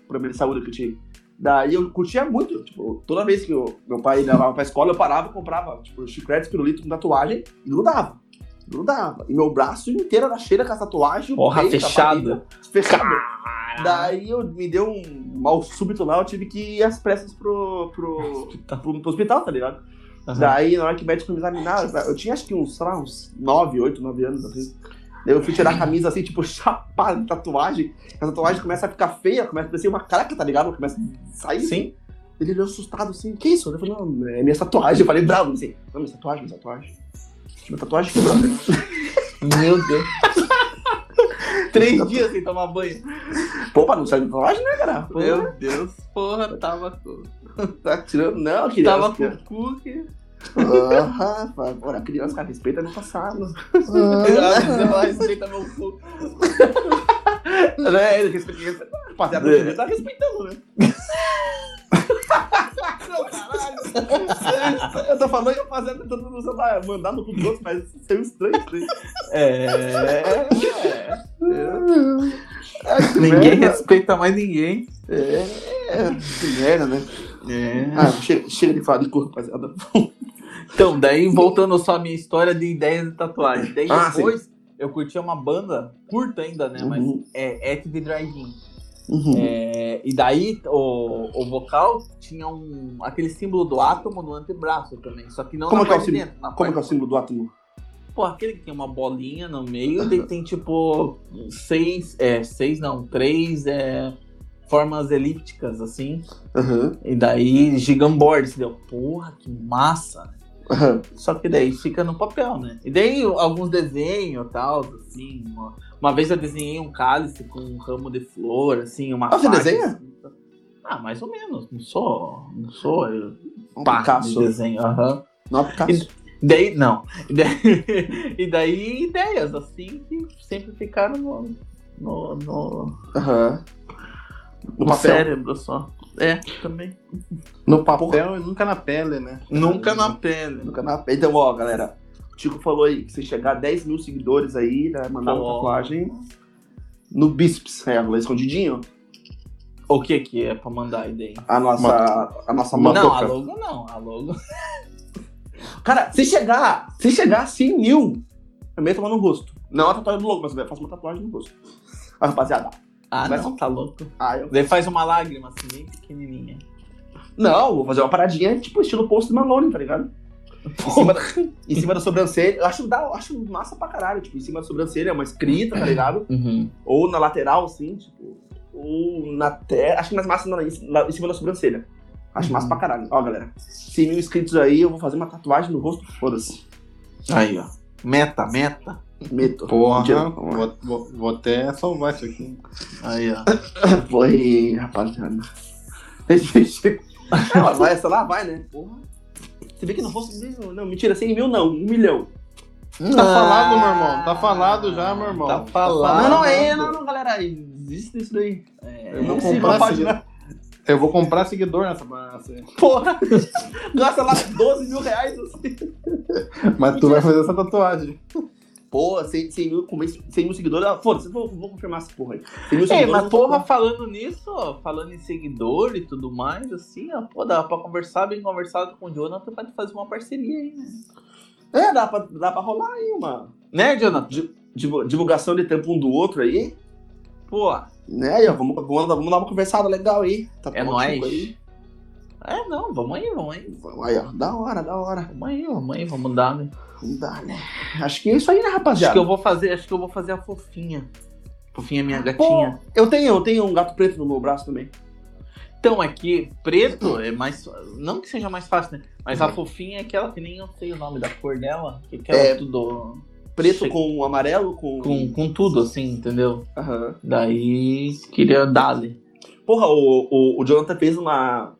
Problema de saúde que eu tive. Daí eu curtia muito, tipo, toda vez que eu- meu pai levava pra escola, eu parava e comprava, tipo, chiclete, pirulito com tatuagem e grudava. Grudava. E meu braço inteiro era cheio com essa tatuagem. Porra, a barriga, Fechado. Daí eu me deu um mal súbito lá, eu tive que ir às pressas pro, pro, pro, pro hospital, tá ligado? Aham. Daí, na hora que o médico me examinar, eu tinha acho que uns, sei lá, uns 9, 8, 9 anos, assim. Daí eu fui tirar a camisa assim, tipo, chapada de tatuagem. A tatuagem começa a ficar feia, começa a parecer uma caraca, tá ligado? Começa a sair. Sim. Ele olhou assustado assim, que isso? Eu falei, não, é minha tatuagem. Eu falei, bravo, assim, não, minha tatuagem, minha tatuagem. Minha tatuagem quebrou. Meu Deus. Três dias sem tomar banho. Pô, pra não sair de tatuagem, né, cara? Meu Deus, porra, tava com. tá tirando, não, criança. Tava com o cu que. Aham, fala, Bora, criança, cara, respeita no passado. Ela respeita meu cu. né? Respeita. Rapaziada, ele tá respeitando, né? Não, caralho. Eu tô falando e a rapaziada tentando mandar no cu dos outros, mas saiu estranho isso aí. É. É, que Ninguém merda. respeita mais ninguém. É, é, que merda, né? É. Ah, chega, chega de falar de cu, rapaziada. Então, daí voltando só à minha história de ideias de tatuagem. Daí Ah, depois eu curtia uma banda curta ainda, né? Mas Uhum. é Active Drive-In. Uhum. É, e daí o, o vocal tinha um, aquele símbolo do átomo no antebraço também. Só que não Como na que é o símbolo? dentro. Como é que é o símbolo do átomo? Pô, aquele que tem uma bolinha no meio, daí tem tipo seis, é, seis não, três é, formas elípticas assim. Aham. E daí gigamboard, deu, porra, que massa. né? Só que daí fica no papel, né? E daí alguns desenhos e tal, assim. Uma, uma vez eu desenhei um cálice com um ramo de flor, assim, uma Ah, você desenha? assim. Ah, mais ou menos. Não sou. Não sou eu, Um pá, de Picasso. desenho. aham. Não é Picasso. Daí, não. E daí, e daí ideias, assim, que sempre ficaram no. No, no, Aham. no No cérebro só. É, também. No papel e nunca na pele, né? Nunca na pele. No canal. Então, ó, galera. O Chico falou aí que se chegar a 10 mil seguidores aí, né, mandar uma Pô. tatuagem no Bisps. É, lá escondidinho. O que que é pra mandar a ideia? A nossa, a nossa. Não, a logo não. A logo. Cara, se chegar, se chegar a 100 mil, eu meto uma no rosto. Não a tatuagem do logo, mas eu faço uma tatuagem no rosto. Rapaziada. Ah, Mas- não, tá louco. Ah, eu... Daí faz uma lágrima assim, bem pequenininha. Não, vou fazer uma paradinha tipo estilo Post Malone, tá ligado? Em cima, da, em cima da sobrancelha. Eu acho, da, acho massa pra caralho. Tipo, em cima da sobrancelha, uma escrita, tá ligado? Uhum. Ou na lateral, assim, tipo. Ou na testa. Acho que mais massa na, em, cima da sobrancelha. Acho Uhum. massa pra caralho. Ó, galera. 100 mil inscritos aí, eu vou fazer uma tatuagem no rosto, foda-se. Aí, ó. Meta, meta. Meto. Porra, vou, vou, vou até salvar isso aqui. Aí, ó. Foi, rapaziada. Ela vai, essa lá vai, né? Porra. Você vê que rosto dele. Não, mentira, 100 mil não, 1 milhão. Tá falado, meu irmão. Tá falado já, meu irmão. Tá falado. Não, não, é, não, não, galera. Existe isso daí. É, Eu não vou consigo comprar página. Eu vou comprar seguidor nessa aí. Porra. Gasta lá 12 mil reais. Assim. Mas tu vai fazer essa tatuagem. Pô, 100, 100 mil, com 100 mil seguidores. ah, Foda-se, vou, vou confirmar essa porra aí. 100 mil É, mas porra, vou- falando nisso, ó, falando em seguidor e tudo mais, assim, ó, pô, dá pra conversar bem conversado com o Jonathan pra fazer uma parceria aí, né? É, dá pra, dá pra rolar aí uma Né, Jonathan? divu- divulgação de tempo um do outro aí. Pô, Né, vamos, vamos, vamos dar uma conversada legal aí. Tá é nóis. Aí. É, não, vamos aí, vamos aí. Aí, ó, da hora, da hora. Vamos aí, vamos aí, vamos dar, né? Não dá, né? Acho que é isso aí, né, Acho rapaziada? que eu vou fazer, acho que eu vou fazer a fofinha. Fofinha minha Pô, gatinha. eu tenho, eu tenho um gato preto no meu braço também. Então, aqui, preto é mais. Não que seja mais fácil, né? Mas a Uhum. fofinha é aquela que nem eu sei o nome da cor dela. Que é aquela É. tudo. Preto Che- com amarelo, com. Com, com tudo, assim, entendeu? Aham. Daí queria dar-lhe. Porra, o, o, o Jonathan fez uma.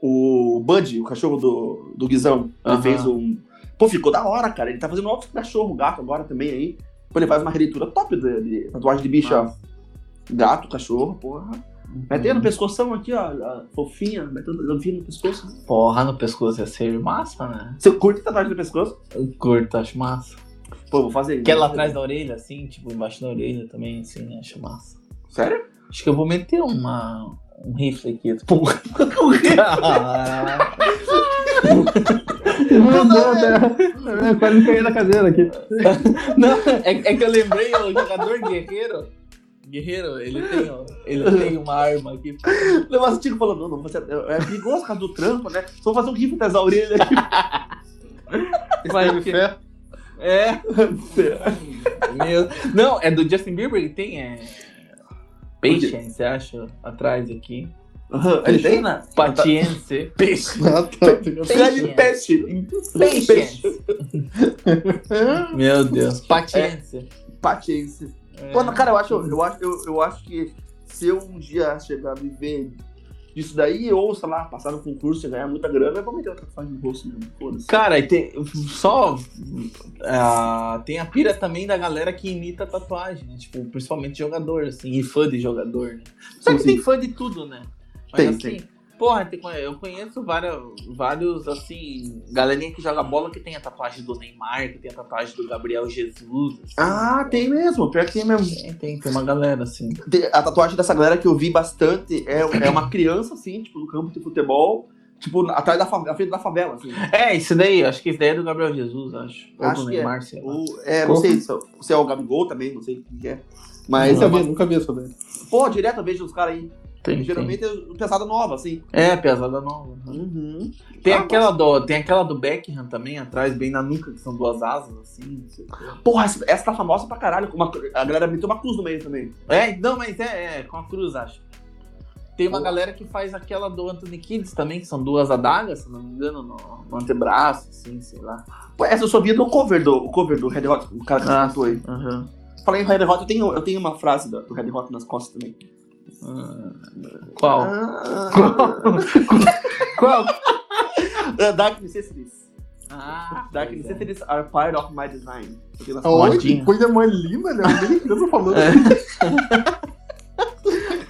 O Bud, o cachorro do, do Guizão, ele Aham. fez um. Pô, ficou da hora, cara. Ele tá fazendo outro cachorro, gato agora também aí. Pô, ele faz uma releitura top de, de tatuagem de bicho, ó. Gato, cachorro, porra. Metendo no pescoção aqui, ó. fofinha, metendo no pescoço. Porra, no pescoço ia ser massa, né? Você curte tatuagem no pescoço? Eu curto, acho massa. Pô, vou fazer. Aquela atrás da orelha, assim, tipo, embaixo da orelha também, assim, acho massa. Sério? Acho que eu vou meter uma, um rifle aqui. Porra! Meu Deus, é, é, quase caí da cadeira aqui. Não, é, é que eu lembrei o jogador guerreiro. Guerreiro, ele tem, ó, ele tem uma arma aqui. Não, mas o Tico falou, não, não, você, é perigoso por causa do trampo, né? Só vou fazer um rifle atrás da orelha aqui. Vai Teve que- fé. É. Meu... Não, é do Justin Bieber que tem, é. Patience, você acha? Atrás aqui. Tem, né? Patience. Patience. Ah, tá. Cidade de peste. Patience. Meu Deus. Patience. Paciência. É. Pô, cara, eu acho, eu, acho, eu, eu acho que se eu um dia chegar a viver disso daí, ou, sei lá, passar no concurso e ganhar muita grana, eu vou meter outra tatuagem no rosto mesmo. Foda-se. Cara, e tem, só ah, tem a pira também da galera que imita tatuagem, né? Tipo, principalmente jogador, assim, e fã de jogador, né? Só que Sim, tem sim. fã de tudo, né? Mas Tem, assim, tem. porra, tem- eu conheço vários, vários, assim, galerinha que joga bola que tem a tatuagem do Neymar, que tem a tatuagem do Gabriel Jesus. assim. Ah, tem mesmo, pior que tem mesmo. Tem, tem, tem uma galera, assim. A tatuagem dessa galera que eu vi bastante é, é uma criança, assim, tipo, no campo de futebol, tipo, atrás da favela, frente da favela, assim. É, isso daí, acho que isso daí é do Gabriel Jesus, acho. Ou Acho do que é. Neymar, sei lá. Ou, é, não sei se, é- se é o Gabigol também, não sei o que é. Mas, Nunca é uma, vi, nunca vi isso daí. pô, direto eu vejo os caras aí. Tem, tem. Geralmente é pesada nova, assim. É, pesada nova. Uhum. Tem, Ah, aquela do, tem aquela do Beckham também, atrás, bem na nuca, que são duas asas, assim. Porra, essa, essa tá famosa pra caralho. Uma, a galera meteu uma cruz no meio também. É, não, mas é, é, com a cruz, acho. Tem uma Pô. galera que faz aquela do Anthony Kids também, que são duas adagas, se não me engano, no, no antebraço, assim, sei lá. Pô, essa eu só vi no cover do, o cover do Red Hot, o cara que Ah, cantou aí. Aham. Falei em Red Hot, eu tenho, eu tenho uma frase do, do Red Hot nas costas também. Ah, Qual? Ah, Qual? Uh, Dark Necessities. Ah, Dark pois é. Necessities are part of my design. Costas. que coisa mais linda, né? Nem eu tô falando. É.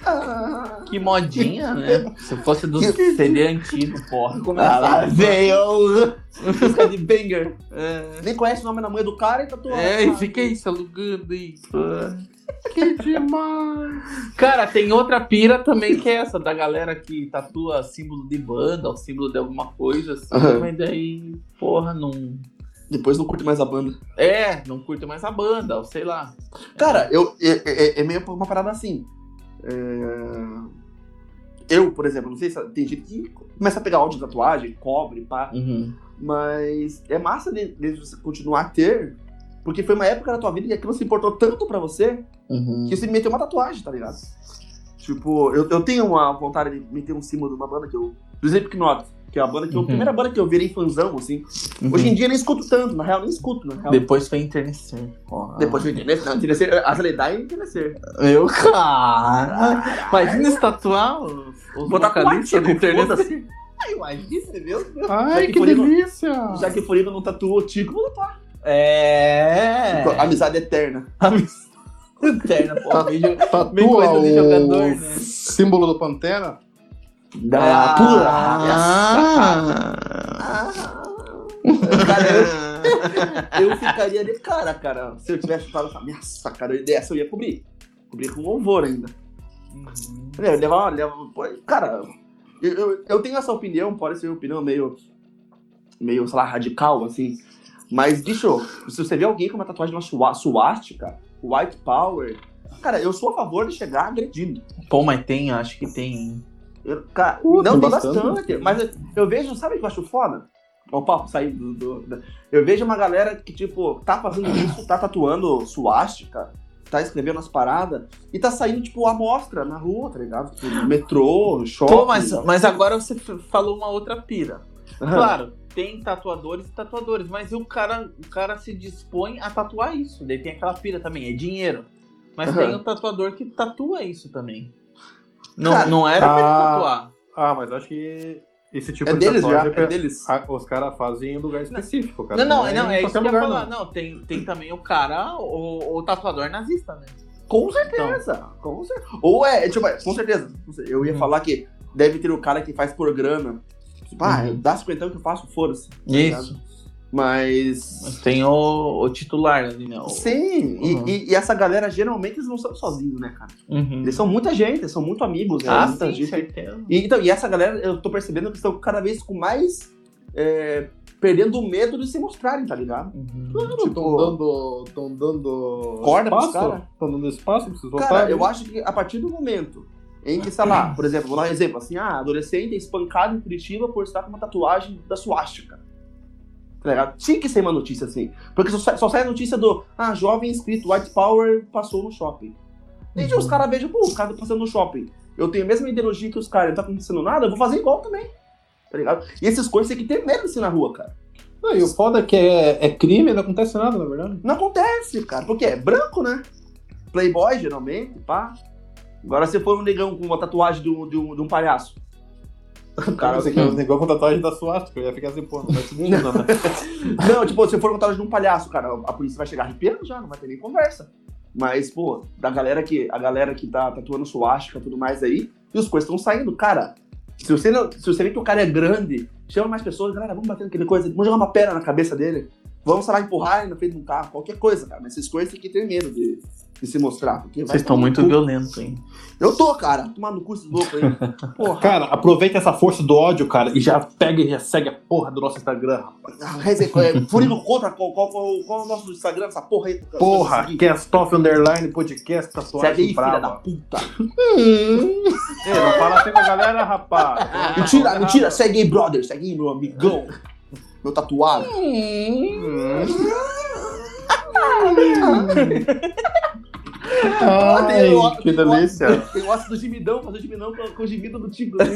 Ah, Que modinha, né? Se fosse do CD antigo, porra. Ah, lá é veio! Música de banger. É, Nem conhece o nome da mãe do cara e tatuou. é e fica aí se alugando aí. Que demais. Cara, tem outra pira também que é essa, da galera que tatua símbolo de banda ou símbolo de alguma coisa, assim, Aham. mas daí, porra, não. Depois não curte mais a banda. É, não curte mais a banda, ou sei lá. Cara, eu, é, é- é meio uma parada assim. É, Eu, por exemplo, não sei se tem gente que começa a pegar áudio de tatuagem, cobre, pá. Uhum. Mas é massa de, de você continuar a ter, porque foi uma época da tua vida que aquilo se importou tanto pra você Uhum. que você meteu uma tatuagem, tá ligado? Tipo, eu, eu tenho uma vontade de meter um símbolo de uma banda que eu. Do Slipknot, que é a banda que eu, a Uhum. primeira banda que eu virei fãzão, assim. Uhum. Hoje em dia eu nem escuto tanto, na real, nem escuto, na real. Depois foi enternecer. Depois eu entendi. Não, enternecer, a Zaleidade é enternecer. Meu cara. Imagina se tatuar os, os Botar com vocalistas do enternecer. foda-se. Ai, imagina, você viu? Ai, que que delícia. Já que o Florido não tatuou o Tico, vou tatuar. É. Amizade eterna. Eterna, porra. Bem, bem Tatua coisa de o jogador, né? símbolo do Pantera. Da Ah. Cara, eu, eu ficaria de cara, cara. Se eu tivesse chutado essa nossa, cara, dessa eu ia cobrir. Cobrir com louvor ainda. Uhum. Eu levar, levar, pô, cara, eu, eu, eu tenho essa opinião, pode ser uma opinião meio, meio, sei lá, radical, assim. Mas, bicho, se você vê alguém com uma tatuagem de uma sua- suástica, white power, cara, eu sou a favor de chegar agredindo. Pô, mas tem, acho que tem. Eu, cara, Uh, não tem bastante. bastante. Mas eu, eu vejo, sabe o que eu acho foda? Ó, O papo sair do, do- da- Eu vejo uma galera que, tipo, tá fazendo isso, tá tatuando suástica, tá escrevendo as paradas, e tá saindo, tipo, amostra na rua, tá ligado? Tipo, no metrô, shopping. Pô, mas, mas agora você falou uma outra pira. Claro, tem tatuadores e tatuadores, mas o cara, o cara se dispõe a tatuar isso. Daí tem aquela pira também, é dinheiro. Mas Aham. tem o tatuador que tatua isso também. Não, Cara, não era pra ele ah, tatuar. Ah, mas acho que esse tipo É de deles já, tatuagem é deles. ah, os caras fazem em lugar específico, cara. Não, não, é não, em é isso que eu ia falar. Não, tem, tem também o cara, o, o tatuador nazista, né? Com certeza, com certeza. Ou é, tipo, é, com certeza. Eu ia Uhum. falar que deve ter o cara que faz programa. Tipo, ah, Uhum. dá 50 que eu faço, foda-se. tá Isso. ligado? Mas. Mas tem o, o titular ali, né? O- Sim, e- Uhum. e, e essa galera geralmente eles não são sozinhos, né, cara? Uhum. Eles são muita gente, eles são muito amigos, né? Ah, muita sim, gente. certeza. E, então, e essa galera, eu tô percebendo que estão cada vez com mais. é, perdendo o medo de se mostrarem, tá ligado? Uhum. Claro, Tipo- estão dando, tão dando Corda pros espaço. Estão dando espaço pra vocês Cara, eu acho que a partir do momento em que, sei lá, por exemplo, vou dar um exemplo, assim, ah, adolescente é espancado em Curitiba por estar com uma tatuagem da suástica. Tá ligado? Tinha que ser uma notícia assim. Porque só, sai- só sai a notícia do, ah, jovem inscrito White Power passou no shopping. E os caras vejam, pô, o cara tá passando no shopping. Eu tenho a mesma ideologia que os caras, não tá acontecendo nada, eu vou fazer igual também. Tá ligado? E essas coisas tem que ter medo assim na rua, cara. Não, e o foda é que é, é crime, não acontece nada, na verdade. Não acontece, cara. Porque é branco, né? Playboy, geralmente, pá. Agora se for um negão com uma tatuagem de um, de um, de um palhaço. O Cara, você quer um negócio com tatuagem da suástica, eu ia ficar assim, pô, não faz sentido, não, né? Não, tipo, se for uma tatuagem de um palhaço, cara, a polícia vai chegar arrepiando já, não vai ter nem conversa. Mas, pô, da galera que, a galera que tá tatuando suástica e tudo mais aí, e os coisas estão saindo, cara. Se você, não, se você vê que o cara é grande, chama mais pessoas, galera, vamos bater naquele coisa, vamos jogar uma pedra na cabeça dele, vamos, sei lá, empurrar ele na frente de um carro, qualquer coisa, cara. Mas essas coisas tem que ter medo de, de se mostrar. Vocês estão tomar muito violentos, hein? Eu tô, cara, tomando no cu esse louco aí. Porra. Cara, aproveita essa força do ódio, cara, e já pega e já segue a porra do nosso Instagram, rapaz. Ah, Reze- é, Furindo contra qual, qual, qual, qual é o nosso Instagram, essa porra aí. Porra, Castoff Underline Podcast, Segue aí, tatuagem filha da brava. puta. Ei, não fala assim com a galera, rapaz. Mentira, mentira, segue aí, brother, segue aí, meu amigão. Meu tatuado. Ai, o- que tem o- delícia. Tem o ácido do gemidão, fazer o gemidão com, com o gemido do Tico.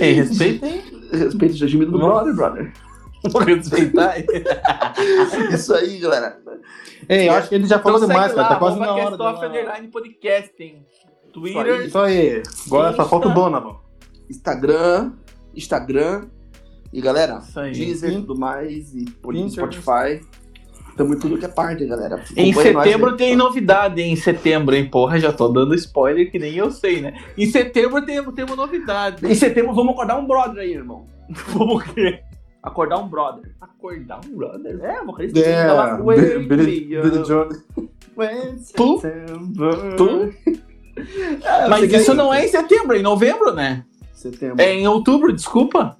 Ei, respeita aí. Respeita o gemido do brother, brother. Vou respeitar aí. Isso aí, galera. Ei, eu acho que ele já falou Então demais, cara, lá, tá quase na hora. Castoff dela. Underline Podcast, hein? Twitter. Isso aí. Agora só falta o Donovan. Instagram, Instagram. E galera. Deezer e tudo mais. E Pinterest. Spotify. Tamo em tudo que é parte, galera. Em setembro aí. tem novidade, hein? Em setembro, hein? Porra, já tô dando spoiler que nem eu sei, né? Em setembro tem, tem uma novidade. Em setembro vamos acordar um brother aí, irmão. Como que? Acordar um brother. Acordar um brother? É, vocalista. É, tá lá, Billy Billy- Billy Jones. Tu? É, Mas isso quer- não é em setembro, é em novembro, né? Setembro. É em outubro, desculpa.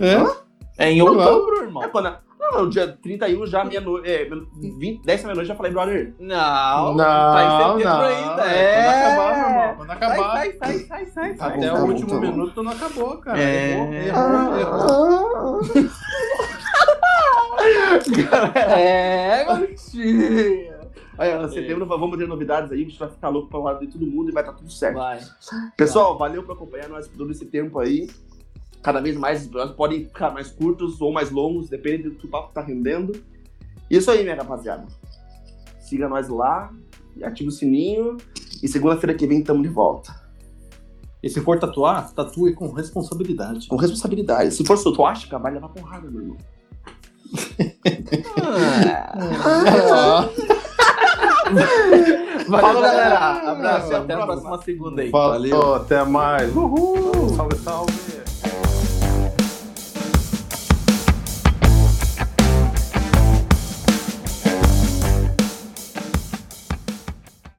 É? É em outubro, É irmão. quando. Não, no dia 31 já, meia-noite. É, 20, 10 da meia-noite já falei, brother. Não, Não, tá em não. setembro ainda. É, É. Quando acabar, meu irmão. Quando acabar. Sai, sai, sai, sai, sai. Até Tá o bom, último tá minuto não acabou, cara. É. Errou, errou, errou. É, mentira. Aí, em setembro vamos ter novidades aí, a gente vai ficar louco pra lado de todo mundo e vai estar tudo certo. Vai. Pessoal, valeu por acompanhar nós por todo esse tempo aí. Cada vez mais os episódios podem ficar mais curtos ou mais longos, depende do que o papo tá rendendo. Isso aí, minha rapaziada. Siga nós lá e ative o sininho. E segunda-feira que vem estamos de volta. E se for tatuar, tatue com responsabilidade. Com responsabilidade. Se for suástica, vai levar porrada, meu irmão. Valeu, Falou, galera. galera. Abraço e Ah, até a próxima segunda aí. Falou, até mais. Uhul. Salve, salve.